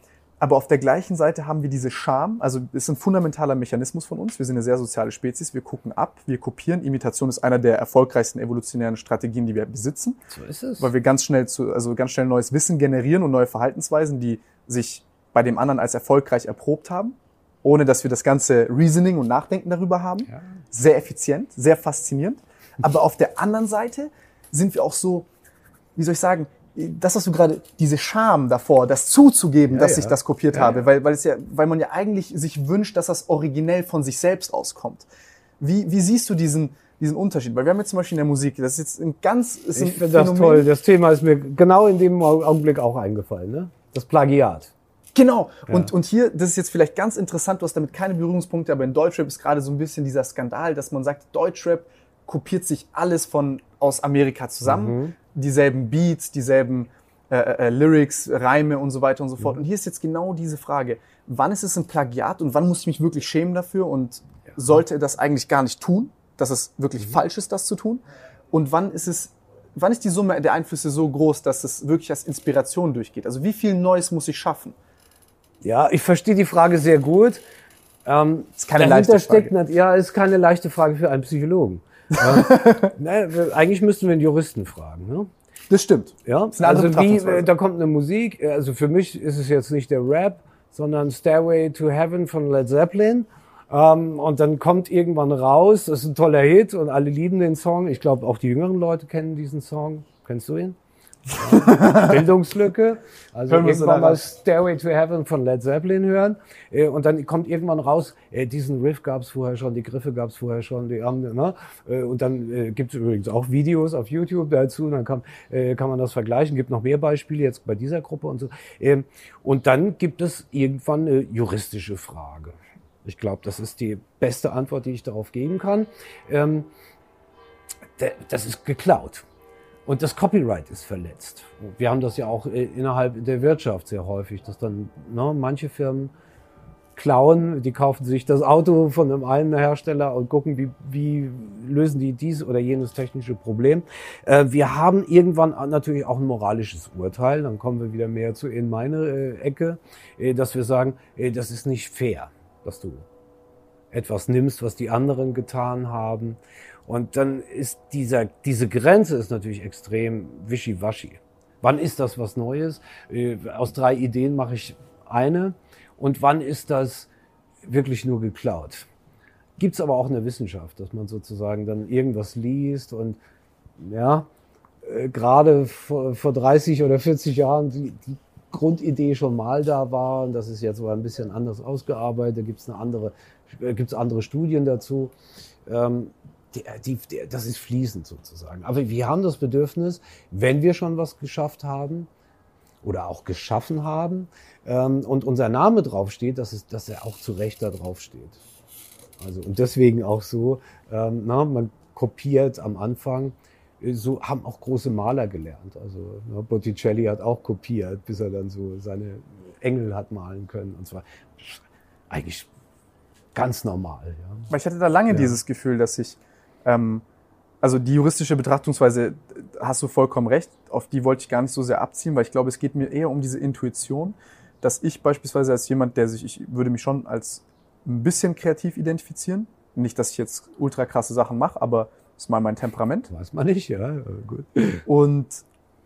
aber auf der gleichen Seite haben wir diese Scham, also es ist ein fundamentaler Mechanismus von uns. Wir sind eine sehr soziale Spezies, wir gucken ab, wir kopieren. Imitation ist einer der erfolgreichsten evolutionären Strategien, die wir besitzen, So ist es. weil wir ganz schnell zu, also ganz schnell neues Wissen generieren und neue Verhaltensweisen, die sich bei dem anderen als erfolgreich erprobt haben, ohne dass wir das ganze Reasoning und Nachdenken darüber haben. Ja. Sehr effizient, sehr faszinierend. Aber auf der anderen Seite sind wir auch so, wie soll ich sagen, das, was du gerade, diese Scham davor, das zuzugeben, Ja, dass ja. ich das kopiert Ja, habe, ja. Weil, weil, es ja, weil man ja eigentlich sich wünscht, dass das originell von sich selbst auskommt. Wie, wie siehst du diesen, diesen Unterschied? Weil wir haben jetzt zum Beispiel in der Musik, das ist jetzt ein ganz, ist ein Ich finde das toll. Das Thema ist mir genau in dem Augenblick auch eingefallen. Ne? Das Plagiat. Genau. Und, und hier, das ist jetzt vielleicht ganz interessant, du hast damit keine Berührungspunkte, aber in Deutschrap ist gerade so ein bisschen dieser Skandal, dass man sagt, Deutschrap kopiert sich alles von aus Amerika zusammen. Dieselben Beats, dieselben äh, äh, Lyrics, Reime und so weiter und so fort. Und hier ist jetzt genau diese Frage, wann ist es ein Plagiat und wann muss ich mich wirklich schämen dafür und sollte das eigentlich gar nicht tun, dass es wirklich falsch ist, das zu tun? Und wann ist es, wann ist die Summe der Einflüsse so groß, dass es wirklich als Inspiration durchgeht? Also wie viel Neues muss ich schaffen? Ja, ich verstehe die Frage sehr gut. Ähm, Ist keine leichte steckt Frage. nat- ja, ist keine leichte Frage für einen Psychologen. Ähm, [laughs] ne, eigentlich müssten wir einen Juristen fragen. Ne? Das stimmt. Ja, andere also wie, äh, da kommt eine Musik, äh, also für mich ist es jetzt nicht der Rap, sondern Stairway to Heaven von Led Zeppelin. Ähm, und dann kommt irgendwann raus, das ist ein toller Hit und alle lieben den Song. Ich glaube, auch die jüngeren Leute kennen diesen Song. Kennst du ihn? [laughs] Bildungslücke. Also irgendwann mal. Stairway to Heaven von Led Zeppelin hören. Äh, Und dann kommt irgendwann raus, äh, diesen Riff gab es vorher schon, die Griffe gab es vorher schon, die ne? Äh, Und dann gibt es übrigens auch Videos auf YouTube dazu, dann kann, kann man das vergleichen. Gibt noch mehr Beispiele jetzt bei dieser Gruppe und so. Ähm, Und dann gibt es irgendwann eine juristische Frage. Ich glaube, das ist die beste Antwort, die ich darauf geben kann. Ähm, das ist geklaut. Und das Copyright ist verletzt. Wir haben das ja auch äh, innerhalb der Wirtschaft sehr häufig, dass dann ne, manche Firmen klauen, die kaufen sich das Auto von einem einen Hersteller und gucken, wie, wie lösen die dies oder jenes technische Problem. Äh, wir haben irgendwann natürlich auch ein moralisches Urteil, dann kommen wir wieder mehr zu in meine äh, Ecke, äh, dass wir sagen, äh, das ist nicht fair, dass du etwas nimmst, was die anderen getan haben. Und dann ist dieser, diese Grenze ist natürlich extrem wischiwaschi. Wann ist das was Neues? Äh, Aus drei Ideen mache ich eine. Und wann ist das wirklich nur geklaut? Gibt's aber auch in der Wissenschaft, dass man sozusagen dann irgendwas liest und ja, äh, gerade vor, vor 30 oder 40 Jahren die, die Grundidee schon mal da war und das ist jetzt aber ein bisschen anders ausgearbeitet, gibt's eine andere, äh, gibt's andere Studien dazu. Ähm, die, die, das ist fließend sozusagen. Aber wir haben das Bedürfnis, wenn wir schon was geschafft haben oder auch geschaffen haben ähm, und unser Name draufsteht, dass, es, dass er auch zu Recht da draufsteht. Also und deswegen auch so, ähm, na, man kopiert am Anfang. äh, So haben auch große Maler gelernt. Also ne, Botticelli hat auch kopiert, bis er dann so seine Engel hat malen können. Und zwar eigentlich ganz normal. Ja. Weil ich hatte da lange Ja. dieses Gefühl, dass ich, ähm, also die juristische Betrachtungsweise, äh, hast du vollkommen recht, auf die wollte ich gar nicht so sehr abziehen, weil ich glaube, es geht mir eher um diese Intuition, dass ich beispielsweise als jemand, der sich, ich würde mich schon als ein bisschen kreativ identifizieren. Nicht, dass ich jetzt ultra krasse Sachen mache, aber ist mal mein Temperament. Weiß man nicht, ja. Gut. Und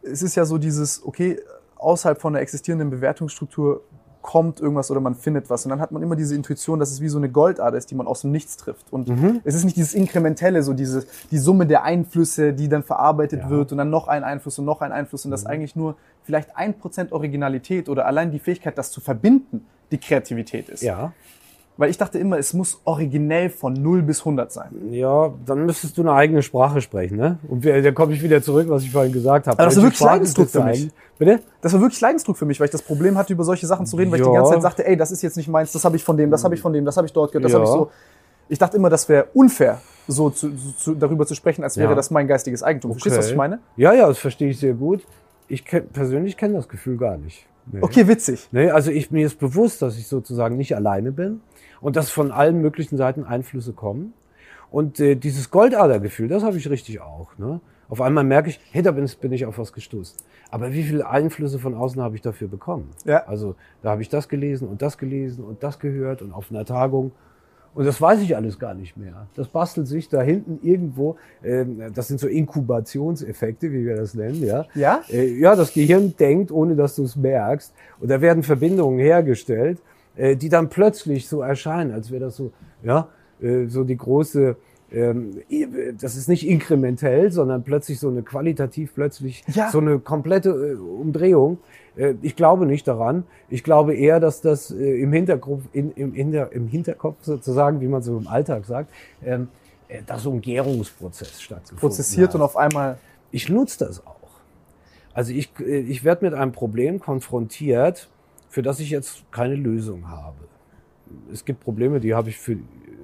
es ist ja so dieses, okay, außerhalb von der existierenden Bewertungsstruktur kommt irgendwas oder man findet was. Und dann hat man immer diese Intuition, dass es wie so eine Goldader ist, die man aus dem Nichts trifft. Und es ist nicht dieses Inkrementelle, so diese, die Summe der Einflüsse, die dann verarbeitet Ja. wird und dann noch ein Einfluss und noch ein Einfluss und das eigentlich nur vielleicht ein Prozent Originalität oder allein die Fähigkeit, das zu verbinden, die Kreativität ist. Ja. Weil ich dachte immer, es muss originell von 0 bis 100 sein. Ja, dann müsstest du eine eigene Sprache sprechen, ne? Und da komme ich wieder zurück, was ich vorhin gesagt habe. Aber das Welche wirklich Sprache Leidensdruck für mich. Bitte? Das war wirklich Leidensdruck für mich, weil ich das Problem hatte, über solche Sachen zu reden, weil ich Ja. die ganze Zeit sagte, ey, das ist jetzt nicht meins, das habe ich von dem, das habe ich von dem, das habe ich dort gehört, das Ja. habe ich so. Ich dachte immer, das wäre unfair, so zu, zu, darüber zu sprechen, als wäre Ja. das mein geistiges Eigentum. Verstehst du, was ich meine? Ja, ja, das verstehe ich sehr gut. Ich kenn, persönlich kenne das Gefühl gar nicht. Nee. Okay, witzig. Nee, also ich, mir ist bewusst, dass ich sozusagen nicht alleine bin und dass von allen möglichen Seiten Einflüsse kommen. Und äh, dieses Goldadergefühl, das habe ich richtig auch. Ne? Auf einmal merke ich, hey, da bin, bin ich auf was gestoßen. Aber wie viele Einflüsse von außen habe ich dafür bekommen? Ja. Also da habe ich das gelesen und das gelesen und das gehört und auf einer Tagung Und das weiß ich alles gar nicht mehr. Das bastelt sich da hinten irgendwo. Ähm, das sind so Inkubationseffekte, wie wir das nennen. Ja, Ja? Äh, ja das Gehirn denkt, ohne dass du es merkst. Und da werden Verbindungen hergestellt, äh, die dann plötzlich so erscheinen, als wäre das so, ja, äh, so die große ähm, das ist nicht inkrementell, sondern plötzlich so eine qualitativ plötzlich Ja. so eine komplette äh, Umdrehung. Äh, ich glaube nicht daran. Ich glaube eher, dass das äh, im Hinterkopf, in, im, Hinter, im Hinterkopf sozusagen, wie man so im Alltag sagt, ähm, äh, dass so ein Gärungsprozess stattgefunden Prozessiert hat. und auf einmal. Ich nutze das auch. Also ich, äh, ich werde mit einem Problem konfrontiert, für das ich jetzt keine Lösung habe. Es gibt Probleme, die habe ich für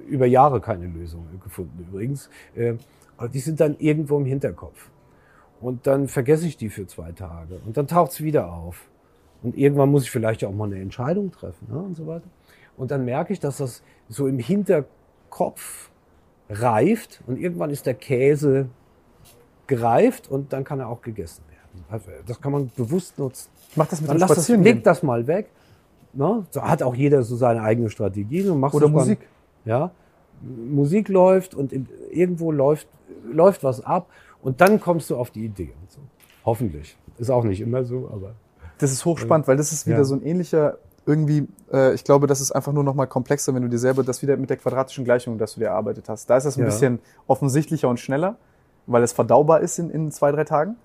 über Jahre keine Lösung gefunden übrigens. Äh, Aber die sind dann irgendwo im Hinterkopf. Und dann vergesse ich die für zwei Tage. Und dann taucht's wieder auf. Und irgendwann muss ich vielleicht auch mal eine Entscheidung treffen ne, und so weiter. Und dann merke ich, dass das so im Hinterkopf reift und irgendwann ist der Käse gereift und dann kann er auch gegessen werden. Also das kann man bewusst nutzen. Ich mach das mit Dann dem lass das, Spazieren. leg das mal weg. Ne? So hat auch jeder so seine eigene Strategie. Oder es mal- Musik. Ja, Musik läuft und irgendwo läuft, läuft was ab und dann kommst du auf die Idee. So. Hoffentlich. Ist auch nicht immer so, aber Das ist hochspannend, weil das ist wieder Ja. so ein ähnlicher, irgendwie, äh, ich glaube, das ist einfach nur noch mal komplexer, wenn du dir selber das wieder mit der quadratischen Gleichung, dass du dir erarbeitet hast. Da ist das ein Ja. bisschen offensichtlicher und schneller, weil es verdaubar ist in, in zwei, drei Tagen.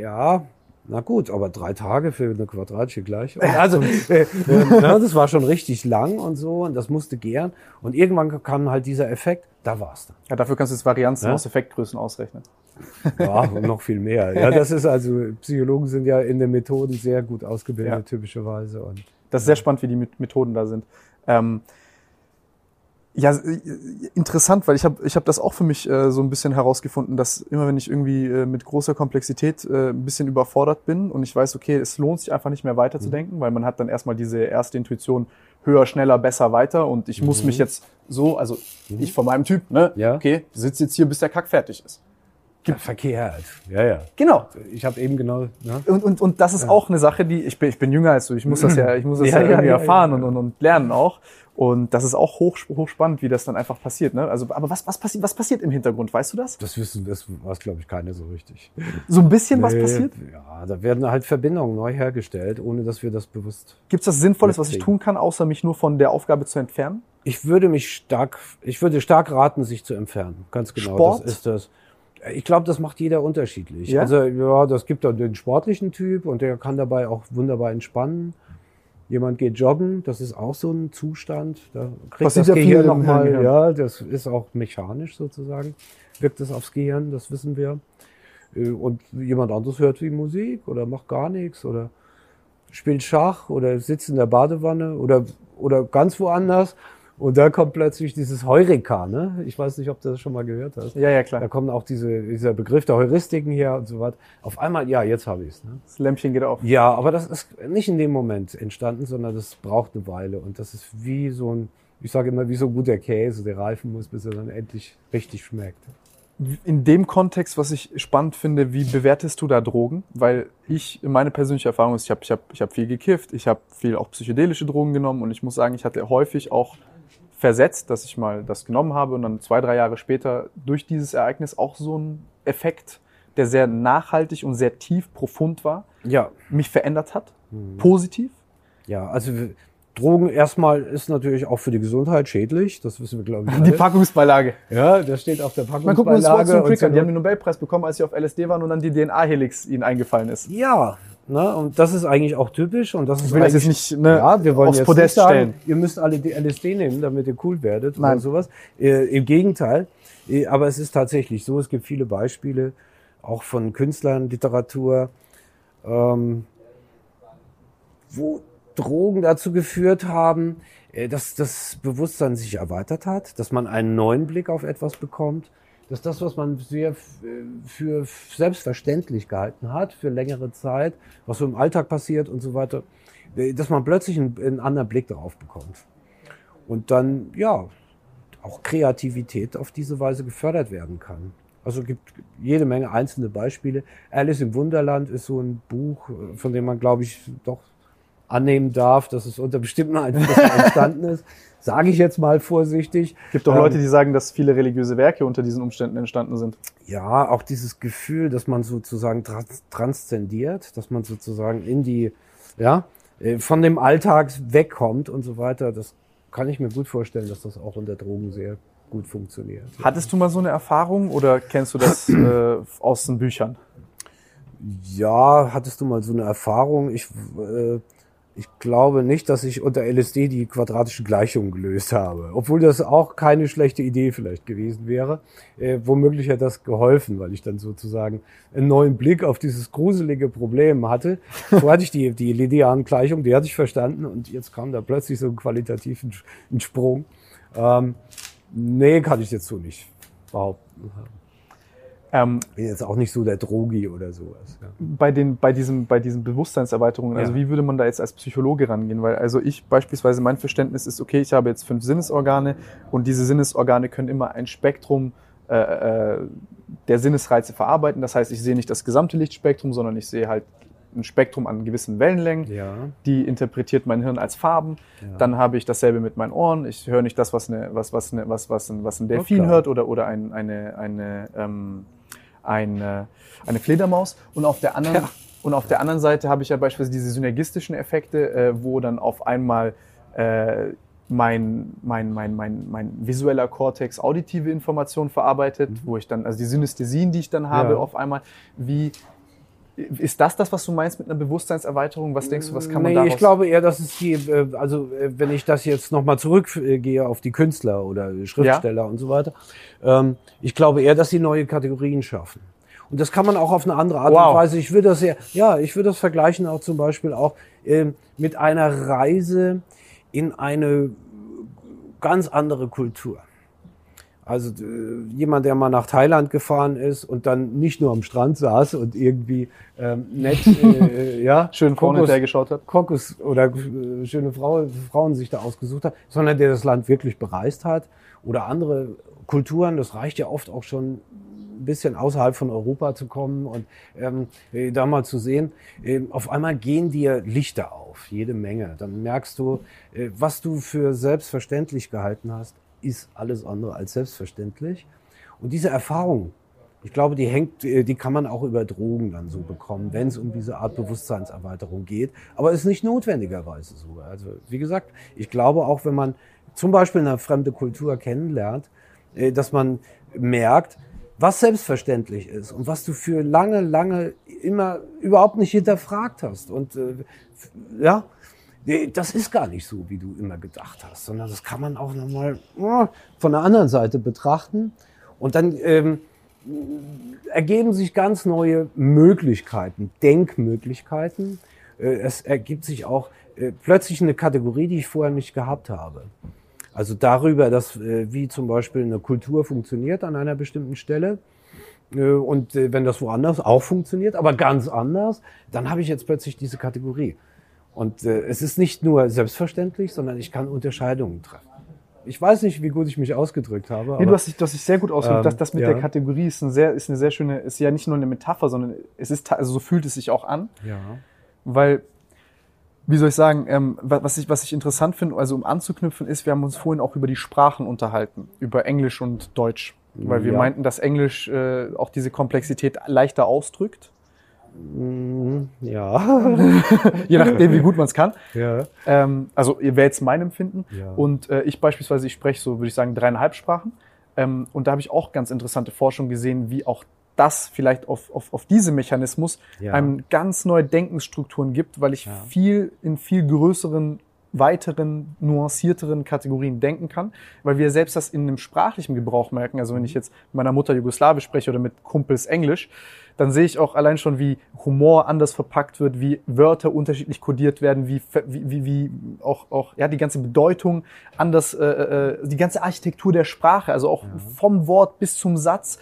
Ja, na gut, aber drei Tage für eine quadratische Gleichung. [laughs] Also, äh, na, das war schon richtig lang und so und das musste gären. Und irgendwann kam halt dieser Effekt, da war's dann. Ja, dafür kannst du jetzt Varianzen Ja. aus Effektgrößen ausrechnen. Ja, und noch viel mehr. Ja, das ist also, Psychologen sind ja in den Methoden sehr gut ausgebildet, Ja. typischerweise. Und Das ist sehr spannend, wie die Met- Methoden da sind. Ähm, ja, äh, interessant, weil ich habe ich hab das auch für mich äh, so ein bisschen herausgefunden, dass immer wenn ich irgendwie äh, mit großer Komplexität äh, ein bisschen überfordert bin und ich weiß, okay, es lohnt sich einfach nicht mehr weiterzudenken, weil man hat dann erstmal diese erste Intuition höher, schneller, besser, weiter und ich muss mich jetzt so, also ich von meinem Typ, ne, Ja. okay, sitze jetzt hier, bis der Kack fertig ist. Gibt verkehrt. Ja, ja. Genau. Ich habe eben genau. Ne? Und, und, und das ist auch eine Sache, die ich bin, ich bin jünger als du. Ich muss das ja, ich muss das [laughs] ja, Ja, ja, irgendwie ja, erfahren ja. Und, und, und lernen auch. Und das ist auch hoch, hochspannend, wie das dann einfach passiert. Ne? Also, aber was, was passiert, was passiert im Hintergrund? Weißt du das? Das wissen, das weiß, glaube ich, keiner so richtig. So ein bisschen was Nee, passiert? Ja, da werden halt Verbindungen neu hergestellt, ohne dass wir das bewusst. Gibt es was Sinnvolles, was ich tun kann, außer mich nur von der Aufgabe zu entfernen? Ich würde mich stark, ich würde stark raten, sich zu entfernen. Ganz genau. Sport? Das ist das. Ich glaube, das macht jeder unterschiedlich. Ja? Also ja, das gibt dann den sportlichen Typ und der kann dabei auch wunderbar entspannen. Jemand geht joggen, das ist auch so ein Zustand. Da kriegt Passiert das ja Gehirn nochmal, Hirn, ja, das ist auch mechanisch sozusagen, wirkt es aufs Gehirn, das wissen wir. Äh, Und jemand anderes hört wie Musik oder macht gar nichts oder spielt Schach oder sitzt in der Badewanne oder, oder ganz woanders. Und da kommt plötzlich dieses Heureka, ne? Ich weiß nicht, ob du das schon mal gehört hast. Ja, ja, Da klar. kommen auch diese, dieser Begriff der Heuristiken her und so weiter. Auf einmal, ja, jetzt habe ich's. Ne? Das Lämpchen geht auf. Ja, aber das ist nicht in dem Moment entstanden, sondern das braucht eine Weile. Und das ist wie so ein, ich sage immer, wie so ein guter Käse, der reifen muss, bis er dann endlich richtig schmeckt. In dem Kontext, was ich spannend finde, wie bewertest du da Drogen? Weil ich, meine persönliche Erfahrung ist, ich habe ich hab, ich hab viel gekifft, ich habe viel auch psychedelische Drogen genommen und ich muss sagen, ich hatte häufig auch versetzt, dass ich mal das genommen habe und dann zwei, drei Jahre später durch dieses Ereignis auch so ein Effekt, der sehr nachhaltig und sehr tief, profund war, Ja, mich verändert hat, positiv. ja, also Drogen erstmal ist natürlich auch für die Gesundheit schädlich, das wissen wir, glaube ich. Die alle. Packungsbeilage. Ja, das steht auf der Man guckt uns Watson Packungsbeilage. und und Crick an, die haben den Nobelpreis bekommen, als sie auf LSD waren und dann die DNA-Helix ihnen eingefallen ist. Ja, ne, und das ist eigentlich auch typisch und das ist Ich will das jetzt nicht ne, ja, wir wollen aufs jetzt Podest nicht sagen, stellen. ihr müsst alle die LSD nehmen, damit ihr cool werdet Nein. oder sowas. Äh, Im Gegenteil, äh, aber es ist tatsächlich so, es gibt viele Beispiele, auch von Künstlern, Literatur, ähm, wo Drogen dazu geführt haben, äh, dass das Bewusstsein sich erweitert hat, dass man einen neuen Blick auf etwas bekommt, dass das, was man sehr äh, für selbstverständlich gehalten hat, für längere Zeit, was so im Alltag passiert und so weiter, äh, dass man plötzlich einen, einen anderen Blick darauf bekommt. Und dann, ja, auch Kreativität auf diese Weise gefördert werden kann. Also gibt jede Menge einzelne Beispiele. Alice im Wunderland ist so ein Buch, äh, von dem man, glaube ich, doch annehmen darf, dass es unter bestimmten Einflüssen entstanden ist. Sage ich jetzt mal vorsichtig. Gibt auch Ähm, Leute, die sagen, dass viele religiöse Werke unter diesen Umständen entstanden sind. Ja, auch dieses Gefühl, dass man sozusagen trans transzendiert, dass man sozusagen in die, ja, äh, von dem Alltag wegkommt und so weiter. Das kann ich mir gut vorstellen, dass das auch unter Drogen sehr gut funktioniert. Hattest du mal so eine Erfahrung oder kennst du das äh, aus den Büchern? Ja, hattest du mal so eine Erfahrung? Ich, äh, ich glaube nicht, dass ich unter LSD die quadratische Gleichung gelöst habe. Obwohl das auch keine schlechte Idee vielleicht gewesen wäre. Äh, womöglich hat das geholfen, weil ich dann sozusagen einen neuen Blick auf dieses gruselige Problem hatte. [laughs] Vorher hatte ich die, die linearen Gleichung, die hatte ich verstanden und jetzt kam da plötzlich so ein qualitativen Sprung. Ähm, nee, kann ich jetzt so nicht behaupten. Ähm, jetzt auch nicht so der Drogi oder sowas. Ja. bei den bei diesem bei diesen Bewusstseinserweiterungen, also Ja. wie würde man da jetzt als Psychologe rangehen? Weil also ich beispielsweise mein Verständnis ist, okay, ich habe jetzt fünf Sinnesorgane und diese Sinnesorgane können immer ein Spektrum äh, äh, der Sinnesreize verarbeiten. Das heißt, ich sehe nicht das gesamte Lichtspektrum, sondern ich sehe halt ein Spektrum an gewissen Wellenlängen. Ja. Die interpretiert mein Hirn als Farben. Ja. Dann habe ich dasselbe mit meinen Ohren. Ich höre nicht das, was eine, was was eine, was was ein, was ein Delfin klar. hört oder oder ein, eine eine ähm, eine eine Fledermaus. Und auf der anderen Ja. und auf der anderen Seite habe ich ja beispielsweise diese synergistischen Effekte, äh, wo dann auf einmal äh, mein, mein, mein, mein, mein visueller Kortex auditive Informationen verarbeitet, wo ich dann, also die Synästhesien, die ich dann habe, Mhm. Ja. auf einmal, wie, ist das das, was du meinst mit einer Bewusstseinserweiterung? Was denkst du, was kann man nee, daraus? ich glaube eher, dass es die, äh, also äh, wenn ich das jetzt nochmal zurückgehe auf die Künstler oder Schriftsteller und so weiter, ähm, ich glaube eher, dass sie neue Kategorien schaffen. Und das kann man auch auf eine andere Art Wow. und Weise. Ich würde das ja, ja, ich würde das vergleichen auch zum Beispiel auch ähm, mit einer Reise in eine ganz andere Kultur. Also äh, jemand, der mal nach Thailand gefahren ist und dann nicht nur am Strand saß und irgendwie ähm, nett, äh, [laughs] ja, Schön Kokos- hergeschaut hat. Kokos oder äh, schöne Frau, Frauen sich da ausgesucht hat, sondern der das Land wirklich bereist hat oder andere Kulturen. Das reicht ja oft auch schon ein bisschen außerhalb von Europa zu kommen und ähm, äh, da mal zu sehen, äh, auf einmal gehen dir Lichter auf, jede Menge. Dann merkst du, äh, was du für selbstverständlich gehalten hast, ist alles andere als selbstverständlich. Und diese Erfahrung, ich glaube, die hängt, äh, die kann man auch über Drogen dann so bekommen, wenn es um diese Art Bewusstseinserweiterung geht. Aber ist nicht notwendigerweise so. Also wie gesagt, ich glaube auch, wenn man zum Beispiel eine fremde Kultur kennenlernt, äh, dass man merkt, was selbstverständlich ist und was du für lange, lange immer überhaupt nicht hinterfragt hast. Und äh, ja, Nee, Das ist gar nicht so, wie du immer gedacht hast, sondern das kann man auch nochmal von der anderen Seite betrachten. Und dann ähm, ergeben sich ganz neue Möglichkeiten, Denkmöglichkeiten. Äh, es ergibt sich auch äh, plötzlich eine Kategorie, die ich vorher nicht gehabt habe. Also darüber, dass äh, wie zum Beispiel eine Kultur funktioniert an einer bestimmten Stelle. Und wenn das woanders auch funktioniert, aber ganz anders, dann habe ich jetzt plötzlich diese Kategorie. Und äh, es ist nicht nur selbstverständlich, sondern ich kann Unterscheidungen treffen. Ich weiß nicht, wie gut ich mich ausgedrückt habe. Nee, aber- du hast dich, du hast dich sehr gut ausgedrückt. Ähm, das, das mit ja. der Kategorie ist, ein sehr, ist eine sehr schöne, ist ja nicht nur eine Metapher, sondern es ist, also so fühlt es sich auch an. ja. Weil, wie soll ich sagen, ähm, wa- was, ich, was ich interessant finde, also um anzuknüpfen, ist, wir haben uns vorhin auch über die Sprachen unterhalten, über Englisch und Deutsch. Weil wir Ja. meinten, dass Englisch äh, auch diese Komplexität leichter ausdrückt, ja. [laughs] je nachdem, wie gut man es kann. ja. Ähm, also wäre jetzt mein Empfinden. Ja. Und äh, ich beispielsweise, ich spreche so, würde ich sagen, dreieinhalb Sprachen. Ähm, und da habe ich auch ganz interessante Forschung gesehen, wie auch das vielleicht auf, auf, auf diese Mechanismus Ja. einem ganz neue Denkensstrukturen gibt, weil ich viel in viel größeren, weiteren, nuancierteren Kategorien denken kann, weil wir selbst das in einem sprachlichen Gebrauch merken. Also wenn ich jetzt mit meiner Mutter Jugoslawisch spreche oder mit Kumpels Englisch, dann sehe ich auch allein schon, wie Humor anders verpackt wird, wie Wörter unterschiedlich kodiert werden, wie, wie, wie, wie auch, auch ja, die ganze Bedeutung anders, äh, äh, die ganze Architektur der Sprache, also auch vom Wort bis zum Satz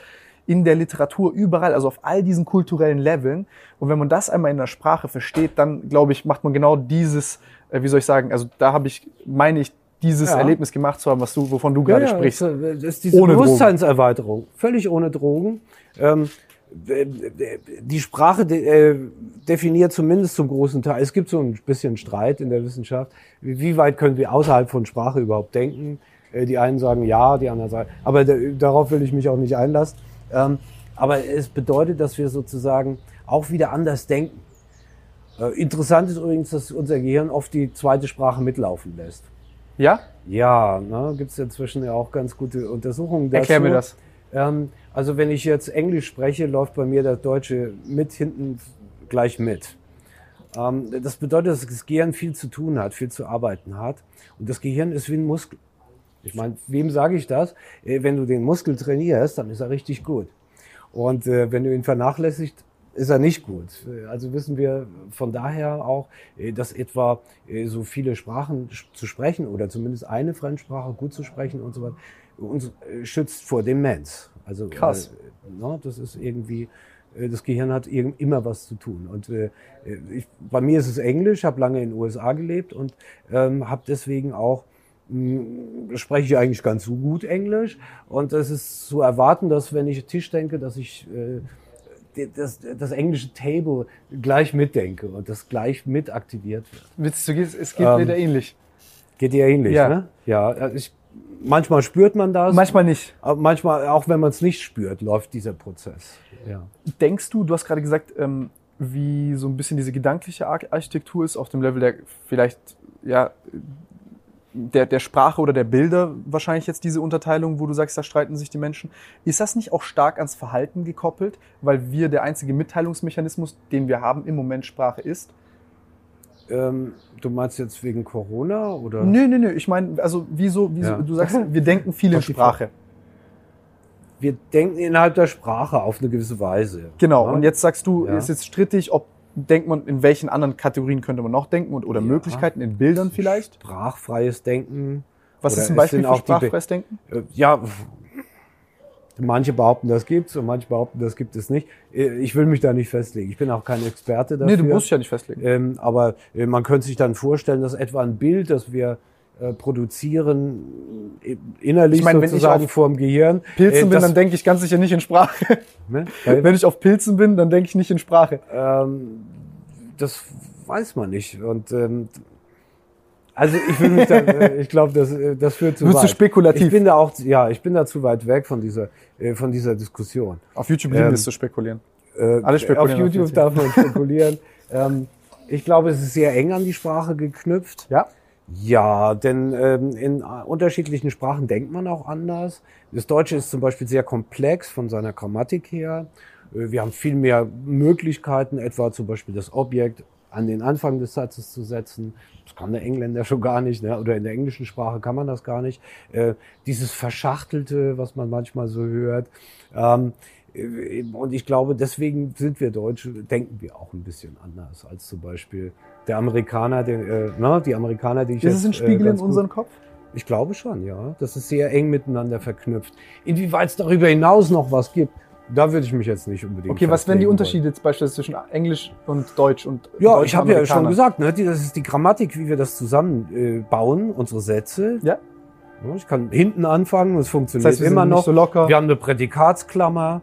in der Literatur, überall, also auf all diesen kulturellen Leveln. Und wenn man das einmal in der Sprache versteht, dann glaube ich, macht man genau dieses, äh, wie soll ich sagen, also da habe ich, meine ich, dieses Ja. Erlebnis gemacht zu haben, was du, wovon du gerade ja, sprichst. Das, das ist diese Ohne Drogen. Bewusstseinserweiterung. Völlig ohne Drogen. Ähm, die Sprache äh, definiert zumindest zum großen Teil, es gibt so ein bisschen Streit in der Wissenschaft, wie weit können wir außerhalb von Sprache überhaupt denken? Äh, die einen sagen ja, die anderen sagen, aber darauf will ich mich auch nicht einlassen. Ähm, aber es bedeutet, dass wir sozusagen auch wieder anders denken. Äh, interessant ist übrigens, dass unser Gehirn oft die zweite Sprache mitlaufen lässt. Ja? Ja, ne, gibt es inzwischen ja auch ganz gute Untersuchungen dazu. Erklär mir das. Ähm, also wenn ich jetzt Englisch spreche, läuft bei mir das Deutsche mit hinten gleich mit. Ähm, das bedeutet, dass das Gehirn viel zu tun hat, viel zu arbeiten hat. Und das Gehirn ist wie ein Muskel. Ich meine, wem sage ich das? Äh, wenn du den Muskel trainierst, dann ist er richtig gut. Und äh, wenn du ihn vernachlässigst, ist er nicht gut. Also wissen wir von daher auch, äh, dass etwa äh, so viele Sprachen zu sprechen oder zumindest eine Fremdsprache gut zu sprechen und so weiter uns äh, schützt vor Demenz. Also krass. Äh, ne, das ist irgendwie das Gehirn hat immer was zu tun. Und äh, ich, bei mir ist es Englisch, habe lange in den USA gelebt und ähm, habe deswegen auch mh, spreche ich eigentlich ganz so gut Englisch. Und es ist zu erwarten, dass wenn ich Tisch denke, dass ich äh, das, das englische Table gleich mitdenke und das gleich mit aktiviert wird. Witzig, du es geht ähm, wieder ähnlich. Geht dir ähnlich, ja. ne? Ja, also ich, manchmal spürt man das. Manchmal nicht. Aber manchmal, auch wenn man es nicht spürt, läuft dieser Prozess. Ja. Denkst du, du hast gerade gesagt, ähm, wie so ein bisschen diese gedankliche Architektur ist auf dem Level der vielleicht ja der, der Sprache oder der Bilder wahrscheinlich jetzt diese Unterteilung, wo du sagst, da streiten sich die Menschen. Ist das nicht auch stark ans Verhalten gekoppelt, weil wir der einzige Mitteilungsmechanismus, den wir haben, im Moment Sprache ist? Ähm, du meinst jetzt wegen Corona oder? Nö, nö, nö. Ich meine, also wieso, wieso ja. du sagst, wir [laughs] denken viel in Sprache. Wir denken innerhalb der Sprache auf eine gewisse Weise. Genau. Ja? Und jetzt sagst du, ja. ist jetzt strittig, ob denkt man, in welchen anderen Kategorien könnte man noch denken und, oder ja. Möglichkeiten in Bildern vielleicht? Sprachfreies Denken. Was ist ein Beispiel für sprachfreies Denken? Äh, ja, manche behaupten, das gibt's und manche behaupten, das gibt es nicht. Äh, ich will mich da nicht festlegen. Ich bin auch kein Experte dafür. Nee, du musst dich ja nicht festlegen. Ähm, aber äh, man könnte sich dann vorstellen, dass etwa ein Bild, das wir produzieren, innerlich ich mein, sozusagen wenn ich vor dem Gehirn. Pilzen bin, dann denke ich ganz sicher nicht in Sprache. Ne? [laughs] wenn ich auf Pilzen bin, dann denke ich nicht in Sprache. Ähm, das weiß man nicht. Und ähm, also ich will mich da, [laughs] äh, ich glaube, das, äh, das führt zu Wirst weit. Du spekulativ. Ich bin da auch, ja, ich bin da zu weit weg von dieser, äh, von dieser Diskussion. Auf YouTube ähm, ist zu spekulieren. Äh, Alle spekulieren. Auf YouTube, auf darf man spekulieren. [laughs] ähm, ich glaube, es ist sehr eng an die Sprache geknüpft. Ja. Ja, denn ähm, in unterschiedlichen Sprachen denkt man auch anders. Das Deutsche ist zum Beispiel sehr komplex von seiner Grammatik her. Äh, wir haben viel mehr Möglichkeiten, etwa zum Beispiel das Objekt an den Anfang des Satzes zu setzen. Das kann der Engländer [laughs] schon gar nicht, ne? oder in der englischen Sprache kann man das gar nicht. Äh, dieses Verschachtelte, was man manchmal so hört. Ähm, äh, und ich glaube, deswegen sind wir Deutsche, denken wir auch ein bisschen anders als zum Beispiel der Amerikaner, den, äh, na, die Amerikaner, die ich Ist es ein Spiegel äh, in unserem Kopf? Ich glaube schon, ja. Das ist sehr eng miteinander verknüpft. Inwieweit es darüber hinaus noch was gibt, da würde ich mich jetzt nicht unbedingt. Okay, was wären die Unterschiede jetzt beispielsweise zwischen Englisch und Deutsch und Ja, Deutsch ich habe ja schon gesagt, ne, das ist die Grammatik, wie wir das zusammenbauen, äh, unsere Sätze. Ja. Ich kann hinten anfangen, es funktioniert das heißt, immer noch. So locker. Wir haben eine Prädikatsklammer.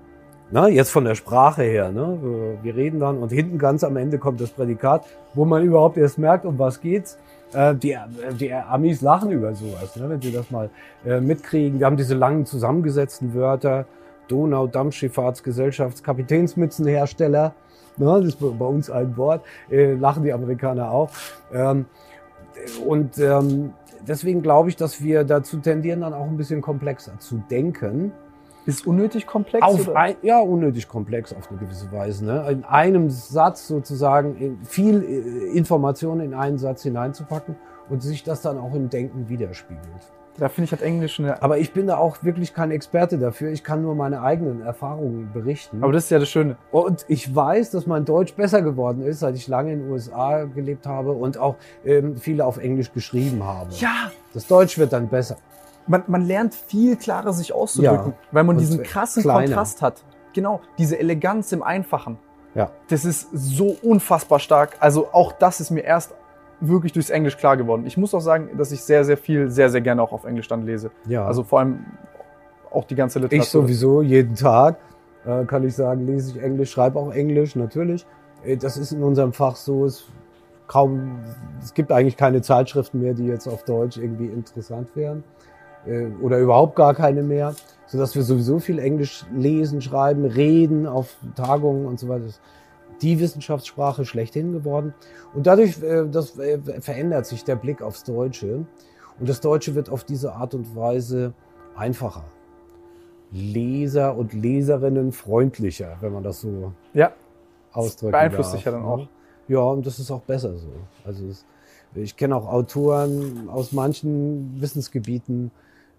Na, jetzt von der Sprache her, ne? Wir reden dann und hinten ganz am Ende kommt das Prädikat, wo man überhaupt erst merkt, um was geht's. Äh, die, die Amis lachen über sowas, ne? wenn sie das mal äh, mitkriegen. Wir haben diese langen zusammengesetzten Wörter. Donau Dampfschifffahrtsgesellschafts Kapitänsmützenhersteller. Ne? Das ist bei uns ein Wort. Äh, lachen die Amerikaner auch. Ähm, und ähm, deswegen glaube ich, dass wir dazu tendieren, dann auch ein bisschen komplexer zu denken ist unnötig komplex? Auf ein, ja, unnötig komplex auf eine gewisse Weise. Ne? In einem Satz sozusagen viel äh, Information in einen Satz hineinzupacken und sich das dann auch im Denken widerspiegelt. Da finde ich hat Englisch eine. Aber ich bin da auch wirklich kein Experte dafür. Ich kann nur meine eigenen Erfahrungen berichten. Aber das ist ja das Schöne. Und ich weiß, dass mein Deutsch besser geworden ist, seit ich lange in den USA gelebt habe und auch ähm, viele auf Englisch geschrieben habe. Ja. Das Deutsch wird dann besser man, man lernt viel klarer sich auszudrücken, ja. weil man Und diesen krassen kleiner. Kontrast hat. Genau, diese Eleganz im Einfachen. Ja. Das ist so unfassbar stark. Also auch das ist mir erst wirklich durchs Englisch klar geworden. Ich muss auch sagen, dass ich sehr, sehr viel, sehr, sehr gerne auch auf Englisch dann lese. Ja. Also vor allem auch die ganze Literatur. Ich sowieso jeden Tag. äh, kann ich sagen, lese ich Englisch, schreibe auch Englisch, natürlich. Äh, das ist in unserem Fach so, es kaum, es gibt eigentlich keine Zeitschriften mehr, die jetzt auf Deutsch irgendwie interessant wären. Äh, oder überhaupt gar keine mehr. Sodass wir sowieso viel Englisch lesen, schreiben, reden auf Tagungen und so weiter. Die Wissenschaftssprache schlechthin geworden. Und dadurch äh, das, äh, verändert sich der Blick aufs Deutsche. Und das Deutsche wird auf diese Art und Weise einfacher. Leser und Leserinnen freundlicher, wenn man das so Ja, ausdrücken beeinflusst darf, dich ja dann ne? auch. Ja, und das ist auch besser so. Also es, ich kenne auch Autoren aus manchen Wissensgebieten,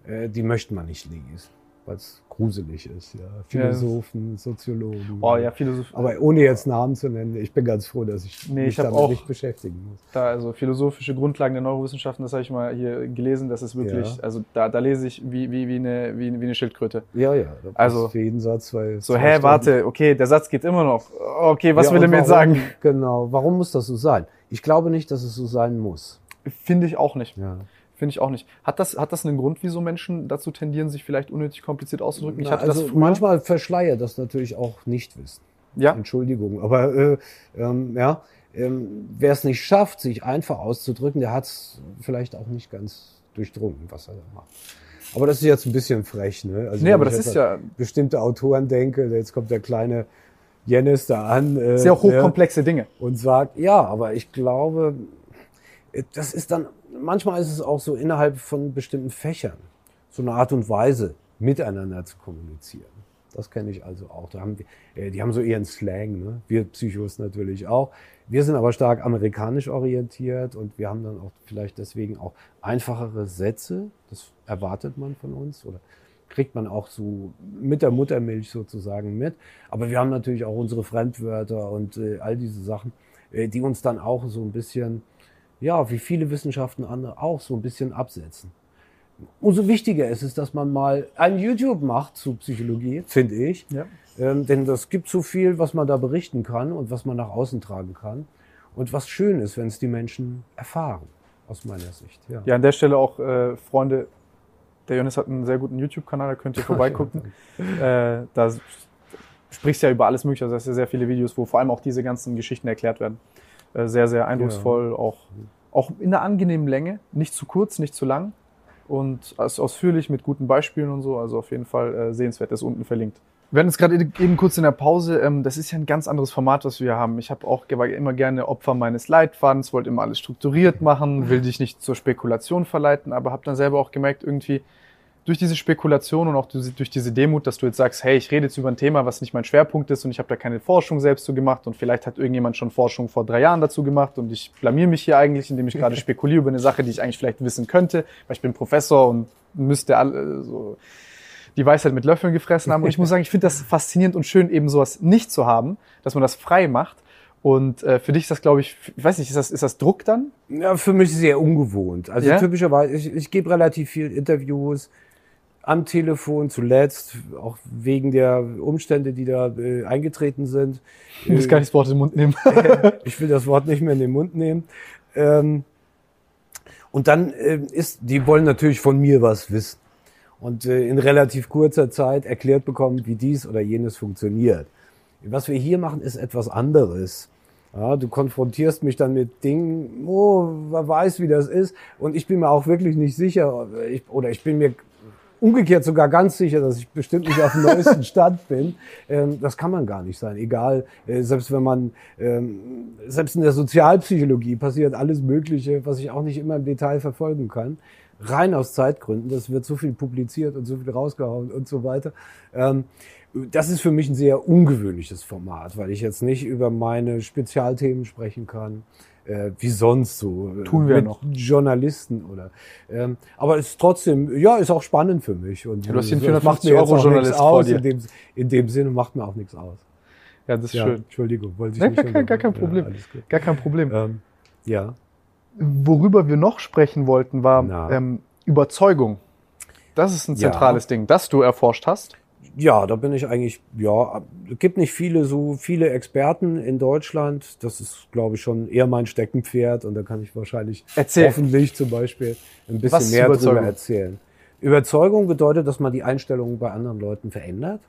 äh, die möchte man nicht lesen, weil es gruselig ist. Ja. Philosophen, Soziologen. Oh ja, Philosophie. Aber ohne jetzt Namen zu nennen, ich bin ganz froh, dass ich Nee, mich ich damit auch- nicht beschäftigen muss. Da, also philosophische Grundlagen der Neurowissenschaften, das habe ich mal hier gelesen, das ist wirklich, Ja. also da, da lese ich wie, wie, wie, eine, wie, wie eine Schildkröte. Ja, ja. Also, für jeden Satz zwei. So, hä, Stunden. warte, okay, der Satz geht immer noch. Okay, was Ja, will er mir jetzt sagen? Genau. Warum muss das so sein? Ich glaube nicht, dass es so sein muss. Finde ich auch nicht. Ja. Finde ich auch nicht. Hat das, hat das einen Grund, wieso Menschen dazu tendieren, sich vielleicht unnötig kompliziert auszudrücken? Ich Na, hatte also das früher. manchmal verschleiert das natürlich auch Nichtwissen. ja, Entschuldigung, aber äh, ähm, ja, ähm, wer es nicht schafft, sich einfach auszudrücken, der hat es vielleicht auch nicht ganz durchdrungen, was er da macht. Aber das ist jetzt ein bisschen frech, ne? Also nee, aber ich das ist ja bestimmte Autoren denke, jetzt kommt der kleine Jennis da an äh, sehr ne, hochkomplexe Dinge. und sagt, ja, aber ich glaube, äh, das ist dann, manchmal ist es auch so innerhalb von bestimmten Fächern, so eine Art und Weise, miteinander zu kommunizieren. Das kenne ich also auch. Da haben wir, äh, die haben so ihren Slang, ne? wir Psychos natürlich auch. Wir sind aber stark amerikanisch orientiert und wir haben dann auch vielleicht deswegen auch einfachere Sätze. Das erwartet man von uns oder kriegt man auch so mit der Muttermilch sozusagen mit. Aber wir haben natürlich auch unsere Fremdwörter und äh, all diese Sachen, äh, die uns dann auch so ein bisschen, ja, wie viele Wissenschaften andere auch so ein bisschen absetzen. Umso wichtiger ist es, dass man mal ein YouTube macht zu Psychologie, finde ich. Ja. Ähm, denn das gibt so viel, was man da berichten kann und was man nach außen tragen kann. Und was schön ist, wenn es die Menschen erfahren, aus meiner Sicht. Ja. Ja, an der Stelle auch, äh, Freunde, der Jonas hat einen sehr guten YouTube-Kanal, da könnt ihr [laughs] vorbeigucken. äh, da sprichst du ja über alles Mögliche, also das sind sehr viele Videos, wo vor allem auch diese ganzen Geschichten erklärt werden. Äh, sehr, sehr eindrucksvoll, auch, auch in einer angenehmen Länge, nicht zu kurz, nicht zu lang und aus, ausführlich mit guten Beispielen und so, also auf jeden Fall äh, sehenswert, ist unten verlinkt. Wir hatten es gerade eben kurz in der Pause, ähm, das ist ja ein ganz anderes Format, was wir haben. Ich habe auch immer gerne Opfer meines Leitfadens, wollte immer alles strukturiert machen, will dich nicht zur Spekulation verleiten, aber habe dann selber auch gemerkt, irgendwie durch diese Spekulation und auch durch diese Demut, dass du jetzt sagst, hey, ich rede jetzt über ein Thema, was nicht mein Schwerpunkt ist und ich habe da keine Forschung selbst zu gemacht und vielleicht hat irgendjemand schon Forschung vor drei Jahren dazu gemacht und ich blamier mich hier eigentlich, indem ich gerade [laughs] spekuliere über eine Sache, die ich eigentlich vielleicht wissen könnte, weil ich bin Professor und müsste alle so die Weisheit mit Löffeln gefressen haben. Und ich muss sagen, ich finde das faszinierend und schön, eben sowas nicht zu haben, dass man das frei macht. Und äh, für dich ist das, glaube ich, ich weiß nicht, ist das, ist das Druck dann? Ja, für mich sehr ungewohnt. Also Ja? typischerweise, ich, ich gebe relativ viel Interviews am Telefon zuletzt, auch wegen der Umstände, die da äh, eingetreten sind. Ich muss gar nicht das Wort in den Mund nehmen. [laughs] ich will das Wort nicht mehr in den Mund nehmen. Ähm, und dann äh, ist, die wollen natürlich von mir was wissen. Und äh, in relativ kurzer Zeit erklärt bekommen, wie dies oder jenes funktioniert. Was wir hier machen, ist etwas anderes. Ja, du konfrontierst mich dann mit Dingen, oh, wer weiß, wie das ist. Und ich bin mir auch wirklich nicht sicher, ich, oder ich bin mir umgekehrt sogar ganz sicher, dass ich bestimmt nicht auf dem neuesten Stand bin. Ähm, das kann man gar nicht sein. Egal, äh, selbst wenn man, ähm, selbst in der Sozialpsychologie passiert alles Mögliche, was ich auch nicht immer im Detail verfolgen kann. Rein aus Zeitgründen. Das wird so viel publiziert und so viel rausgehauen und so weiter. Ähm, das ist für mich ein sehr ungewöhnliches Format, weil ich jetzt nicht über meine Spezialthemen sprechen kann, äh, wie sonst so. Tun wir mit noch. Journalisten oder. Ähm, aber es ist trotzdem, ja, ist auch spannend für mich. Und Ja, du hast macht 450 mir jetzt Euro auch Journalist aus. In dem, in dem Sinne macht mir auch nichts aus. Ja, das ist Ja, schön. Entschuldigung, wollte ich Nee, nicht gar, kein, gar kein. Problem. Ja. Gar kein Problem. Ähm, ja. Worüber wir noch sprechen wollten, war ähm, Überzeugung. Das ist ein zentrales Ding, das du erforscht hast. Ja, da bin ich eigentlich, ja, es gibt nicht viele, so viele Experten in Deutschland. Das ist, glaube ich, schon eher mein Steckenpferd und da kann ich wahrscheinlich Erzähl. hoffentlich zum Beispiel ein bisschen Was mehr darüber erzählen. Überzeugung bedeutet, dass man die Einstellung bei anderen Leuten verändert.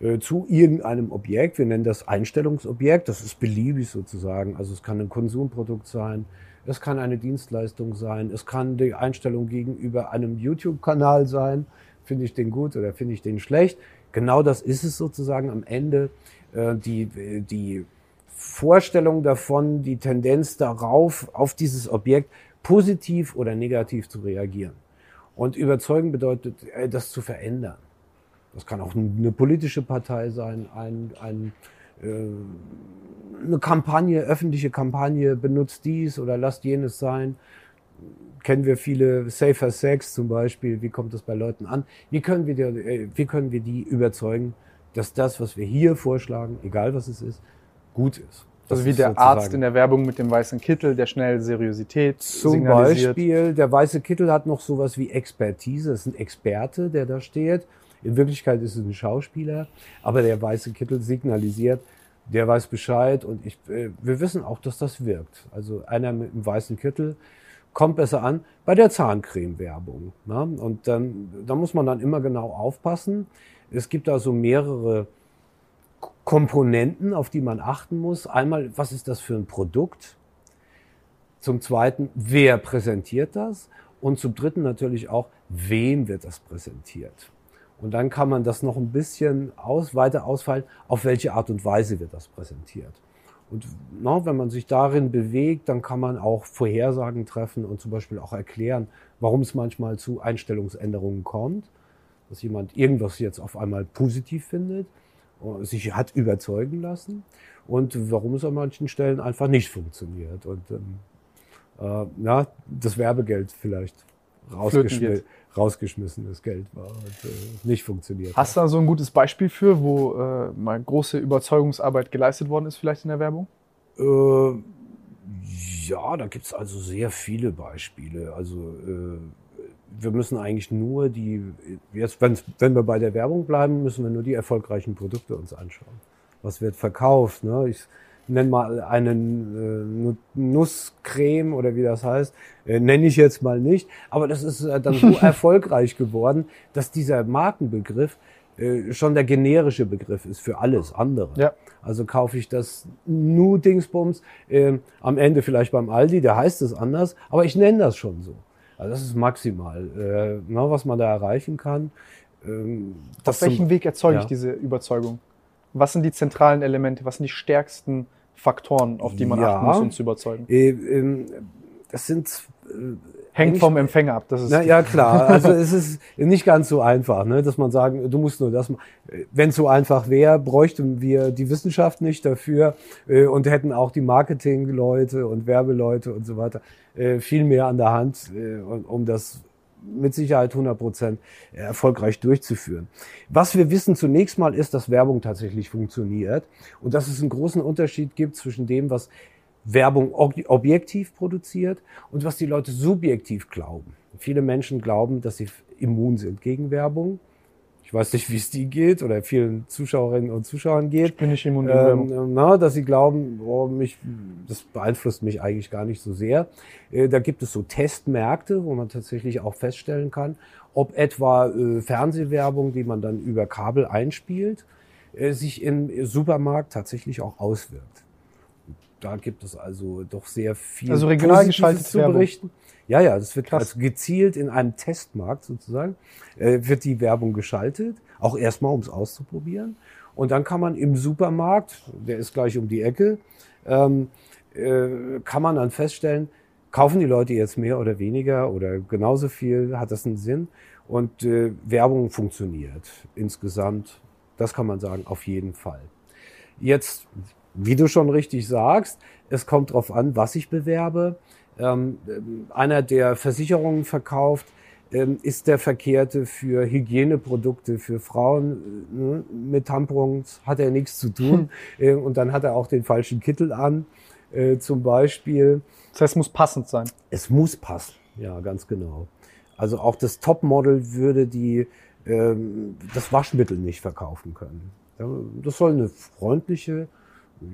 äh, zu irgendeinem Objekt. Wir nennen das Einstellungsobjekt. Das ist beliebig sozusagen. Also es kann ein Konsumprodukt sein, es kann eine Dienstleistung sein, es kann die Einstellung gegenüber einem YouTube-Kanal sein. Finde ich den gut oder finde ich den schlecht? Genau das ist es sozusagen am Ende. Äh, die, die Vorstellung davon, die Tendenz darauf, auf dieses Objekt positiv oder negativ zu reagieren. Und überzeugen bedeutet, äh, das zu verändern. Das kann auch eine politische Partei sein, ein, ein, äh, eine Kampagne, öffentliche Kampagne, benutzt dies oder lasst jenes sein. Kennen wir viele Safer Sex zum Beispiel, wie kommt das bei Leuten an? Wie können wir die, äh, wie können wir die überzeugen, dass das, was wir hier vorschlagen, egal was es ist, gut ist? Das also wie der Arzt in der Werbung mit dem weißen Kittel, der schnell Seriosität Zum signalisiert. Beispiel, der weiße Kittel hat noch sowas wie Expertise. Das ist ein Experte, der da steht. In Wirklichkeit ist es ein Schauspieler, aber der weiße Kittel signalisiert, der weiß Bescheid und ich, äh, wir wissen auch, dass das wirkt. Also einer mit einem weißen Kittel kommt besser an bei der Zahncreme-Werbung. Ne? Und dann, da muss man dann immer genau aufpassen. Es gibt da so mehrere Komponenten, auf die man achten muss. Einmal, was ist das für ein Produkt? Zum Zweiten, wer präsentiert das? Und zum Dritten natürlich auch, wem wird das präsentiert? Und dann kann man das noch ein bisschen aus, weiter ausfallen, auf welche Art und Weise wird das präsentiert. Und na, wenn man sich darin bewegt, dann kann man auch Vorhersagen treffen und zum Beispiel auch erklären, warum es manchmal zu Einstellungsänderungen kommt. Dass jemand irgendwas jetzt auf einmal positiv findet, sich hat überzeugen lassen und warum es an manchen Stellen einfach nicht funktioniert. Und ähm, äh, ja, das Werbegeld vielleicht rausgeschmissen rausgeschmissenes Geld war und äh, nicht funktioniert. Hast du da so ein gutes Beispiel für, wo äh, mal große Überzeugungsarbeit geleistet worden ist, vielleicht in der Werbung? Äh, ja, da gibt's also sehr viele Beispiele. Also äh, wir müssen eigentlich nur die, jetzt wenn, wenn wir bei der Werbung bleiben, müssen wir nur die erfolgreichen Produkte uns anschauen. Was wird verkauft? Ne? Ich, nenn mal einen äh, Nusscreme oder wie das heißt, äh, nenne ich jetzt mal nicht. Aber das ist äh, dann so [laughs] erfolgreich geworden, dass dieser Markenbegriff äh, schon der generische Begriff ist für alles andere. Ja. Also kaufe ich das Nu-Dingsbums äh, am Ende vielleicht beim Aldi, der heißt es anders, aber ich nenne das schon so. Also das ist maximal, äh, na, ne, was man da erreichen kann. Ähm, Auf welchem Weg erzeuge ja. ich diese Überzeugung? Was sind die zentralen Elemente? Was sind die stärksten Faktoren, auf die man ja, achten muss, um zu überzeugen? Äh, äh, das sind äh, Hängt vom Empfänger ab. Das ist na, ja, klar. [laughs] Also es ist nicht ganz so einfach, ne, dass man sagen, du musst nur das machen. Wenn es so einfach wäre, bräuchten wir die Wissenschaft nicht dafür äh, und hätten auch die Marketingleute und Werbeleute und so weiter äh, viel mehr an der Hand, äh, um das mit Sicherheit 100 Prozent erfolgreich durchzuführen. Was wir wissen zunächst mal ist, dass Werbung tatsächlich funktioniert und dass es einen großen Unterschied gibt zwischen dem, was Werbung objektiv produziert und was die Leute subjektiv glauben. Viele Menschen glauben, dass sie immun sind gegen Werbung ich weiß nicht, wie es die geht oder vielen Zuschauerinnen und Zuschauern geht. Ich bin nicht immun ähm, na, dass sie glauben, oh, mich, das beeinflusst mich eigentlich gar nicht so sehr. Äh, da gibt es so Testmärkte, wo man tatsächlich auch feststellen kann, ob etwa äh, Fernsehwerbung, die man dann über Kabel einspielt, äh, sich im Supermarkt tatsächlich auch auswirkt. Da gibt es also doch sehr viel also regional geschaltet zu berichten. Ja, ja, das wird Krass. also gezielt in einem Testmarkt sozusagen, äh, wird die Werbung geschaltet, auch erstmal, um es auszuprobieren. Und dann kann man im Supermarkt, der ist gleich um die Ecke, ähm, äh, kann man dann feststellen, kaufen die Leute jetzt mehr oder weniger oder genauso viel, hat das einen Sinn? Und äh, Werbung funktioniert insgesamt, das kann man sagen, auf jeden Fall. Jetzt, wie du schon richtig sagst, es kommt darauf an, was ich bewerbe. Ähm, einer, der Versicherungen verkauft, ähm, ist der Verkehrte für Hygieneprodukte für Frauen. Äh, ne? Mit Tampons hat er nichts zu tun. Hm. Äh, und dann hat er auch den falschen Kittel an, äh, zum Beispiel. Das heißt, es muss passend sein. Es muss passen, ja, ganz genau. Also auch das Topmodel würde die, ähm, das Waschmittel nicht verkaufen können. Das soll eine freundliche,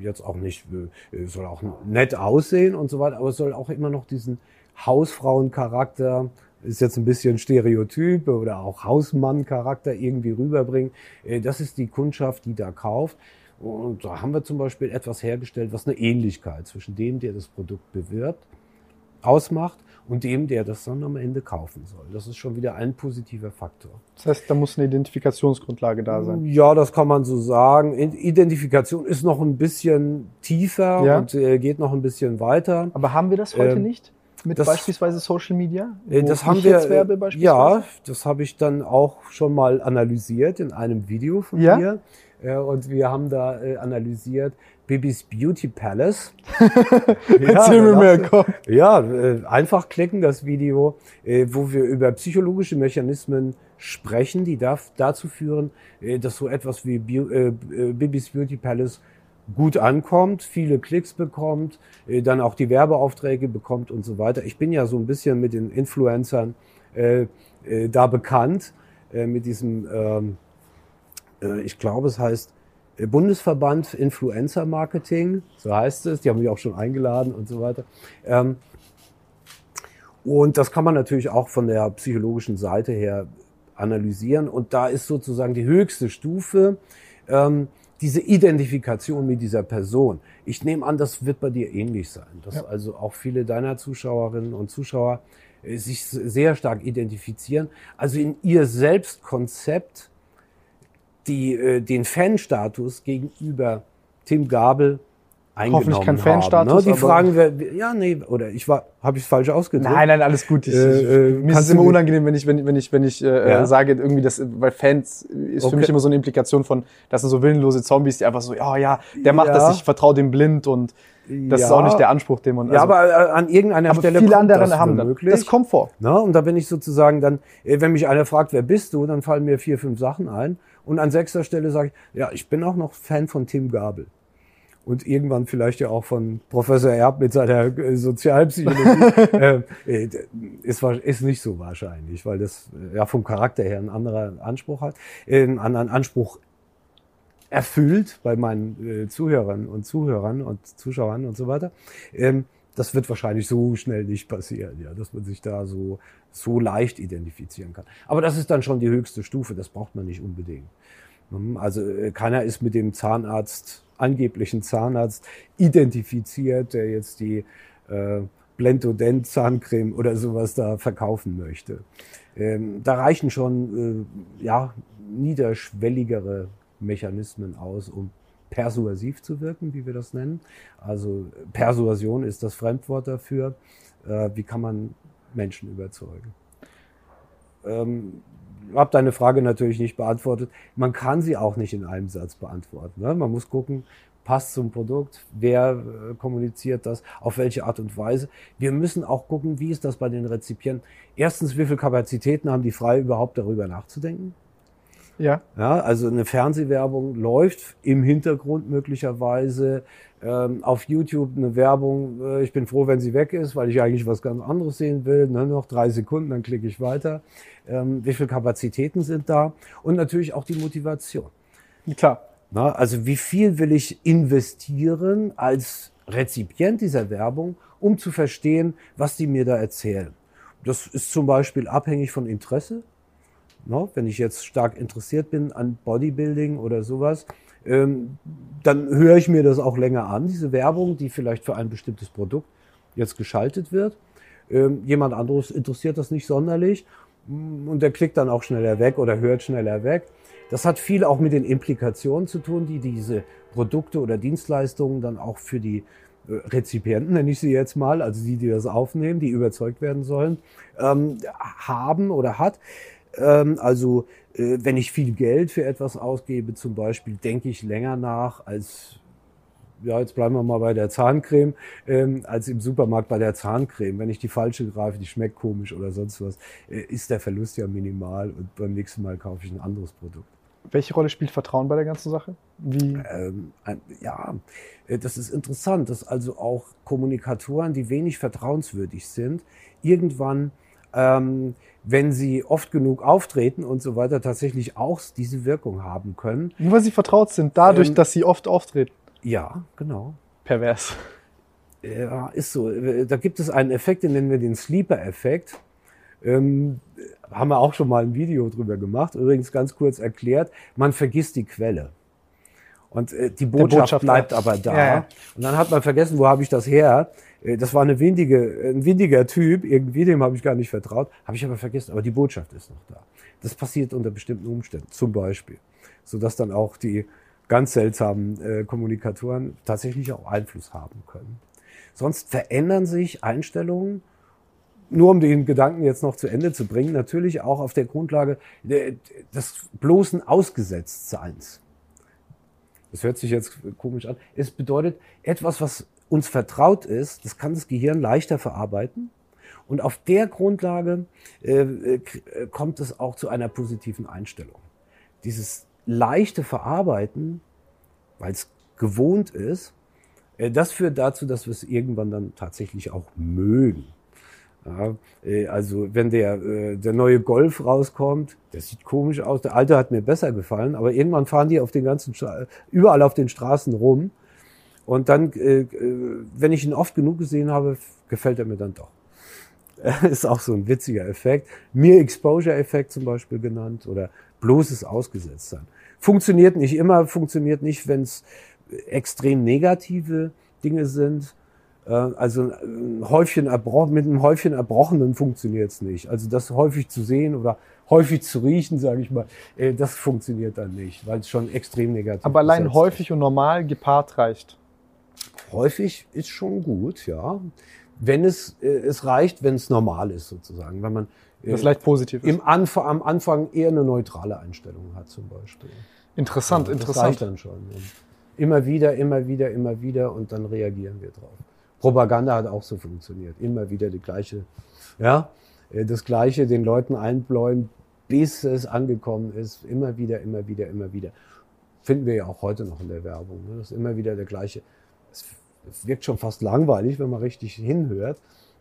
jetzt auch nicht, äh, soll auch nett aussehen und so weiter, aber es soll auch immer noch diesen Hausfrauencharakter ist jetzt ein bisschen Stereotyp oder auch Hausmann-Charakter irgendwie rüberbringen. Äh, das ist die Kundschaft, die da kauft. Und da haben wir zum Beispiel etwas hergestellt, was eine Ähnlichkeit zwischen dem, der das Produkt bewirbt, ausmacht und dem, der das dann am Ende kaufen soll. Das ist schon wieder ein positiver Faktor. Das heißt, da muss eine Identifikationsgrundlage da sein. Ja, das kann man so sagen. Identifikation ist noch ein bisschen tiefer Ja. und äh, geht noch ein bisschen weiter. Aber haben wir das heute Ähm, nicht? Mit das- beispielsweise Social Media? Äh, Das haben wir. werbe äh, beispielsweise? Ja, das habe ich dann auch schon mal analysiert in einem Video von Ja? mir. Äh, Und wir haben da analysiert Bibis Beauty Palace. [laughs] Erzähl mir mehr, komm. Ja, äh, einfach klicken das Video, äh, wo wir über psychologische Mechanismen sprechen, die darf dazu führen, äh, dass so etwas wie Bibis Beauty Palace gut ankommt, viele Klicks bekommt, dann auch die Werbeaufträge bekommt und so weiter. Ich bin ja so ein bisschen mit den Influencern äh, äh, da bekannt, äh, mit diesem, ähm, äh, ich glaube, es heißt Bundesverband Influencer Marketing, so heißt es. Die haben mich auch schon eingeladen und so weiter. Ähm, und das kann man natürlich auch von der psychologischen Seite her analysieren. Und da ist sozusagen die höchste Stufe ähm, diese Identifikation mit dieser Person. Ich nehme an, das wird bei dir ähnlich sein, dass also auch viele deiner Zuschauerinnen und Zuschauer äh, sich sehr stark identifizieren, also in ihr Selbstkonzept die äh, den Fanstatus gegenüber Tim Gabel eingenommen Hoffentlich kein haben. Fanstatus, Ne? Die fragen, wer, ja, nee, oder ich war, habe ich es falsch ausgedrückt? Nein, nein, alles gut. Ich, Äh, äh, mir ist kannst es immer unangenehm, wenn ich, wenn, wenn ich, wenn ich äh, Ja. sage, irgendwie das, weil Fans ist für Okay. mich immer so eine Implikation von, das sind so willenlose Zombies, die einfach so, ja, ja, der macht Ja. das, ich vertraue dem blind und das ist Ja. auch nicht der Anspruch, den man. Ja, also- aber äh, an irgendeiner aber Stelle viele kommt andere das haben das. womöglich. Das kommt vor. Na, und da bin ich sozusagen dann, äh, wenn mich einer fragt, wer bist du, dann fallen mir vier, fünf Sachen ein. Und an sechster Stelle sage ich, ja, ich bin auch noch Fan von Tim Gabel. Und irgendwann vielleicht ja auch von Professor Erb mit seiner äh, Sozialpsychologie. [laughs] äh, äh, ist, ist nicht so wahrscheinlich, weil das äh, ja vom Charakter her einen anderen Anspruch hat, äh, einen anderen Anspruch erfüllt bei meinen äh, Zuhörern und Zuhörern und Zuschauern und so weiter. Ähm, das wird wahrscheinlich so schnell nicht passieren, ja, dass man sich da so, so leicht identifizieren kann. Aber das ist dann schon die höchste Stufe, das braucht man nicht unbedingt. Hm, Also äh, keiner ist mit dem Zahnarzt, angeblichen Zahnarzt identifiziert, der jetzt die äh, Blendodent Zahncreme oder sowas da verkaufen möchte. Ähm, da reichen schon äh, ja, niederschwelligere Mechanismen aus, um persuasiv zu wirken, wie wir das nennen. Also Persuasion ist das Fremdwort dafür. Äh, wie kann man Menschen überzeugen? Ähm, ich habe deine Frage natürlich nicht beantwortet. Man kann sie auch nicht in einem Satz beantworten. Ne? Man muss gucken, passt zum Produkt, wer äh, kommuniziert das, auf welche Art und Weise. Wir müssen auch gucken, wie ist das bei den Rezipienten. Erstens, wie viel Kapazitäten haben die frei, überhaupt darüber nachzudenken? Ja. Ja, also eine Fernsehwerbung läuft im Hintergrund möglicherweise. Ähm, auf YouTube eine Werbung, äh, ich bin froh, wenn sie weg ist, weil ich eigentlich was ganz anderes sehen will. Ne? Noch drei Sekunden, dann klicke ich weiter. Ähm, wie viele Kapazitäten sind da? Und natürlich auch die Motivation. Klar. Na, also wie viel will ich investieren als Rezipient dieser Werbung, um zu verstehen, was die mir da erzählen? Das ist zum Beispiel abhängig von Interesse. No, wenn ich jetzt stark interessiert bin an Bodybuilding oder sowas, ähm, dann höre ich mir das auch länger an, diese Werbung, die vielleicht für ein bestimmtes Produkt jetzt geschaltet wird. Ähm, jemand anderes interessiert das nicht sonderlich mm, und der klickt dann auch schneller weg oder hört schneller weg. Das hat viel auch mit den Implikationen zu tun, die diese Produkte oder Dienstleistungen dann auch für die äh, Rezipienten, nenne ich sie jetzt mal, also die, die das aufnehmen, die überzeugt werden sollen, ähm, haben oder hat. Ähm, also äh, wenn ich viel Geld für etwas ausgebe, zum Beispiel, denke ich länger nach als ja, jetzt bleiben wir mal bei der Zahncreme, ähm, als im Supermarkt bei der Zahncreme. Wenn ich die falsche greife, die schmeckt komisch oder sonst was, äh, ist der Verlust ja minimal und beim nächsten Mal kaufe ich ein anderes Produkt. Welche Rolle spielt Vertrauen bei der ganzen Sache? Wie? Ähm, ein, ja, äh, das ist interessant, dass also auch Kommunikatoren, die wenig vertrauenswürdig sind, irgendwann, ähm, wenn sie oft genug auftreten und so weiter, tatsächlich auch diese Wirkung haben können. Nur weil sie vertraut sind, dadurch, Ähm, dass sie oft auftreten. Ja, genau. Pervers. Ja, ist so. Da gibt es einen Effekt, den nennen wir den Sleeper-Effekt. Ähm, haben wir auch schon mal ein Video drüber gemacht. Übrigens ganz kurz erklärt, man vergisst die Quelle. Und äh, die Botschaft, Botschaft bleibt bleibt. aber da. Ja, ja. Und dann hat man vergessen, wo habe ich das her? Äh, Das war eine windige, ein windiger Typ, irgendwie, dem habe ich gar nicht vertraut, habe ich aber vergessen. Aber die Botschaft ist noch da. Das passiert unter bestimmten Umständen, zum Beispiel. Sodass dann auch die ganz seltsamen äh, Kommunikatoren tatsächlich auch Einfluss haben können. Sonst verändern sich Einstellungen, nur um den Gedanken jetzt noch zu Ende zu bringen, natürlich auch auf der Grundlage äh, des bloßen Ausgesetztseins. Das hört sich jetzt komisch an. Es bedeutet, etwas, was uns vertraut ist, das kann das Gehirn leichter verarbeiten. Und auf der Grundlage äh, äh, k- kommt es auch zu einer positiven Einstellung. Dieses leichte Verarbeiten, weil es gewohnt ist, äh, das führt dazu, dass wir es irgendwann dann tatsächlich auch mögen. Ja, äh, also wenn der, äh, der neue Golf rauskommt, der sieht komisch aus, der alte hat mir besser gefallen, aber irgendwann fahren die auf den ganzen, überall auf den Straßen rum. Und dann, äh, äh, wenn ich ihn oft genug gesehen habe, gefällt er mir dann doch. [laughs] ist auch so ein witziger Effekt. Mere Exposure-Effekt zum Beispiel genannt oder bloßes Ausgesetztsein. Funktioniert nicht immer, funktioniert nicht, wenn es extrem negative Dinge sind. Äh, Also ein Häufchen erbrochen, mit einem Häufchen Erbrochenen funktioniert es nicht. Also das häufig zu sehen oder häufig zu riechen, sage ich mal, äh, das funktioniert dann nicht, weil es schon extrem negativ Aber allein häufig und normal gepaart reicht. Häufig ist schon gut, ja. Wenn es, äh, es reicht, wenn es normal ist sozusagen. Wenn man äh, Das leicht positiv im Anf am Anfang eher eine neutrale Einstellung hat zum Beispiel. Interessant, Ja, Das interessant. reicht dann schon. Und immer wieder, immer wieder, immer wieder und dann reagieren wir drauf. Propaganda hat auch so funktioniert. Immer wieder die gleiche, ja, äh, das gleiche den Leuten einbläuen, bis es angekommen ist. Immer wieder, immer wieder, immer wieder. Finden wir ja auch heute noch in der Werbung. Ne? Das ist immer wieder der gleiche. Es, wirkt schon fast langweilig, wenn man richtig hinhört.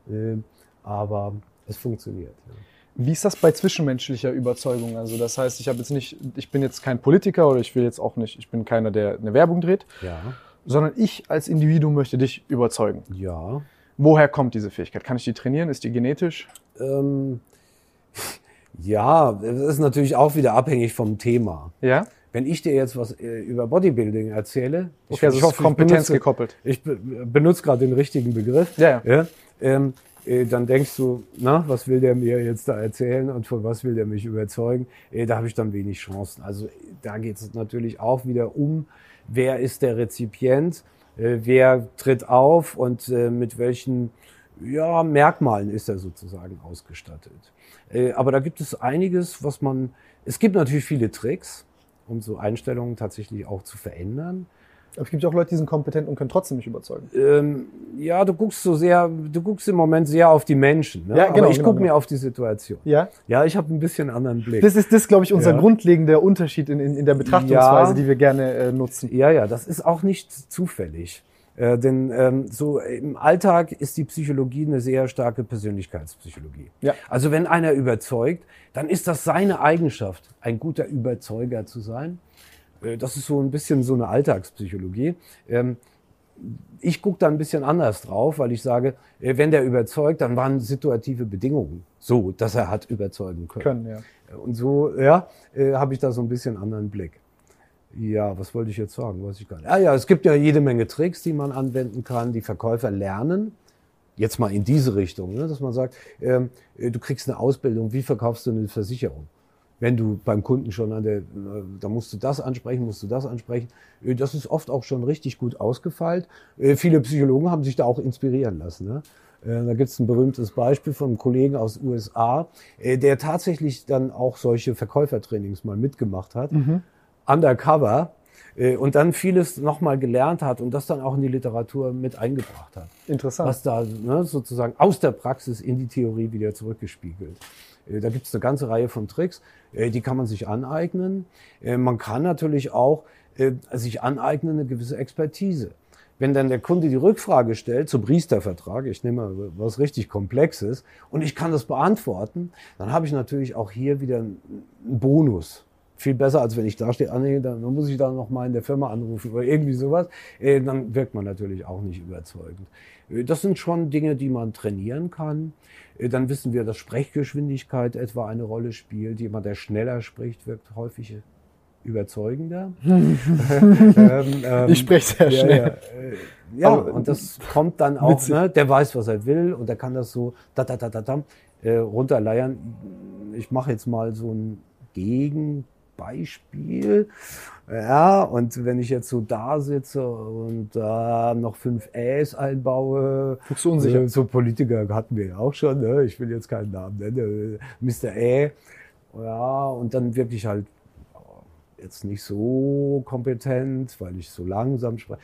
Äh, aber es funktioniert. Ja. Wie ist das bei zwischenmenschlicher Überzeugung? Also das heißt, ich habe jetzt nicht, ich bin jetzt kein Politiker oder ich will jetzt auch nicht, ich bin keiner, der eine Werbung dreht, Ja. sondern ich als Individuum möchte dich überzeugen. Ja. Woher kommt diese Fähigkeit? Kann ich die trainieren? Ist die genetisch? Ähm, [laughs] ja, das ist natürlich auch wieder abhängig vom Thema. Ja? Wenn ich dir jetzt was äh, über Bodybuilding erzähle, Okay, also es ist Kompetenz benutze, gekoppelt. ich be benutze gerade den richtigen Begriff, Ja, ja. ähm, äh, dann denkst du, na, was will der mir jetzt da erzählen und von was will der mich überzeugen? Äh, da habe ich dann wenig Chancen. Also da geht es natürlich auch wieder um, wer ist der Rezipient, wer tritt auf und mit welchen ja, Merkmalen ist er sozusagen ausgestattet. Aber da gibt es einiges, was man, es gibt natürlich viele Tricks, um so Einstellungen tatsächlich auch zu verändern. Aber es gibt ja auch Leute, die sind kompetent und können trotzdem nicht überzeugen. Ähm, ja, du guckst so sehr, du guckst im Moment sehr auf die Menschen. Ne? Ja, genau, Aber ich genau, gucke genau. mir auf die Situation. Ja? Ja, ich habe ein bisschen anderen Blick. Das ist, das, glaube ich, unser Ja. grundlegender Unterschied in, in, in der Betrachtungsweise, Ja. die wir gerne äh, nutzen. Ja, ja, das ist auch nicht zufällig. Äh, denn ähm, so im Alltag ist die Psychologie eine sehr starke Persönlichkeitspsychologie. Ja. Also wenn einer überzeugt, dann ist das seine Eigenschaft, ein guter Überzeuger zu sein. Äh, das ist so ein bisschen so eine Alltagspsychologie. Ähm, ich gucke da ein bisschen anders drauf, weil ich sage, äh, wenn der überzeugt, dann waren situative Bedingungen so, dass er hat überzeugen können. Können, ja. Und so, ja, äh, habe ich da so ein bisschen anderen Blick. Ja, was wollte ich jetzt sagen? Weiß ich gar nicht. Ah ja, es gibt ja jede Menge Tricks, die man anwenden kann, die Verkäufer lernen. Jetzt mal in diese Richtung, ne, dass man sagt, ähm, äh, du kriegst eine Ausbildung, wie verkaufst du eine Versicherung? Wenn du beim Kunden schon an der, äh, da musst du das ansprechen, musst du das ansprechen. Äh, Das ist oft auch schon richtig gut ausgefeilt. Äh, Viele Psychologen haben sich da auch inspirieren lassen. Ne? Äh, Da gibt es ein berühmtes Beispiel von einem Kollegen aus USA, äh, der tatsächlich dann auch solche Verkäufertrainings mal mitgemacht hat, undercover, äh, und dann vieles nochmal gelernt hat und das dann auch in die Literatur mit eingebracht hat Interessant. was da ne, sozusagen aus der Praxis in die Theorie wieder zurückgespiegelt. Äh, Da gibt es eine ganze Reihe von Tricks, äh, die kann man sich aneignen. Äh, Man kann natürlich auch äh, sich aneignen eine gewisse Expertise. Wenn dann der Kunde die Rückfrage stellt zum Priestervertrag, ich nehme mal was richtig Komplexes, und ich kann das beantworten, dann habe ich natürlich auch hier wieder einen einen Bonus. Viel besser, als wenn ich da stehe, ah, nee, dann muss ich da noch mal in der Firma anrufen oder irgendwie sowas. Äh, dann wirkt man natürlich auch nicht überzeugend. Äh, das sind schon Dinge, die man trainieren kann. Äh, dann wissen wir, dass Sprechgeschwindigkeit etwa eine Rolle spielt. Jemand, der schneller spricht, wirkt häufig überzeugender. [laughs] ähm, ähm, ich spreche sehr ja, schnell. Ja, ja und das [laughs] kommt dann auch, ne, der weiß, was er will und der kann das so da, da, da, da, da, äh, runterleiern. Ich mache jetzt mal so ein Gegenbeispiel. Ja, und wenn ich jetzt so da sitze und da äh, noch fünf Äs einbaue, Guckst du unsicher. Äh, so Politiker hatten wir ja auch schon, ne? ich will jetzt keinen Namen nennen, Mr. Ä. Ja, und dann wirklich halt jetzt nicht so kompetent, weil ich so langsam spreche.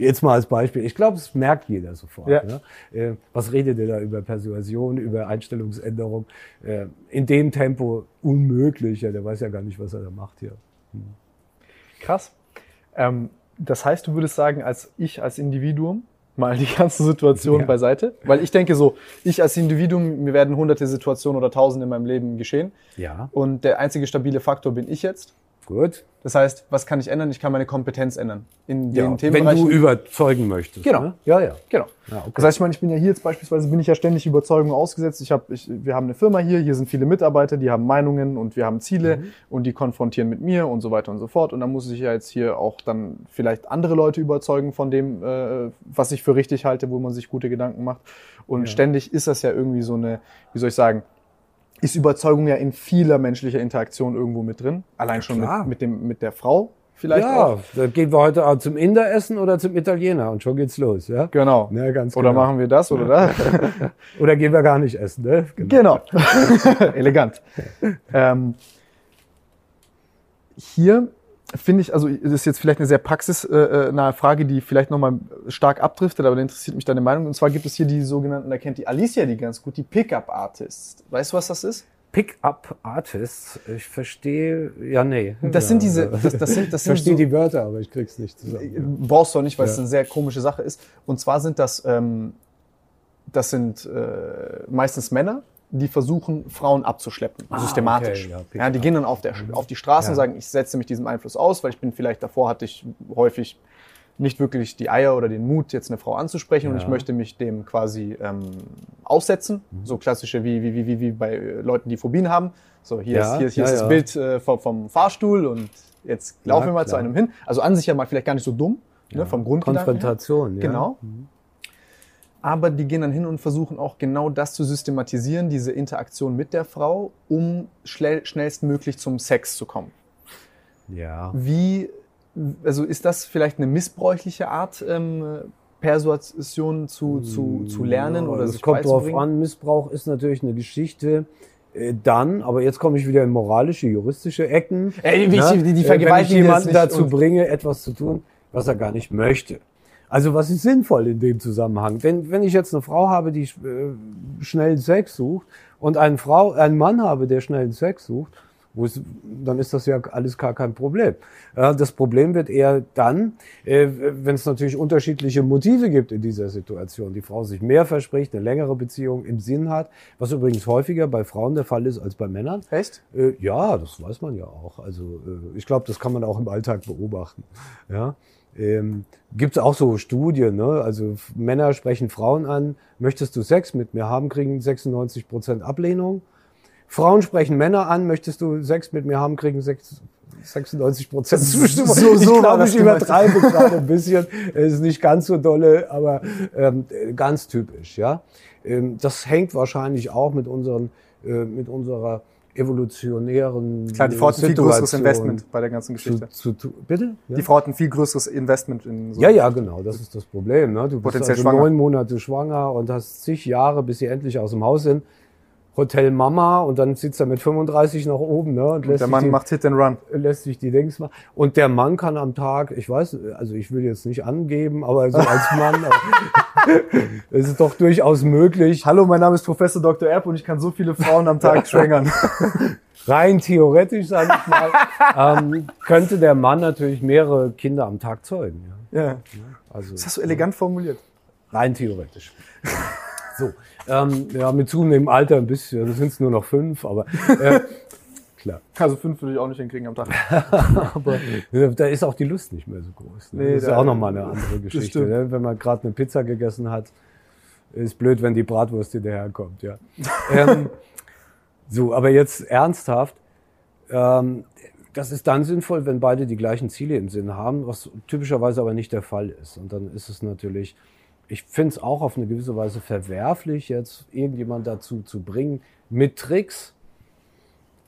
Jetzt mal als Beispiel. Ich glaube, es merkt jeder sofort. Ja. Ne? Äh, was redet ihr da über Persuasion, über Einstellungsänderung? Äh, in dem Tempo unmöglich. Ja, der weiß ja gar nicht, was er da macht hier. Hm. Krass. Ähm, das heißt, du würdest sagen, als ich als Individuum mal die ganze Situation ja. beiseite, weil ich denke so, ich als Individuum, mir werden hunderte Situationen oder tausende in meinem Leben geschehen. Ja. Und der einzige stabile Faktor bin ich jetzt. Gut. Das heißt, was kann ich ändern? Ich kann meine Kompetenz ändern. In den ja, Themenbereichen. Wenn du überzeugen möchtest. Genau. Ne? Ja, ja. Genau. Ja, okay. Das heißt, ich meine, ich bin ja hier jetzt beispielsweise, bin ich ja ständig Überzeugung ausgesetzt. Ich hab, ich, wir haben eine Firma hier, hier sind viele Mitarbeiter, die haben Meinungen und wir haben Ziele mhm. und die konfrontieren mit mir und so weiter und so fort. Und dann muss ich ja jetzt hier auch dann vielleicht andere Leute überzeugen von dem, äh, was ich für richtig halte, wo man sich gute Gedanken macht. Und ja. ständig ist das ja irgendwie so eine, wie soll ich sagen, ist Überzeugung ja in vieler menschlicher Interaktion irgendwo mit drin. Allein ja, schon mit, mit, dem, mit der Frau vielleicht ja, auch. da gehen wir heute auch zum Inder essen oder zum Italiener und schon geht's los, ja? Genau. Ja, ganz oder genau. machen wir das oder das? [laughs] oder gehen wir gar nicht essen, ne? Genau. genau. [laughs] Elegant. [laughs] ähm, hier finde ich, also das ist jetzt vielleicht eine sehr praxisnahe Frage, die vielleicht nochmal stark abdriftet, aber da interessiert mich deine Meinung. Und zwar gibt es hier die sogenannten, da kennt die Alicia die ganz gut, die Pickup-Artists. Weißt du, was das ist? Pickup-Artists? Ich verstehe, ja, nee. Das ja, sind diese, das, das sind, das ich verstehe so, die Wörter, aber ich krieg's nicht zusammen. Brauchst du auch nicht, weil ja. es eine sehr komische Sache ist. Und zwar sind das, ähm, das sind äh, meistens Männer, die versuchen, Frauen abzuschleppen, ah, systematisch. Okay, ja, ja, die gehen dann auf, der, auf die Straße ja. und sagen, ich setze mich diesem Einfluss aus, weil ich bin vielleicht davor hatte ich häufig nicht wirklich die Eier oder den Mut, jetzt eine Frau anzusprechen ja. und ich möchte mich dem quasi ähm, aussetzen. Mhm. So klassische wie, wie, wie, wie, wie bei Leuten, die Phobien haben. So, hier ist, hier, hier ist das Bild äh, vom, vom, Fahrstuhl und jetzt laufen wir mal klar. zu einem hin. Also an sich ja mal vielleicht gar nicht so dumm, ne, vom Grundgedanken Konfrontation, her. Genau. Mhm aber die gehen dann hin und versuchen auch genau das zu systematisieren, diese Interaktion mit der Frau, um schnell, schnellstmöglich zum Sex zu kommen. Ja. Wie, also ist das vielleicht eine missbräuchliche Art, ähm, Persuasion zu, zu, zu lernen ja, oder sich kommt drauf an. Missbrauch ist natürlich eine Geschichte. Äh, dann, aber jetzt komme ich wieder in moralische, juristische Ecken. Äh, wie ne? ich, die, die äh, wenn ich jemanden dazu bringe, etwas zu tun, was er gar nicht möchte. Also was ist sinnvoll in dem Zusammenhang? Wenn, wenn ich jetzt eine Frau habe, die äh, schnellen Sex sucht und einen, Frau, einen Mann habe, der schnellen Sex sucht, wo es, dann ist das ja alles gar kein Problem. Ja, das Problem wird eher dann, äh, wenn es natürlich unterschiedliche Motive gibt in dieser Situation. Die Frau sich mehr verspricht, eine längere Beziehung im Sinn hat, was übrigens häufiger bei Frauen der Fall ist als bei Männern. Echt? Äh, ja, das weiß man ja auch. Also äh, ich glaube, das kann man auch im Alltag beobachten. Ja. Ähm, Gibt es auch so Studien, ne? Also Männer sprechen Frauen an, möchtest du Sex mit mir haben, kriegen 96 Prozent Ablehnung. Frauen sprechen Männer an, möchtest du Sex mit mir haben, kriegen 96 Prozent Zustimmung. So, so ich glaube, ich übertreibe gerade ein bisschen. Es ist nicht ganz so dolle, aber ähm, ganz typisch, ja. Ähm, das hängt wahrscheinlich auch mit unseren, äh, mit unserer evolutionären Klar, die Frau hat ein viel größeres Investment bei der ganzen Geschichte. Zu, zu, bitte? Ja? Die Frau hat ein viel größeres Investment in so Ja, ja, genau, das ist das Problem. Ne? Du bist also neun Monate schwanger und hast zig Jahre, bis sie endlich aus dem Haus sind. Hotel Mama und dann sitzt er mit 35 nach oben. Ne, und, und der Mann die, macht Hit and Run. Lässt sich die Dings machen. Und der Mann kann am Tag, ich weiß, also ich will jetzt nicht angeben, aber so [laughs] als Mann, [laughs] es ist doch durchaus möglich. Hallo, mein Name ist Professor Dr. Erb und ich kann so viele Frauen am Tag schwängern. [laughs] Rein theoretisch, sage ich mal, ähm, könnte der Mann natürlich mehrere Kinder am Tag zeugen. Ja. ja. Also, das hast du elegant formuliert. Rein theoretisch. So, ähm, ja, mit zunehmendem Alter ein bisschen, also sind es nur noch fünf, aber äh, klar. Also fünf würde ich auch nicht hinkriegen am Tag. [laughs] Aber da ist auch die Lust nicht mehr so groß. Ne? Nee, das ist da- auch nochmal eine andere Geschichte. Ne? Wenn man gerade eine Pizza gegessen hat, ist blöd, wenn die Bratwurst hinterherkommt. Ja. [laughs] ähm, so, aber jetzt ernsthaft. Ähm, das ist dann sinnvoll, wenn beide die gleichen Ziele im Sinn haben, was typischerweise aber nicht der Fall ist. Und dann ist es natürlich, ich finde es auch auf eine gewisse Weise verwerflich, jetzt irgendjemand dazu zu bringen, mit Tricks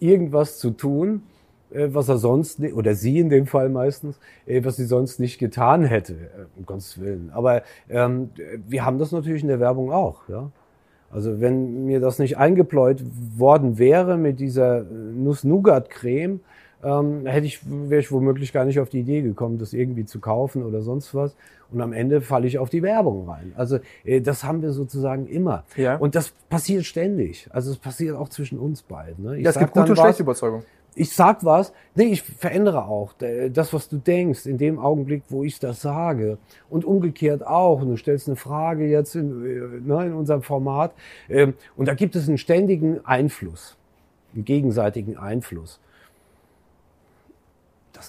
irgendwas zu tun, äh, was er sonst, oder sie in dem Fall meistens, äh, was sie sonst nicht getan hätte, äh, um Gottes Willen. Aber ähm, wir haben das natürlich in der Werbung auch, ja. Also wenn mir das nicht eingepläut worden wäre mit dieser Nuss-Nougat-Creme, ähm, hätte ich, wäre ich womöglich gar nicht auf die Idee gekommen, das irgendwie zu kaufen oder sonst was. Und am Ende falle ich auf die Werbung rein. Also äh, das haben wir sozusagen immer. Ja. Und das passiert ständig. Also es passiert auch zwischen uns beiden. Ne? Ich Ja, es gibt gute und was, schlechte Überzeugung. ich sag was, nee, ich verändere auch äh, das, was du denkst, in dem Augenblick, wo ich das sage. Und umgekehrt auch. Und du stellst eine Frage jetzt in, äh, ne, in unserem Format. Ähm, und da gibt es einen ständigen Einfluss, einen gegenseitigen Einfluss.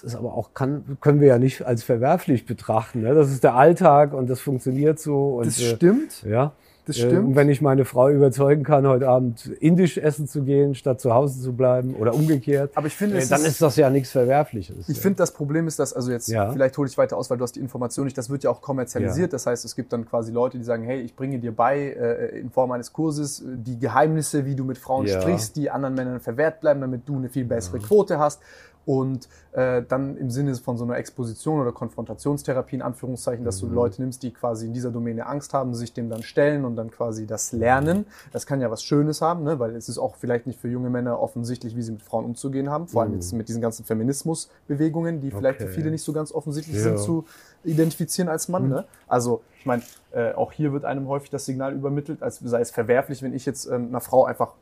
Das ist aber auch, kann, können wir ja nicht als verwerflich betrachten. Ne? Das ist der Alltag und das funktioniert so. Und, Das äh, stimmt. ja. Das Äh, stimmt. Und wenn ich meine Frau überzeugen kann, heute Abend indisch essen zu gehen, statt zu Hause zu bleiben oder umgekehrt, Aber ich finde, äh, dann ist- ist das ja nichts Verwerfliches. Ich finde, das Problem ist, dass, also jetzt, Ja. vielleicht hole ich weiter aus, weil du hast die Information nicht, das wird ja auch kommerzialisiert. Das heißt, es gibt dann quasi Leute, die sagen, hey, ich bringe dir bei, äh, in Form eines Kurses, äh, die Geheimnisse, wie du mit Frauen Ja. sprichst, die anderen Männern verwehrt bleiben, damit du eine viel bessere Quote hast. Und äh, dann im Sinne von so einer Exposition oder Konfrontationstherapie in Anführungszeichen, dass Mhm. du Leute nimmst, die quasi in dieser Domäne Angst haben, sich dem dann stellen und dann quasi das lernen. Das kann ja was Schönes haben, ne? weil es ist auch vielleicht nicht für junge Männer offensichtlich, wie sie mit Frauen umzugehen haben. Vor allem jetzt mit diesen ganzen Feminismusbewegungen, die vielleicht für Mhm. Okay. viele nicht so ganz offensichtlich Ja. sind zu identifizieren als Mann. Mhm. Ne? Also ich meine, äh, auch hier wird einem häufig das Signal übermittelt, als sei es verwerflich, wenn ich jetzt ähm, einer Frau einfach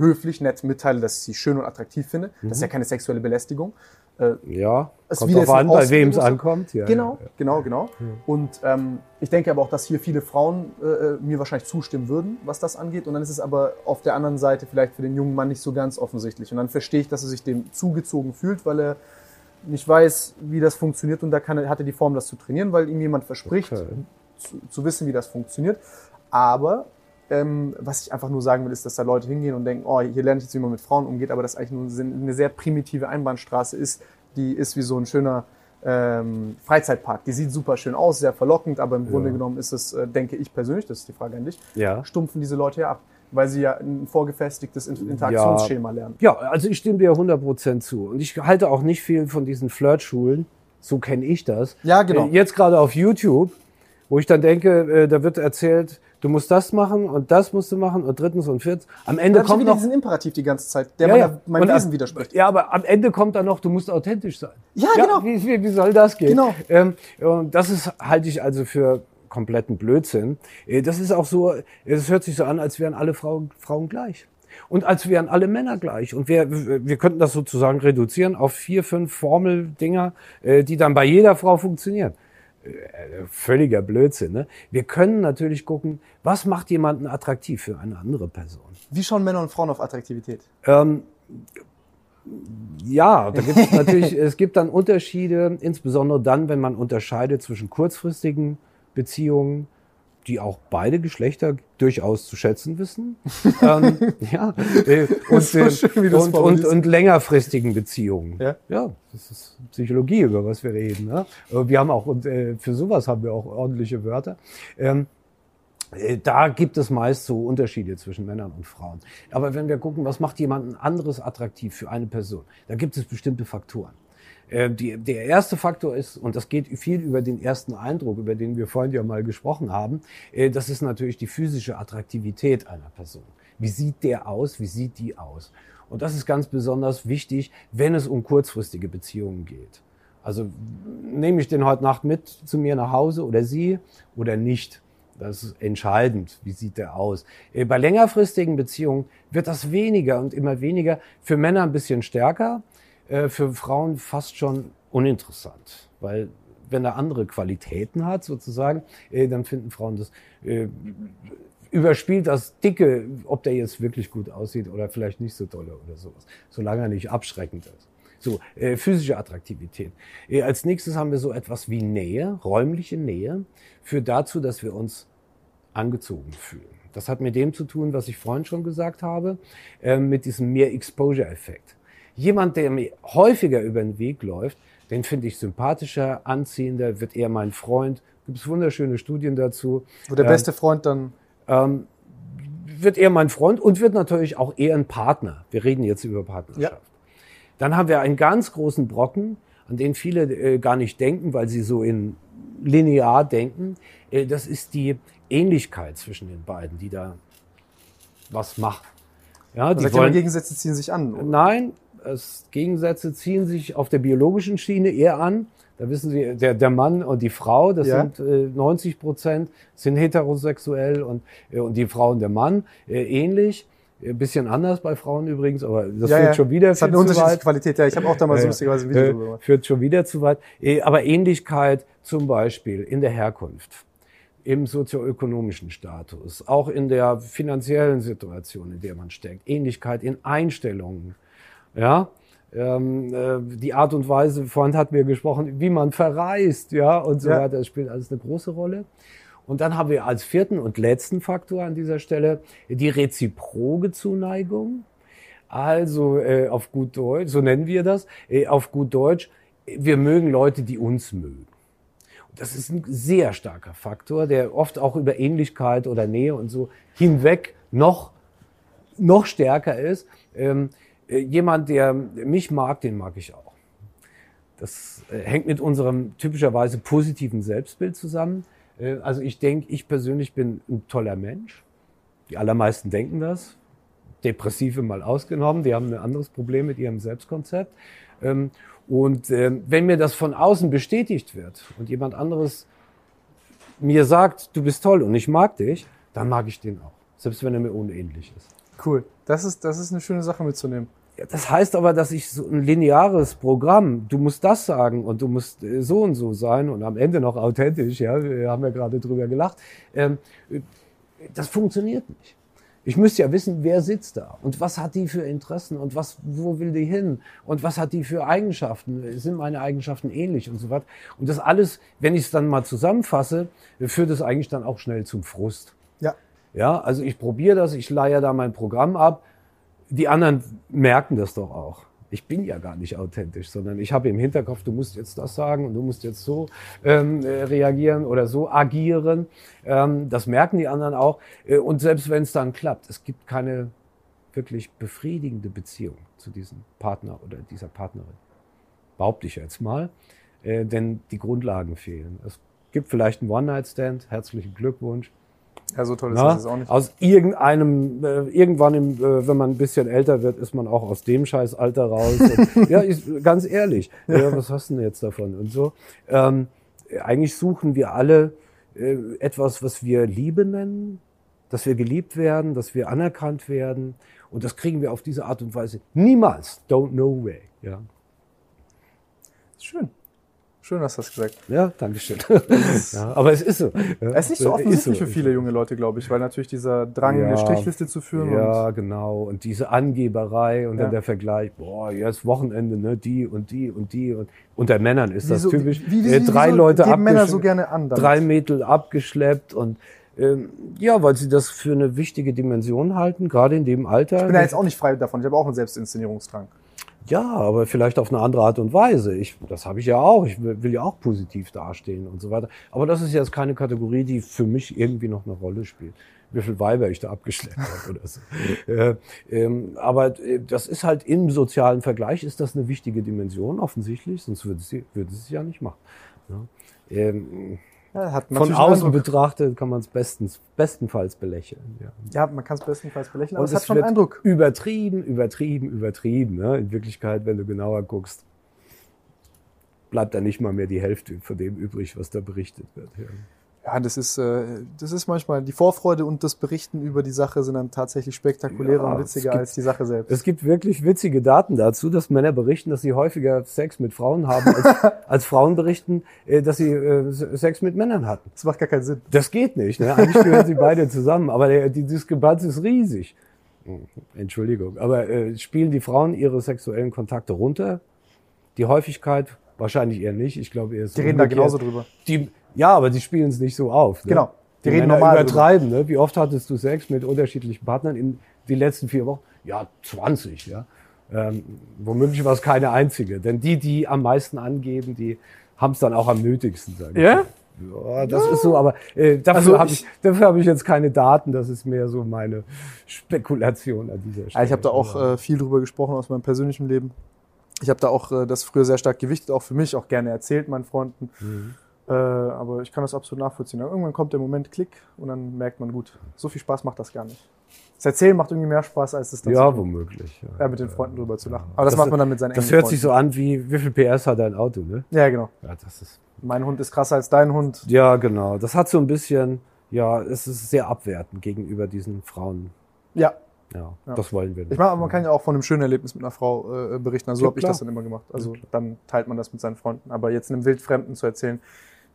höflich, nett mitteile, dass ich sie schön und attraktiv finde. Das ist ja keine sexuelle Belästigung. Äh, ja, Es kommt drauf an, bei wem es ankommt. Ja, genau, ja, genau, genau. Und ähm, ich denke aber auch, dass hier viele Frauen äh, mir wahrscheinlich zustimmen würden, was das angeht. Und dann ist es aber auf der anderen Seite vielleicht für den jungen Mann nicht so ganz offensichtlich. Und dann verstehe ich, dass er sich dem zugezogen fühlt, weil er nicht weiß, wie das funktioniert. Und da kann er, hat er die Form, das zu trainieren, weil ihm jemand verspricht, Okay. zu, zu wissen, wie das funktioniert. Aber ähm, was ich einfach nur sagen will, ist, dass da Leute hingehen und denken, oh, hier lerne ich jetzt, wie man mit Frauen umgeht, aber das eigentlich nur eine sehr primitive Einbahnstraße ist, die ist wie so ein schöner ähm, Freizeitpark. Die sieht super schön aus, sehr verlockend, aber im Grunde genommen ist es, äh, denke ich persönlich, das ist die Frage an dich, Ja. stumpfen diese Leute ja ab, weil sie ja ein vorgefestigtes In- Interaktionsschema lernen. Ja, also ich stimme dir 100% zu. Und ich halte auch nicht viel von diesen Flirtschulen. So kenne ich das. Ja, genau. Äh, Jetzt gerade auf YouTube, wo ich dann denke, äh, da wird erzählt, du musst das machen und das musst du machen und drittens und viertens. Am Ende kommt noch diesen Imperativ die ganze Zeit, der Ja, ja. Und Wesen widerspricht. Ja, aber am Ende kommt dann noch, du musst authentisch sein. Ja, genau. Wie, wie, wie soll das gehen? Genau. Ähm, und das ist, halte ich also für kompletten Blödsinn. Äh, Das ist auch so, es hört sich so an, als wären alle Frauen, Frauen gleich. Und als wären alle Männer gleich. Und wir, wir könnten das sozusagen reduzieren auf vier, fünf Formeldinger, äh, die dann bei jeder Frau funktionieren. Äh, Völliger Blödsinn. Ne? Wir können natürlich gucken, was macht jemanden attraktiv für eine andere Person. Wie schauen Männer und Frauen auf Attraktivität? Ähm, ja, da gibt es [laughs] natürlich, es gibt dann Unterschiede, insbesondere dann, wenn man unterscheidet zwischen kurzfristigen Beziehungen, die auch beide Geschlechter durchaus zu schätzen wissen, [laughs] ähm, ja, äh, und, so äh, schön, und, und, und längerfristigen Beziehungen. Ja. ja, das ist Psychologie, über was wir reden. Ne? Wir haben auch, und äh, für sowas haben wir auch ordentliche Wörter. Ähm, äh, da gibt es meist so Unterschiede zwischen Männern und Frauen. Aber wenn wir gucken, was macht jemanden anderes attraktiv für eine Person, da gibt es bestimmte Faktoren. Äh, Die, der erste Faktor ist, und das geht viel über den ersten Eindruck, über den wir vorhin ja mal gesprochen haben, äh, das ist natürlich die physische Attraktivität einer Person. Wie sieht der aus? Wie sieht die aus? Und das ist ganz besonders wichtig, wenn es um kurzfristige Beziehungen geht. Also nehme ich den heute Nacht mit zu mir nach Hause oder sie oder nicht? Das ist entscheidend. Wie sieht der aus? Äh, Bei längerfristigen Beziehungen wird das weniger und immer weniger. Für Männer ein bisschen stärker, äh, für Frauen fast schon uninteressant. Weil wenn er andere Qualitäten hat, sozusagen, äh, dann finden Frauen das äh, überspielt das Dicke, ob der jetzt wirklich gut aussieht oder vielleicht nicht so dolle oder sowas, solange er nicht abschreckend ist. So, äh, physische Attraktivität. Äh, als nächstes haben wir so etwas wie Nähe, räumliche Nähe, führt dazu, dass wir uns angezogen fühlen. Das hat mit dem zu tun, was ich vorhin schon gesagt habe, äh, mit diesem mehr Exposure-Effekt. Jemand, der mir häufiger über den Weg läuft, den finde ich sympathischer, anziehender, wird eher mein Freund. Gibt es wunderschöne Studien dazu. Wo der Ähm, beste Freund dann. ähm, wird eher mein Freund und wird natürlich auch eher ein Partner. Wir reden jetzt über Partnerschaft. Dann haben wir einen ganz großen Brocken, an den viele äh, gar nicht denken, weil sie so in linear denken. Äh, das ist die Ähnlichkeit zwischen den beiden, die da was macht. Ja, die wollen, Gegensätze ziehen sich an. Nein, es, Gegensätze ziehen sich auf der biologischen Schiene eher an. Da wissen Sie, der, der Mann und die Frau, das Ja. sind äh, 90 Prozent, sind heterosexuell und, äh, und die Frau und der Mann äh, ähnlich. Ein bisschen anders bei Frauen übrigens, aber das ja, führt ja. schon wieder hat viel eine zu unterschiedliche weit. Qualität. Ja, ich habe auch da mal so Ja, lustigerweise ein Video Äh, drüber gemacht. führt schon wieder zu weit. Äh, Aber Ähnlichkeit zum Beispiel in der Herkunft, im sozioökonomischen Status, auch in der finanziellen Situation, in der man steckt, Ähnlichkeit in Einstellungen, ja. Ähm, äh, die Art und Weise, vorhin hatten wir gesprochen, wie man verreist, ja, und so Ja. weiter, das spielt alles eine große Rolle. Und dann haben wir als vierten und letzten Faktor an dieser Stelle die reziproge Zuneigung. Also äh, auf gut Deutsch, so nennen wir das, äh, auf gut Deutsch, wir mögen Leute, die uns mögen. Und das ist ein sehr starker Faktor, der oft auch über Ähnlichkeit oder Nähe und so hinweg noch, noch stärker ist. Ähm, äh, jemand, der mich mag, den mag ich auch. Das äh, hängt mit unserem typischerweise positiven Selbstbild zusammen. Äh, also ich denke, ich persönlich bin ein toller Mensch. Die allermeisten denken das. Depressive mal ausgenommen, die haben ein anderes Problem mit ihrem Selbstkonzept. Ähm, Und ähm, wenn mir das von außen bestätigt wird und jemand anderes mir sagt, du bist toll und ich mag dich, dann mag ich den auch. Selbst wenn er mir unähnlich ist. Cool. Das ist, das ist eine schöne Sache mitzunehmen. Das heißt aber, dass ich so ein lineares Programm, du musst das sagen und du musst äh, so und so sein und am Ende noch authentisch, ja, wir haben ja gerade drüber gelacht, ähm, äh, das funktioniert nicht. Ich müsste ja wissen, wer sitzt da und was hat die für Interessen und was, wo will die hin und was hat die für Eigenschaften, sind meine Eigenschaften ähnlich und so weiter. Und das alles, wenn ich es dann mal zusammenfasse, führt es eigentlich dann auch schnell zum Frust. Ja. Ja, also ich probiere das, ich leihe da mein Programm ab. Die anderen merken das doch auch. Ich bin ja gar nicht authentisch, sondern ich habe im Hinterkopf, du musst jetzt das sagen und du musst jetzt so ähm, äh, reagieren oder so agieren. Ähm, das merken die anderen auch. Äh, und selbst wenn es dann klappt, es gibt keine wirklich befriedigende Beziehung zu diesem Partner oder dieser Partnerin. Behaupte ich jetzt mal. Äh, denn die Grundlagen fehlen. Es gibt vielleicht einen One-Night-Stand. Herzlichen Glückwunsch. Ja, so toll ist Na, das auch nicht. Aus irgendeinem, äh, irgendwann, im, äh, wenn man ein bisschen älter wird, ist man auch aus dem Scheißalter raus. Und, [laughs] ja, ist, ganz ehrlich, ja, was hast du denn jetzt davon? Und so. Ähm, eigentlich suchen wir alle äh, etwas, was wir Liebe nennen, dass wir geliebt werden, dass wir anerkannt werden. Und das kriegen wir auf diese Art und Weise niemals. Don't know way. Ja, Schön. Schön hast du das gesagt. ja Dankeschön. [laughs] ja, aber es ist so. Ja, Es ist nicht so offensichtlich so. für viele junge Leute, glaube ich, weil natürlich dieser Drang, Ja. eine Strichliste zu führen Ja, genau. Und diese Angeberei und dann der Vergleich, boah, jetzt Wochenende, ne, die und die und die. Und unter Männern ist und das typisch. Wie, wie, äh, drei wieso Leute geben Männer so abgeschleppt, gerne an. damit? drei Mädel abgeschleppt und ähm, ja, weil sie das für eine wichtige Dimension halten, gerade in dem Alter. Ich bin ja jetzt auch nicht frei davon. Ich habe auch einen Selbstinszenierungsdrang. Ja, aber vielleicht auf eine andere Art und Weise. Ich, das habe ich ja auch. Ich will ja auch positiv dastehen und so weiter. Aber das ist jetzt keine Kategorie, die für mich irgendwie noch eine Rolle spielt. Wie viel Weiber ich da abgeschleppt [laughs] habe oder so. äh, ähm, aber äh, das ist halt im sozialen Vergleich ist das eine wichtige Dimension offensichtlich, sonst würde sie würde sie es ja nicht machen. Ja. Ähm, Ja, von außen Eindruck. betrachtet kann man es bestens, bestenfalls belächeln. Ja. Ja, man kann es bestenfalls belächeln, aber Und es hat schon wird Eindruck. Übertrieben, übertrieben, übertrieben. Ne? In Wirklichkeit, wenn du genauer guckst, bleibt da nicht mal mehr die Hälfte von dem übrig, was da berichtet wird. Ja. Ja, das ist, äh, das ist manchmal die Vorfreude und das Berichten über die Sache sind dann tatsächlich spektakulärer Ja, und witziger gibt- als die Sache selbst. Es gibt wirklich witzige Daten dazu, dass Männer berichten, dass sie häufiger Sex mit Frauen haben, als, [laughs] als Frauen berichten, äh, dass sie äh, Sex mit Männern hatten. Das macht gar keinen Sinn. Das geht nicht. Ne? Eigentlich gehören sie beide zusammen, aber der, die Diskrepanz ist riesig. Entschuldigung, aber äh, spielen die Frauen ihre sexuellen Kontakte runter? Die Häufigkeit wahrscheinlich eher nicht. Ich glaube eher ist Die reden da umgekehrt. genauso drüber. Die, ja, aber die spielen es nicht so auf. Ne? Genau. Die Die, reden Männer normal übertreiben. Ne? Wie oft hattest du Sex mit unterschiedlichen Partnern in den letzten vier Wochen? Ja, 20. Ja. Ähm, womöglich war es keine einzige. Denn die, die am meisten angeben, die haben es dann auch am nötigsten. Sag ich Ja? mal. Ja, das ist so, aber äh, dafür Also habe ich- ich, dafür habe ich jetzt keine Daten. Das ist mehr so meine Spekulation an dieser Stelle. ich habe da auch äh, viel drüber gesprochen aus meinem persönlichen Leben. Ich habe da auch äh, das früher sehr stark gewichtet, auch für mich, auch gerne erzählt meinen Freunden. Mhm. Äh, aber ich kann das absolut nachvollziehen. Irgendwann kommt der Moment, Klick, und dann merkt man, gut, so viel Spaß macht das gar nicht. Das Erzählen macht irgendwie mehr Spaß, als es dann ja, womöglich. ja, mit den Freunden drüber zu lachen. Aber das, macht man dann mit seinen Das hört sich Freunden. so an wie, wie viel PS hat dein Auto, ne? Ja, genau. Ja, das ist. Mein Hund ist krasser als dein Hund. Ja, genau. Das hat so ein bisschen, ja, es ist sehr abwertend gegenüber diesen Frauen. Ja. Ja, Ja. das wollen wir nicht. Ich meine, man kann ja auch von einem schönen Erlebnis mit einer Frau äh, berichten. Also so Ja, habe ich das dann immer gemacht. Also dann teilt man das mit seinen Freunden. Aber jetzt einem Wildfremden zu erzählen,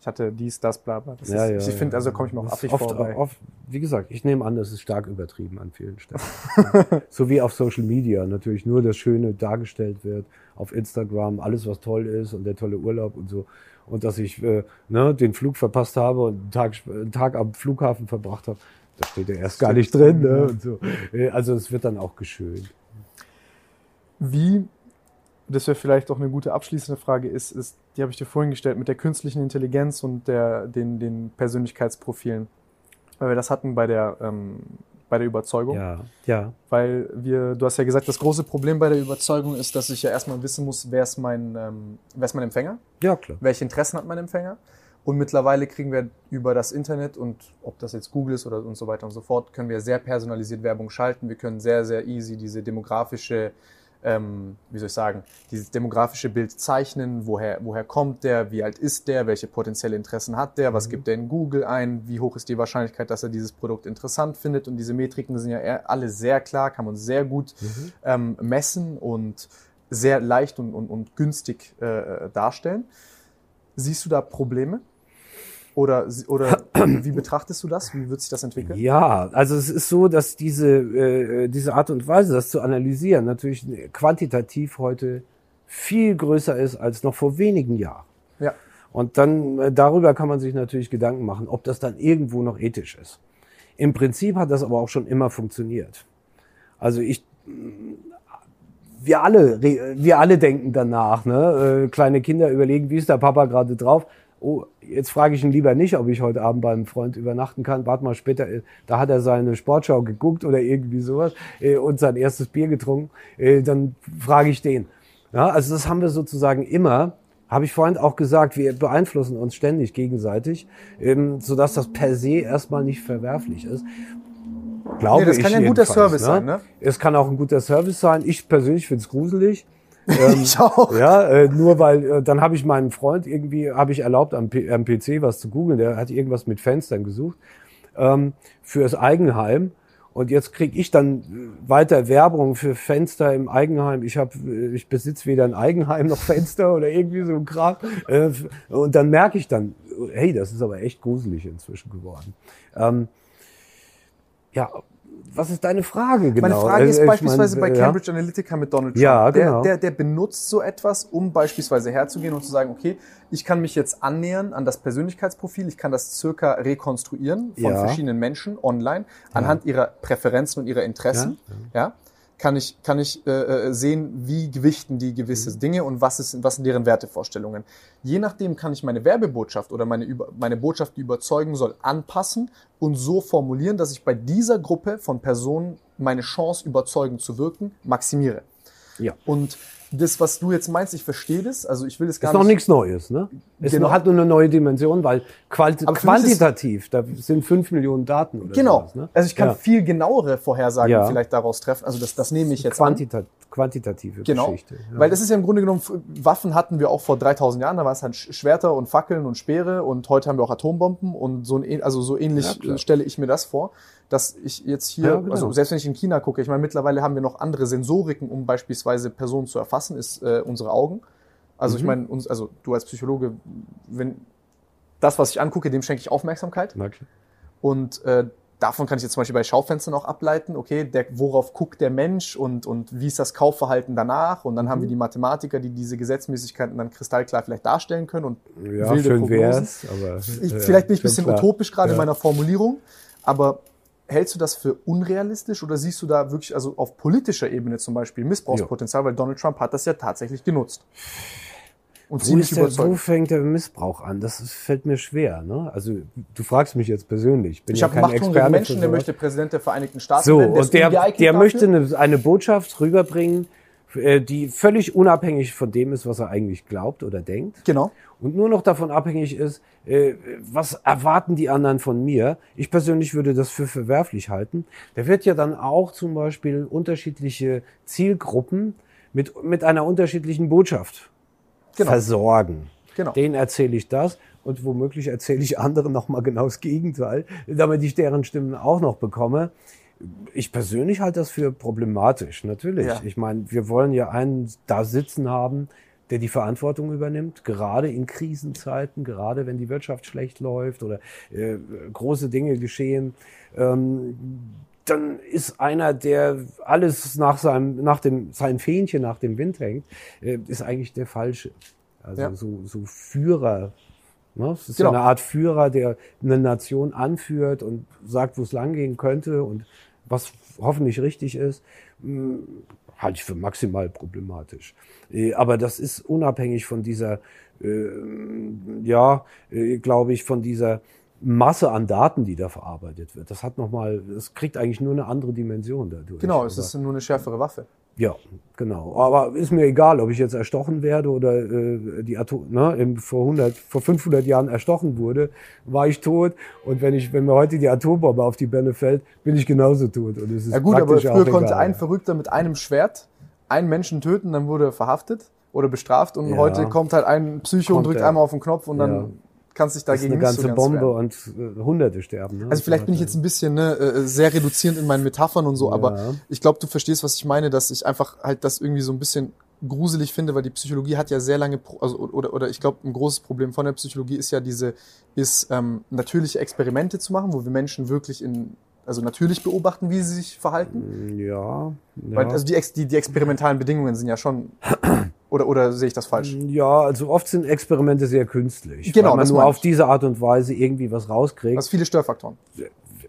ich hatte dies, das, bla bla. Das ja, ist, ja, ich finde, also komme ich mir auch affig oft, vorbei. oft, wie gesagt, ich nehme an, das ist stark übertrieben an vielen Stellen. [laughs] so wie auf Social Media natürlich nur das Schöne dargestellt wird, auf Instagram alles, was toll ist und der tolle Urlaub und so. Und dass ich äh, ne, den Flug verpasst habe und einen Tag, einen Tag am Flughafen verbracht habe, das steht ja erst gar nicht drin. Ne, und so. Äh, Also es wird dann auch geschönt. Wie, das wäre vielleicht auch eine gute abschließende Frage, ist, ist die habe ich dir vorhin gestellt, mit der künstlichen Intelligenz und der, den, den Persönlichkeitsprofilen. Weil wir das hatten bei der, ähm, bei der Überzeugung. Ja, ja. Weil wir, du hast ja gesagt, das große Problem bei der Überzeugung ist, dass ich ja erstmal wissen muss, wer ist mein, ähm, wer ist mein Empfänger? Ja, klar. welche Interessen hat mein Empfänger. Und mittlerweile kriegen wir über das Internet und ob das jetzt Google ist oder und so weiter und so fort, können wir sehr personalisiert Werbung schalten. Wir können sehr, sehr easy diese demografische, ähm, wie soll ich sagen, dieses demografische Bild zeichnen. Woher, woher kommt der? Wie alt ist der? Welche potenzielle Interessen hat der? Was gibt der in Google ein? Wie hoch ist die Wahrscheinlichkeit, dass er dieses Produkt interessant findet? Und diese Metriken sind ja alle sehr klar, kann man sehr gut ähm, messen und sehr leicht und, und, und günstig äh, darstellen. Siehst du da Probleme? Oder, oder [clears throat] wie betrachtest du das? Wie wird sich das entwickeln? Ja, also es ist so, dass diese, äh, diese Art und Weise, das zu analysieren, natürlich quantitativ heute viel größer ist als noch vor wenigen Jahren. Ja. Und dann äh, darüber kann man sich natürlich Gedanken machen, ob das dann irgendwo noch ethisch ist. Im Prinzip hat das aber auch schon immer funktioniert. Also ich, wir alle, wir alle denken danach. Ne? Äh, kleine Kinder überlegen, wie ist der Papa gerade drauf? Oh, jetzt frage ich ihn lieber nicht, ob ich heute Abend beim Freund übernachten kann. Warte mal später, äh, da hat er seine Sportschau geguckt oder irgendwie sowas äh, und sein erstes Bier getrunken. Äh, dann frage ich den. Ja, also das haben wir sozusagen immer. Habe ich vorhin auch gesagt, wir beeinflussen uns ständig gegenseitig, ähm, sodass das per se erstmal nicht verwerflich ist. Glaube Nee, das kann ich ja ein guter Service sein, ne? Es kann auch ein guter Service sein. Ich persönlich finde es gruselig. [laughs] Ähm, Ich auch. Ja, äh, nur weil äh, dann habe ich meinem Freund irgendwie habe ich erlaubt am, P am PC was zu googeln. Der hat irgendwas mit Fenstern gesucht ähm, fürs Eigenheim. Und jetzt krieg ich dann äh, weiter Werbung für Fenster im Eigenheim. Ich habe, ich besitze weder ein Eigenheim noch Fenster oder irgendwie so ein Kram. Äh, und dann merke ich dann, hey, das ist aber echt gruselig inzwischen geworden. Ähm, ja, was ist deine Frage genau? Meine Frage Äh, ist ich beispielsweise mein, bei ja. Cambridge Analytica mit Donald Trump. Ja, genau. der, der, der benutzt so etwas, um beispielsweise herzugehen und zu sagen, okay, ich kann mich jetzt annähern an das Persönlichkeitsprofil, ich kann das circa rekonstruieren von Ja. verschiedenen Menschen online anhand ihrer Präferenzen und ihrer Interessen. Ja. Kann ich, kann ich äh, äh, sehen, wie gewichten die gewisse Mhm. Dinge und was, ist, was sind deren Wertevorstellungen. Je nachdem kann ich meine Werbebotschaft oder meine, Über meine Botschaft, die überzeugen soll, anpassen und so formulieren, dass ich bei dieser Gruppe von Personen meine Chance, überzeugend zu wirken, maximiere. Ja. Und das, was du jetzt meinst, ich verstehe das. Also ich will es gar Ist noch nicht. nichts Neues, ne? Es Genau. hat nur eine neue Dimension, weil quali Aber ist- quantitativ, da sind fünf Millionen Daten oder Genau. sowas, ne? Also ich kann Ja. viel genauere Vorhersagen Ja. vielleicht daraus treffen. Also das, das nehme ich jetzt Quantita an. Quantitative Genau, Geschichte. Ja. weil das ist ja im Grunde genommen, Waffen hatten wir auch vor 3000 Jahren, da waren es halt Schwerter und Fackeln und Speere und heute haben wir auch Atombomben und so, ein, also so ähnlich Ja, stelle ich mir das vor, dass ich jetzt hier, Ja, genau. also selbst wenn ich in China gucke, ich meine mittlerweile haben wir noch andere Sensoriken, um beispielsweise Personen zu erfassen, ist äh, unsere Augen. Also ich Mhm. meine, uns, also du als Psychologe, wenn das, was ich angucke, dem schenke ich Aufmerksamkeit. Klar. Und äh, davon kann ich jetzt zum Beispiel bei Schaufenstern auch ableiten, okay, der, worauf guckt der Mensch und, und wie ist das Kaufverhalten danach? Und dann Mhm. haben wir die Mathematiker, die diese Gesetzmäßigkeiten dann kristallklar vielleicht darstellen können und Ja, wilde schön Prognosen. wär's, aber Ich, äh, vielleicht bin ich ein bisschen klar. utopisch gerade in Ja. meiner Formulierung, aber hältst du das für unrealistisch oder siehst du da wirklich, also auf politischer Ebene zum Beispiel, Missbrauchspotenzial, weil Donald Trump hat das ja tatsächlich genutzt. Und Wo, ist der, wo fängt der Missbrauch an? Das ist, fällt mir schwer. Ne? Also du fragst mich jetzt persönlich. Bin Ich ja habe machthungrigen Experte Menschen, der möchte Präsident der Vereinigten Staaten So, werden. und der, ungeeignet der dafür. möchte eine, eine Botschaft rüberbringen, äh, die völlig unabhängig von dem ist, was er eigentlich glaubt oder denkt. Genau. Und nur noch davon abhängig ist, äh, was erwarten die anderen von mir. Ich persönlich würde das für verwerflich halten. Der wird ja dann auch zum Beispiel unterschiedliche Zielgruppen mit, mit einer unterschiedlichen Botschaft Genau. versorgen. Genau. Denen erzähle ich das und womöglich erzähle ich anderen nochmal genau das Gegenteil, damit ich deren Stimmen auch noch bekomme. Ich persönlich halte das für problematisch, natürlich. Ja. Ich meine, wir wollen ja einen da sitzen haben, der die Verantwortung übernimmt, gerade in Krisenzeiten, gerade wenn die Wirtschaft schlecht läuft oder äh, große Dinge geschehen. Ähm, dann ist einer, der alles nach seinem, nach dem, sein Fähnchen nach dem Wind hängt, äh, ist eigentlich der Falsche. Also Ja. so, so Führer. Ne? Es ist Genau. eine Art Führer, der eine Nation anführt und sagt, wo es langgehen könnte und was hoffentlich richtig ist, mh, halte ich für maximal problematisch. Äh, Aber das ist unabhängig von dieser, äh, ja, äh, glaube ich, von dieser Masse an Daten, die da verarbeitet wird. Das hat nochmal, das kriegt eigentlich nur eine andere Dimension dadurch. Genau, es ist nur eine schärfere Waffe. ja, genau. Aber ist mir egal, ob ich jetzt erstochen werde oder äh, die Atom, ne, im, vor 100, vor 500 Jahren erstochen wurde, war ich tot. Und wenn ich, wenn mir heute die Atombombe auf die Birne fällt, bin ich genauso tot. Und es ist Ja gut, aber früher auch konnte egal. ein Verrückter mit einem Schwert einen Menschen töten, dann wurde er verhaftet oder bestraft und Ja. heute kommt halt ein Psycho und Kommt drückt er. einmal auf den Knopf und dann Ja. Kannst dich das ist dagegen eine ganze so Bombe und äh, Hunderte sterben. Ne? Also vielleicht bin ich jetzt ein bisschen ne, äh, sehr reduzierend in meinen Metaphern und so, aber Ja. ich glaube, du verstehst, was ich meine, dass ich einfach halt das irgendwie so ein bisschen gruselig finde, weil die Psychologie hat ja sehr lange, also oder oder ich glaube, ein großes Problem von der Psychologie ist ja diese, ist ähm, natürliche Experimente zu machen, wo wir Menschen wirklich in, also natürlich beobachten, wie sie sich verhalten. ja, ja. Weil, also die, die, die experimentalen Bedingungen sind ja schon. Oder, oder sehe ich das falsch? ja, also oft sind Experimente sehr künstlich, Genau, weil man das nur auf diese Art und Weise irgendwie was rauskriegt. Also viele Störfaktoren.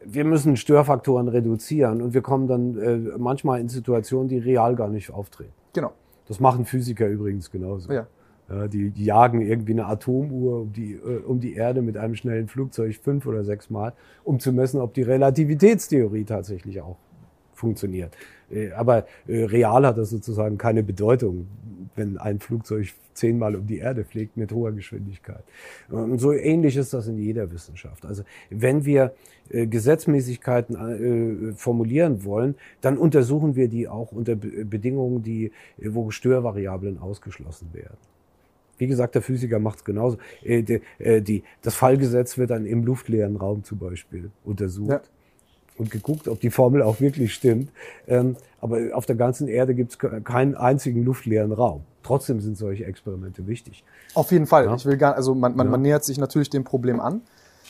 wir müssen Störfaktoren reduzieren und wir kommen dann äh, manchmal in Situationen, die real gar nicht auftreten. Genau. Das machen Physiker übrigens genauso. Ja. Ja, die, die jagen irgendwie eine Atomuhr um die, äh, um die Erde mit einem schnellen Flugzeug fünf oder sechs Mal, um zu messen, ob die Relativitätstheorie tatsächlich auch funktioniert. Äh, aber äh, real hat das sozusagen keine Bedeutung, wenn ein Flugzeug zehnmal um die Erde fliegt mit hoher Geschwindigkeit. Und so ähnlich ist das in jeder Wissenschaft. Also wenn wir äh, Gesetzmäßigkeiten formulieren wollen, dann untersuchen wir die auch unter Be Bedingungen, die, wo Störvariablen ausgeschlossen werden. Wie gesagt, der Physiker macht es genauso. Äh, die, äh, die, das Fallgesetz wird dann im luftleeren Raum zum Beispiel untersucht Ja. Und geguckt, ob die Formel auch wirklich stimmt. Ähm, aber auf der ganzen Erde gibt es keinen einzigen luftleeren Raum. Trotzdem sind solche Experimente wichtig. Auf jeden Fall. Ja. Ich will gar, also man, man, Ja. man nähert sich natürlich dem Problem an.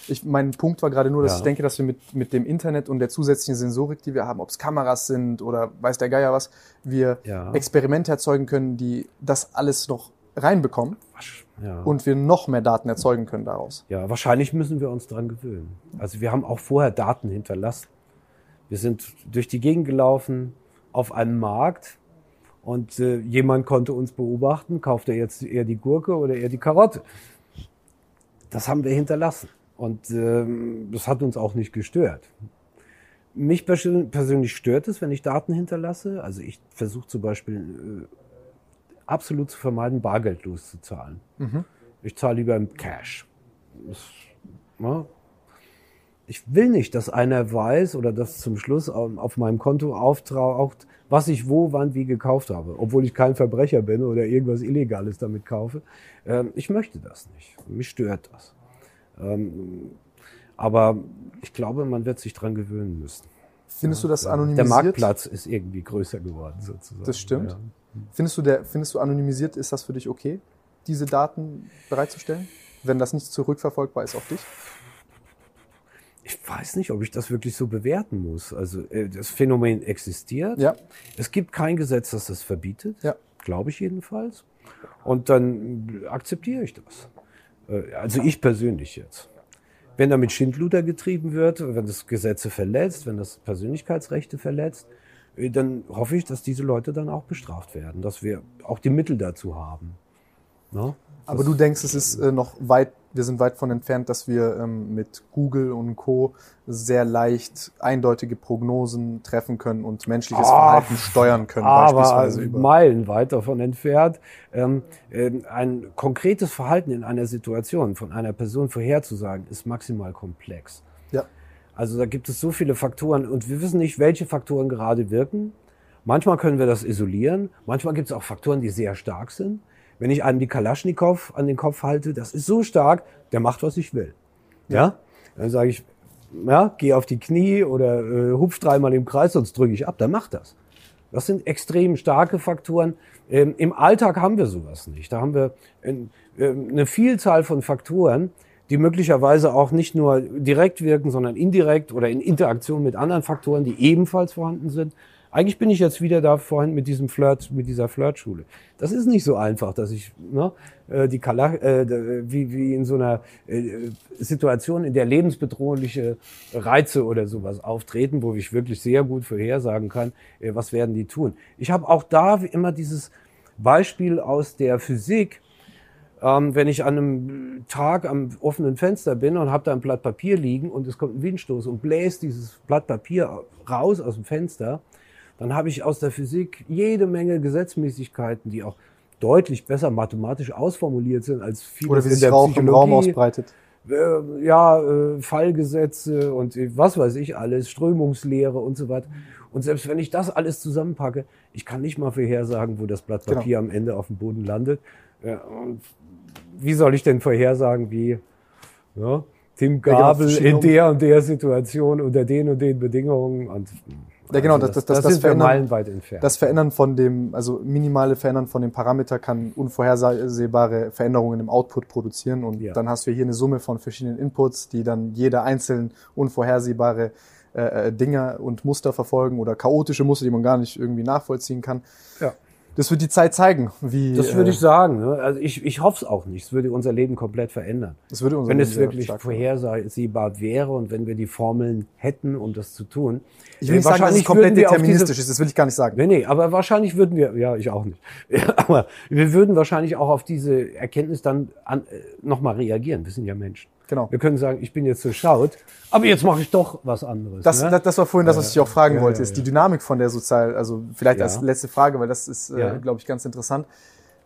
Ich, mein Punkt war gerade nur, dass Ja. ich denke, dass wir mit, mit dem Internet und der zusätzlichen Sensorik, die wir haben, ob es Kameras sind oder weiß der Geier was, wir Ja. Experimente erzeugen können, die das alles noch reinbekommen Ja. und wir noch mehr Daten erzeugen können daraus. Ja, wahrscheinlich müssen wir uns dran gewöhnen. Also wir haben auch vorher Daten hinterlassen. Wir sind durch die Gegend gelaufen auf einem Markt und äh, jemand konnte uns beobachten, kauft er jetzt eher die Gurke oder eher die Karotte. Das haben wir hinterlassen und ähm, das hat uns auch nicht gestört. Mich persön- persönlich stört es, wenn ich Daten hinterlasse. Also ich versuche zum Beispiel äh, absolut zu vermeiden, bargeldlos zu zahlen. Ich zahle lieber im Cash. Das, ne? Ich will nicht, dass einer weiß oder dass zum Schluss auf meinem Konto auftaucht, was ich wo, wann, wie gekauft habe, obwohl ich kein Verbrecher bin oder irgendwas Illegales damit kaufe. Ähm, ich möchte das nicht. Mich stört das. Ähm, aber ich glaube, man wird sich dran gewöhnen müssen. Findest du das anonymisiert? Der Marktplatz ist irgendwie größer geworden, sozusagen. Das stimmt. Ja. Findest, du der, findest du anonymisiert, ist das für dich okay, diese Daten bereitzustellen, wenn das nicht zurückverfolgbar ist auf dich? Ich weiß nicht, ob ich das wirklich so bewerten muss. Also äh, das Phänomen existiert. Ja. Es gibt kein Gesetz, das das verbietet. Ja. Glaube ich jedenfalls. Und dann akzeptiere ich das. Äh, also ich persönlich jetzt. Wenn damit Schindluder getrieben wird, wenn das Gesetze verletzt, wenn das Persönlichkeitsrechte verletzt, äh, dann hoffe ich, dass diese Leute dann auch bestraft werden, dass wir auch die Mittel dazu haben. No? Aber du denkst, es ist äh, noch weit, wir sind weit von entfernt, dass wir ähm, mit Google und Co. sehr leicht eindeutige Prognosen treffen können und menschliches Ach, Verhalten steuern können, aber beispielsweise über. Meilen weit davon entfernt. Ähm, äh, ein konkretes Verhalten in einer Situation von einer Person vorherzusagen, ist maximal komplex. Ja. Also da gibt es so viele Faktoren und wir wissen nicht, welche Faktoren gerade wirken. Manchmal können wir das isolieren, manchmal gibt es auch Faktoren, die sehr stark sind. Wenn ich einem die Kalaschnikow an den Kopf halte, das ist so stark, der macht, was ich will. Ja? Dann sage ich, ja, geh auf die Knie oder äh, hupf dreimal im Kreis, sonst drücke ich ab. Dann macht das. Das sind extrem starke Faktoren. Ähm, Im Alltag haben wir sowas nicht. Da haben wir in, äh, eine Vielzahl von Faktoren, die möglicherweise auch nicht nur direkt wirken, sondern indirekt oder in Interaktion mit anderen Faktoren, die ebenfalls vorhanden sind. Eigentlich bin ich jetzt wieder da vorhin mit diesem Flirt, mit dieser Flirtschule. Das ist nicht so einfach, dass ich ne, äh, die Kala äh, wie, wie in so einer äh, Situation, in der lebensbedrohliche Reize oder sowas auftreten, wo ich wirklich sehr gut vorhersagen kann, äh, was werden die tun. Ich habe auch da immer dieses Beispiel aus der Physik, ähm, wenn ich an einem Tag am offenen Fenster bin und habe da ein Blatt Papier liegen und es kommt ein Windstoß und bläst dieses Blatt Papier raus aus dem Fenster, dann habe ich aus der Physik jede Menge Gesetzmäßigkeiten, die auch deutlich besser mathematisch ausformuliert sind als viele Oder wie sich Rauch Psychologie. im Raum ausbreitet. Äh, ja, äh, Fallgesetze und was weiß ich alles, Strömungslehre und so weiter. Und selbst wenn ich das alles zusammenpacke, ich kann nicht mal vorhersagen, wo das Blatt. Papier genau. am Ende auf dem Boden landet. Ja, und wie soll ich denn vorhersagen, wie ja, Tim genau, Gabel in der und der Situation unter den und den Bedingungen und ja, genau, also das, das, das, das, das Verändern, entfernt. das Verändern von dem, also minimale Verändern von dem Parameter kann unvorhersehbare Veränderungen im Output produzieren und ja. dann hast du hier eine Summe von verschiedenen Inputs, die dann jeder einzeln unvorhersehbare äh, äh Dinge und Muster verfolgen oder chaotische Muster, die man gar nicht irgendwie nachvollziehen kann. Ja. Das wird die Zeit zeigen, wie. Das würde ich äh, sagen. Ne? Also ich, ich hoffe es auch nicht. Es würde unser Leben komplett verändern. Das würde unser wenn Leben es wirklich vorhersehbar wäre und wenn wir die Formeln hätten, um das zu tun. Ich will nicht sagen, dass es komplett deterministisch ist. Das will ich gar nicht sagen. Nee, nee, aber wahrscheinlich würden wir, ja, ich auch nicht. [laughs] Aber wir würden wahrscheinlich auch auf diese Erkenntnis dann an, äh, nochmal reagieren. Wir sind ja Menschen. Genau. Wir können sagen, ich bin jetzt so schaut, aber jetzt mache ich doch was anderes. Das, ne? das, das war vorhin das, was ich auch fragen ja, wollte, ist die Dynamik von der Sozial, also vielleicht als letzte Frage, weil das ist, äh, glaube ich, ganz interessant.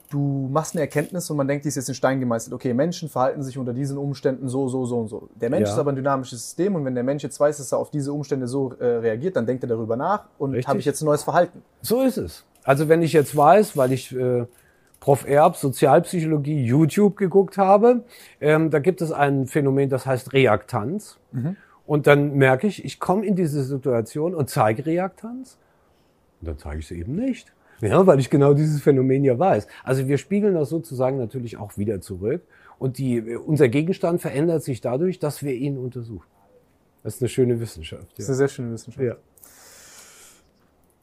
Du machst eine Erkenntnis und man denkt, die ist jetzt in Stein gemeißelt. Okay, Menschen verhalten sich unter diesen Umständen so, so, so und so. Der Mensch ist aber ein dynamisches System und wenn der Mensch jetzt weiß, dass er auf diese Umstände so äh, reagiert, dann denkt er darüber nach und habe ich jetzt ein neues Verhalten. So ist es. Also wenn ich jetzt weiß, weil ich äh, Prof. Erb, Sozialpsychologie, YouTube geguckt habe, ähm, da gibt es ein Phänomen, das heißt Reaktanz. Mhm. Und dann merke ich, ich komme in diese Situation und zeige Reaktanz. Und dann zeige ich sie eben nicht. Ja, weil ich genau dieses Phänomen ja weiß. Also wir spiegeln das sozusagen natürlich auch wieder zurück. Und die, unser Gegenstand verändert sich dadurch, dass wir ihn untersuchen. Das ist eine schöne Wissenschaft. Ja. Das ist eine sehr schöne Wissenschaft. Ja.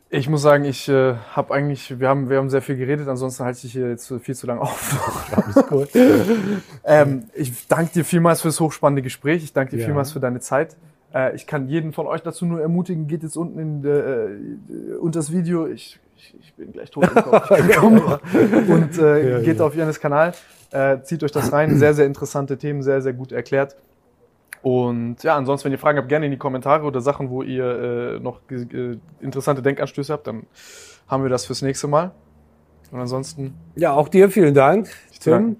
Ich muss sagen, ich äh, habe eigentlich, wir haben, wir haben sehr viel geredet, ansonsten halte ich hier jetzt viel zu lange auf. Gut. [laughs] ähm, ich danke dir vielmals für das hochspannende Gespräch. Ich danke dir ja. vielmals für deine Zeit. Äh, ich kann jeden von euch dazu nur ermutigen, geht jetzt unten in äh, äh, unter das Video. Ich, ich, ich bin gleich tot im Kopf. [laughs] und äh, ja, geht ja. auf Janis Kanal. Äh, zieht euch das rein. [clears throat] Sehr, sehr interessante Themen, sehr, sehr gut erklärt. Und ja, ansonsten, wenn ihr Fragen habt, gerne in die Kommentare oder Sachen, wo ihr äh, noch äh, interessante Denkanstöße habt, dann haben wir das fürs nächste Mal. Und ansonsten. Ja, auch dir vielen Dank, Tim.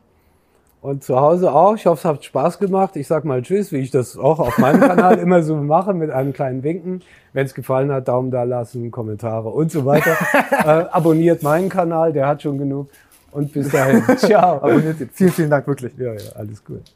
Und zu Hause auch. Ich hoffe, es hat Spaß gemacht. Ich sag mal Tschüss, wie ich das auch auf meinem Kanal [laughs] immer so mache, mit einem kleinen Winken. Wenn es gefallen hat, Daumen da lassen, Kommentare und so weiter. [laughs] äh, abonniert meinen Kanal, der hat schon genug. Und bis dahin. [laughs] Ciao. Abonniert ihn. Vielen, vielen Dank, wirklich. Ja, ja, alles gut.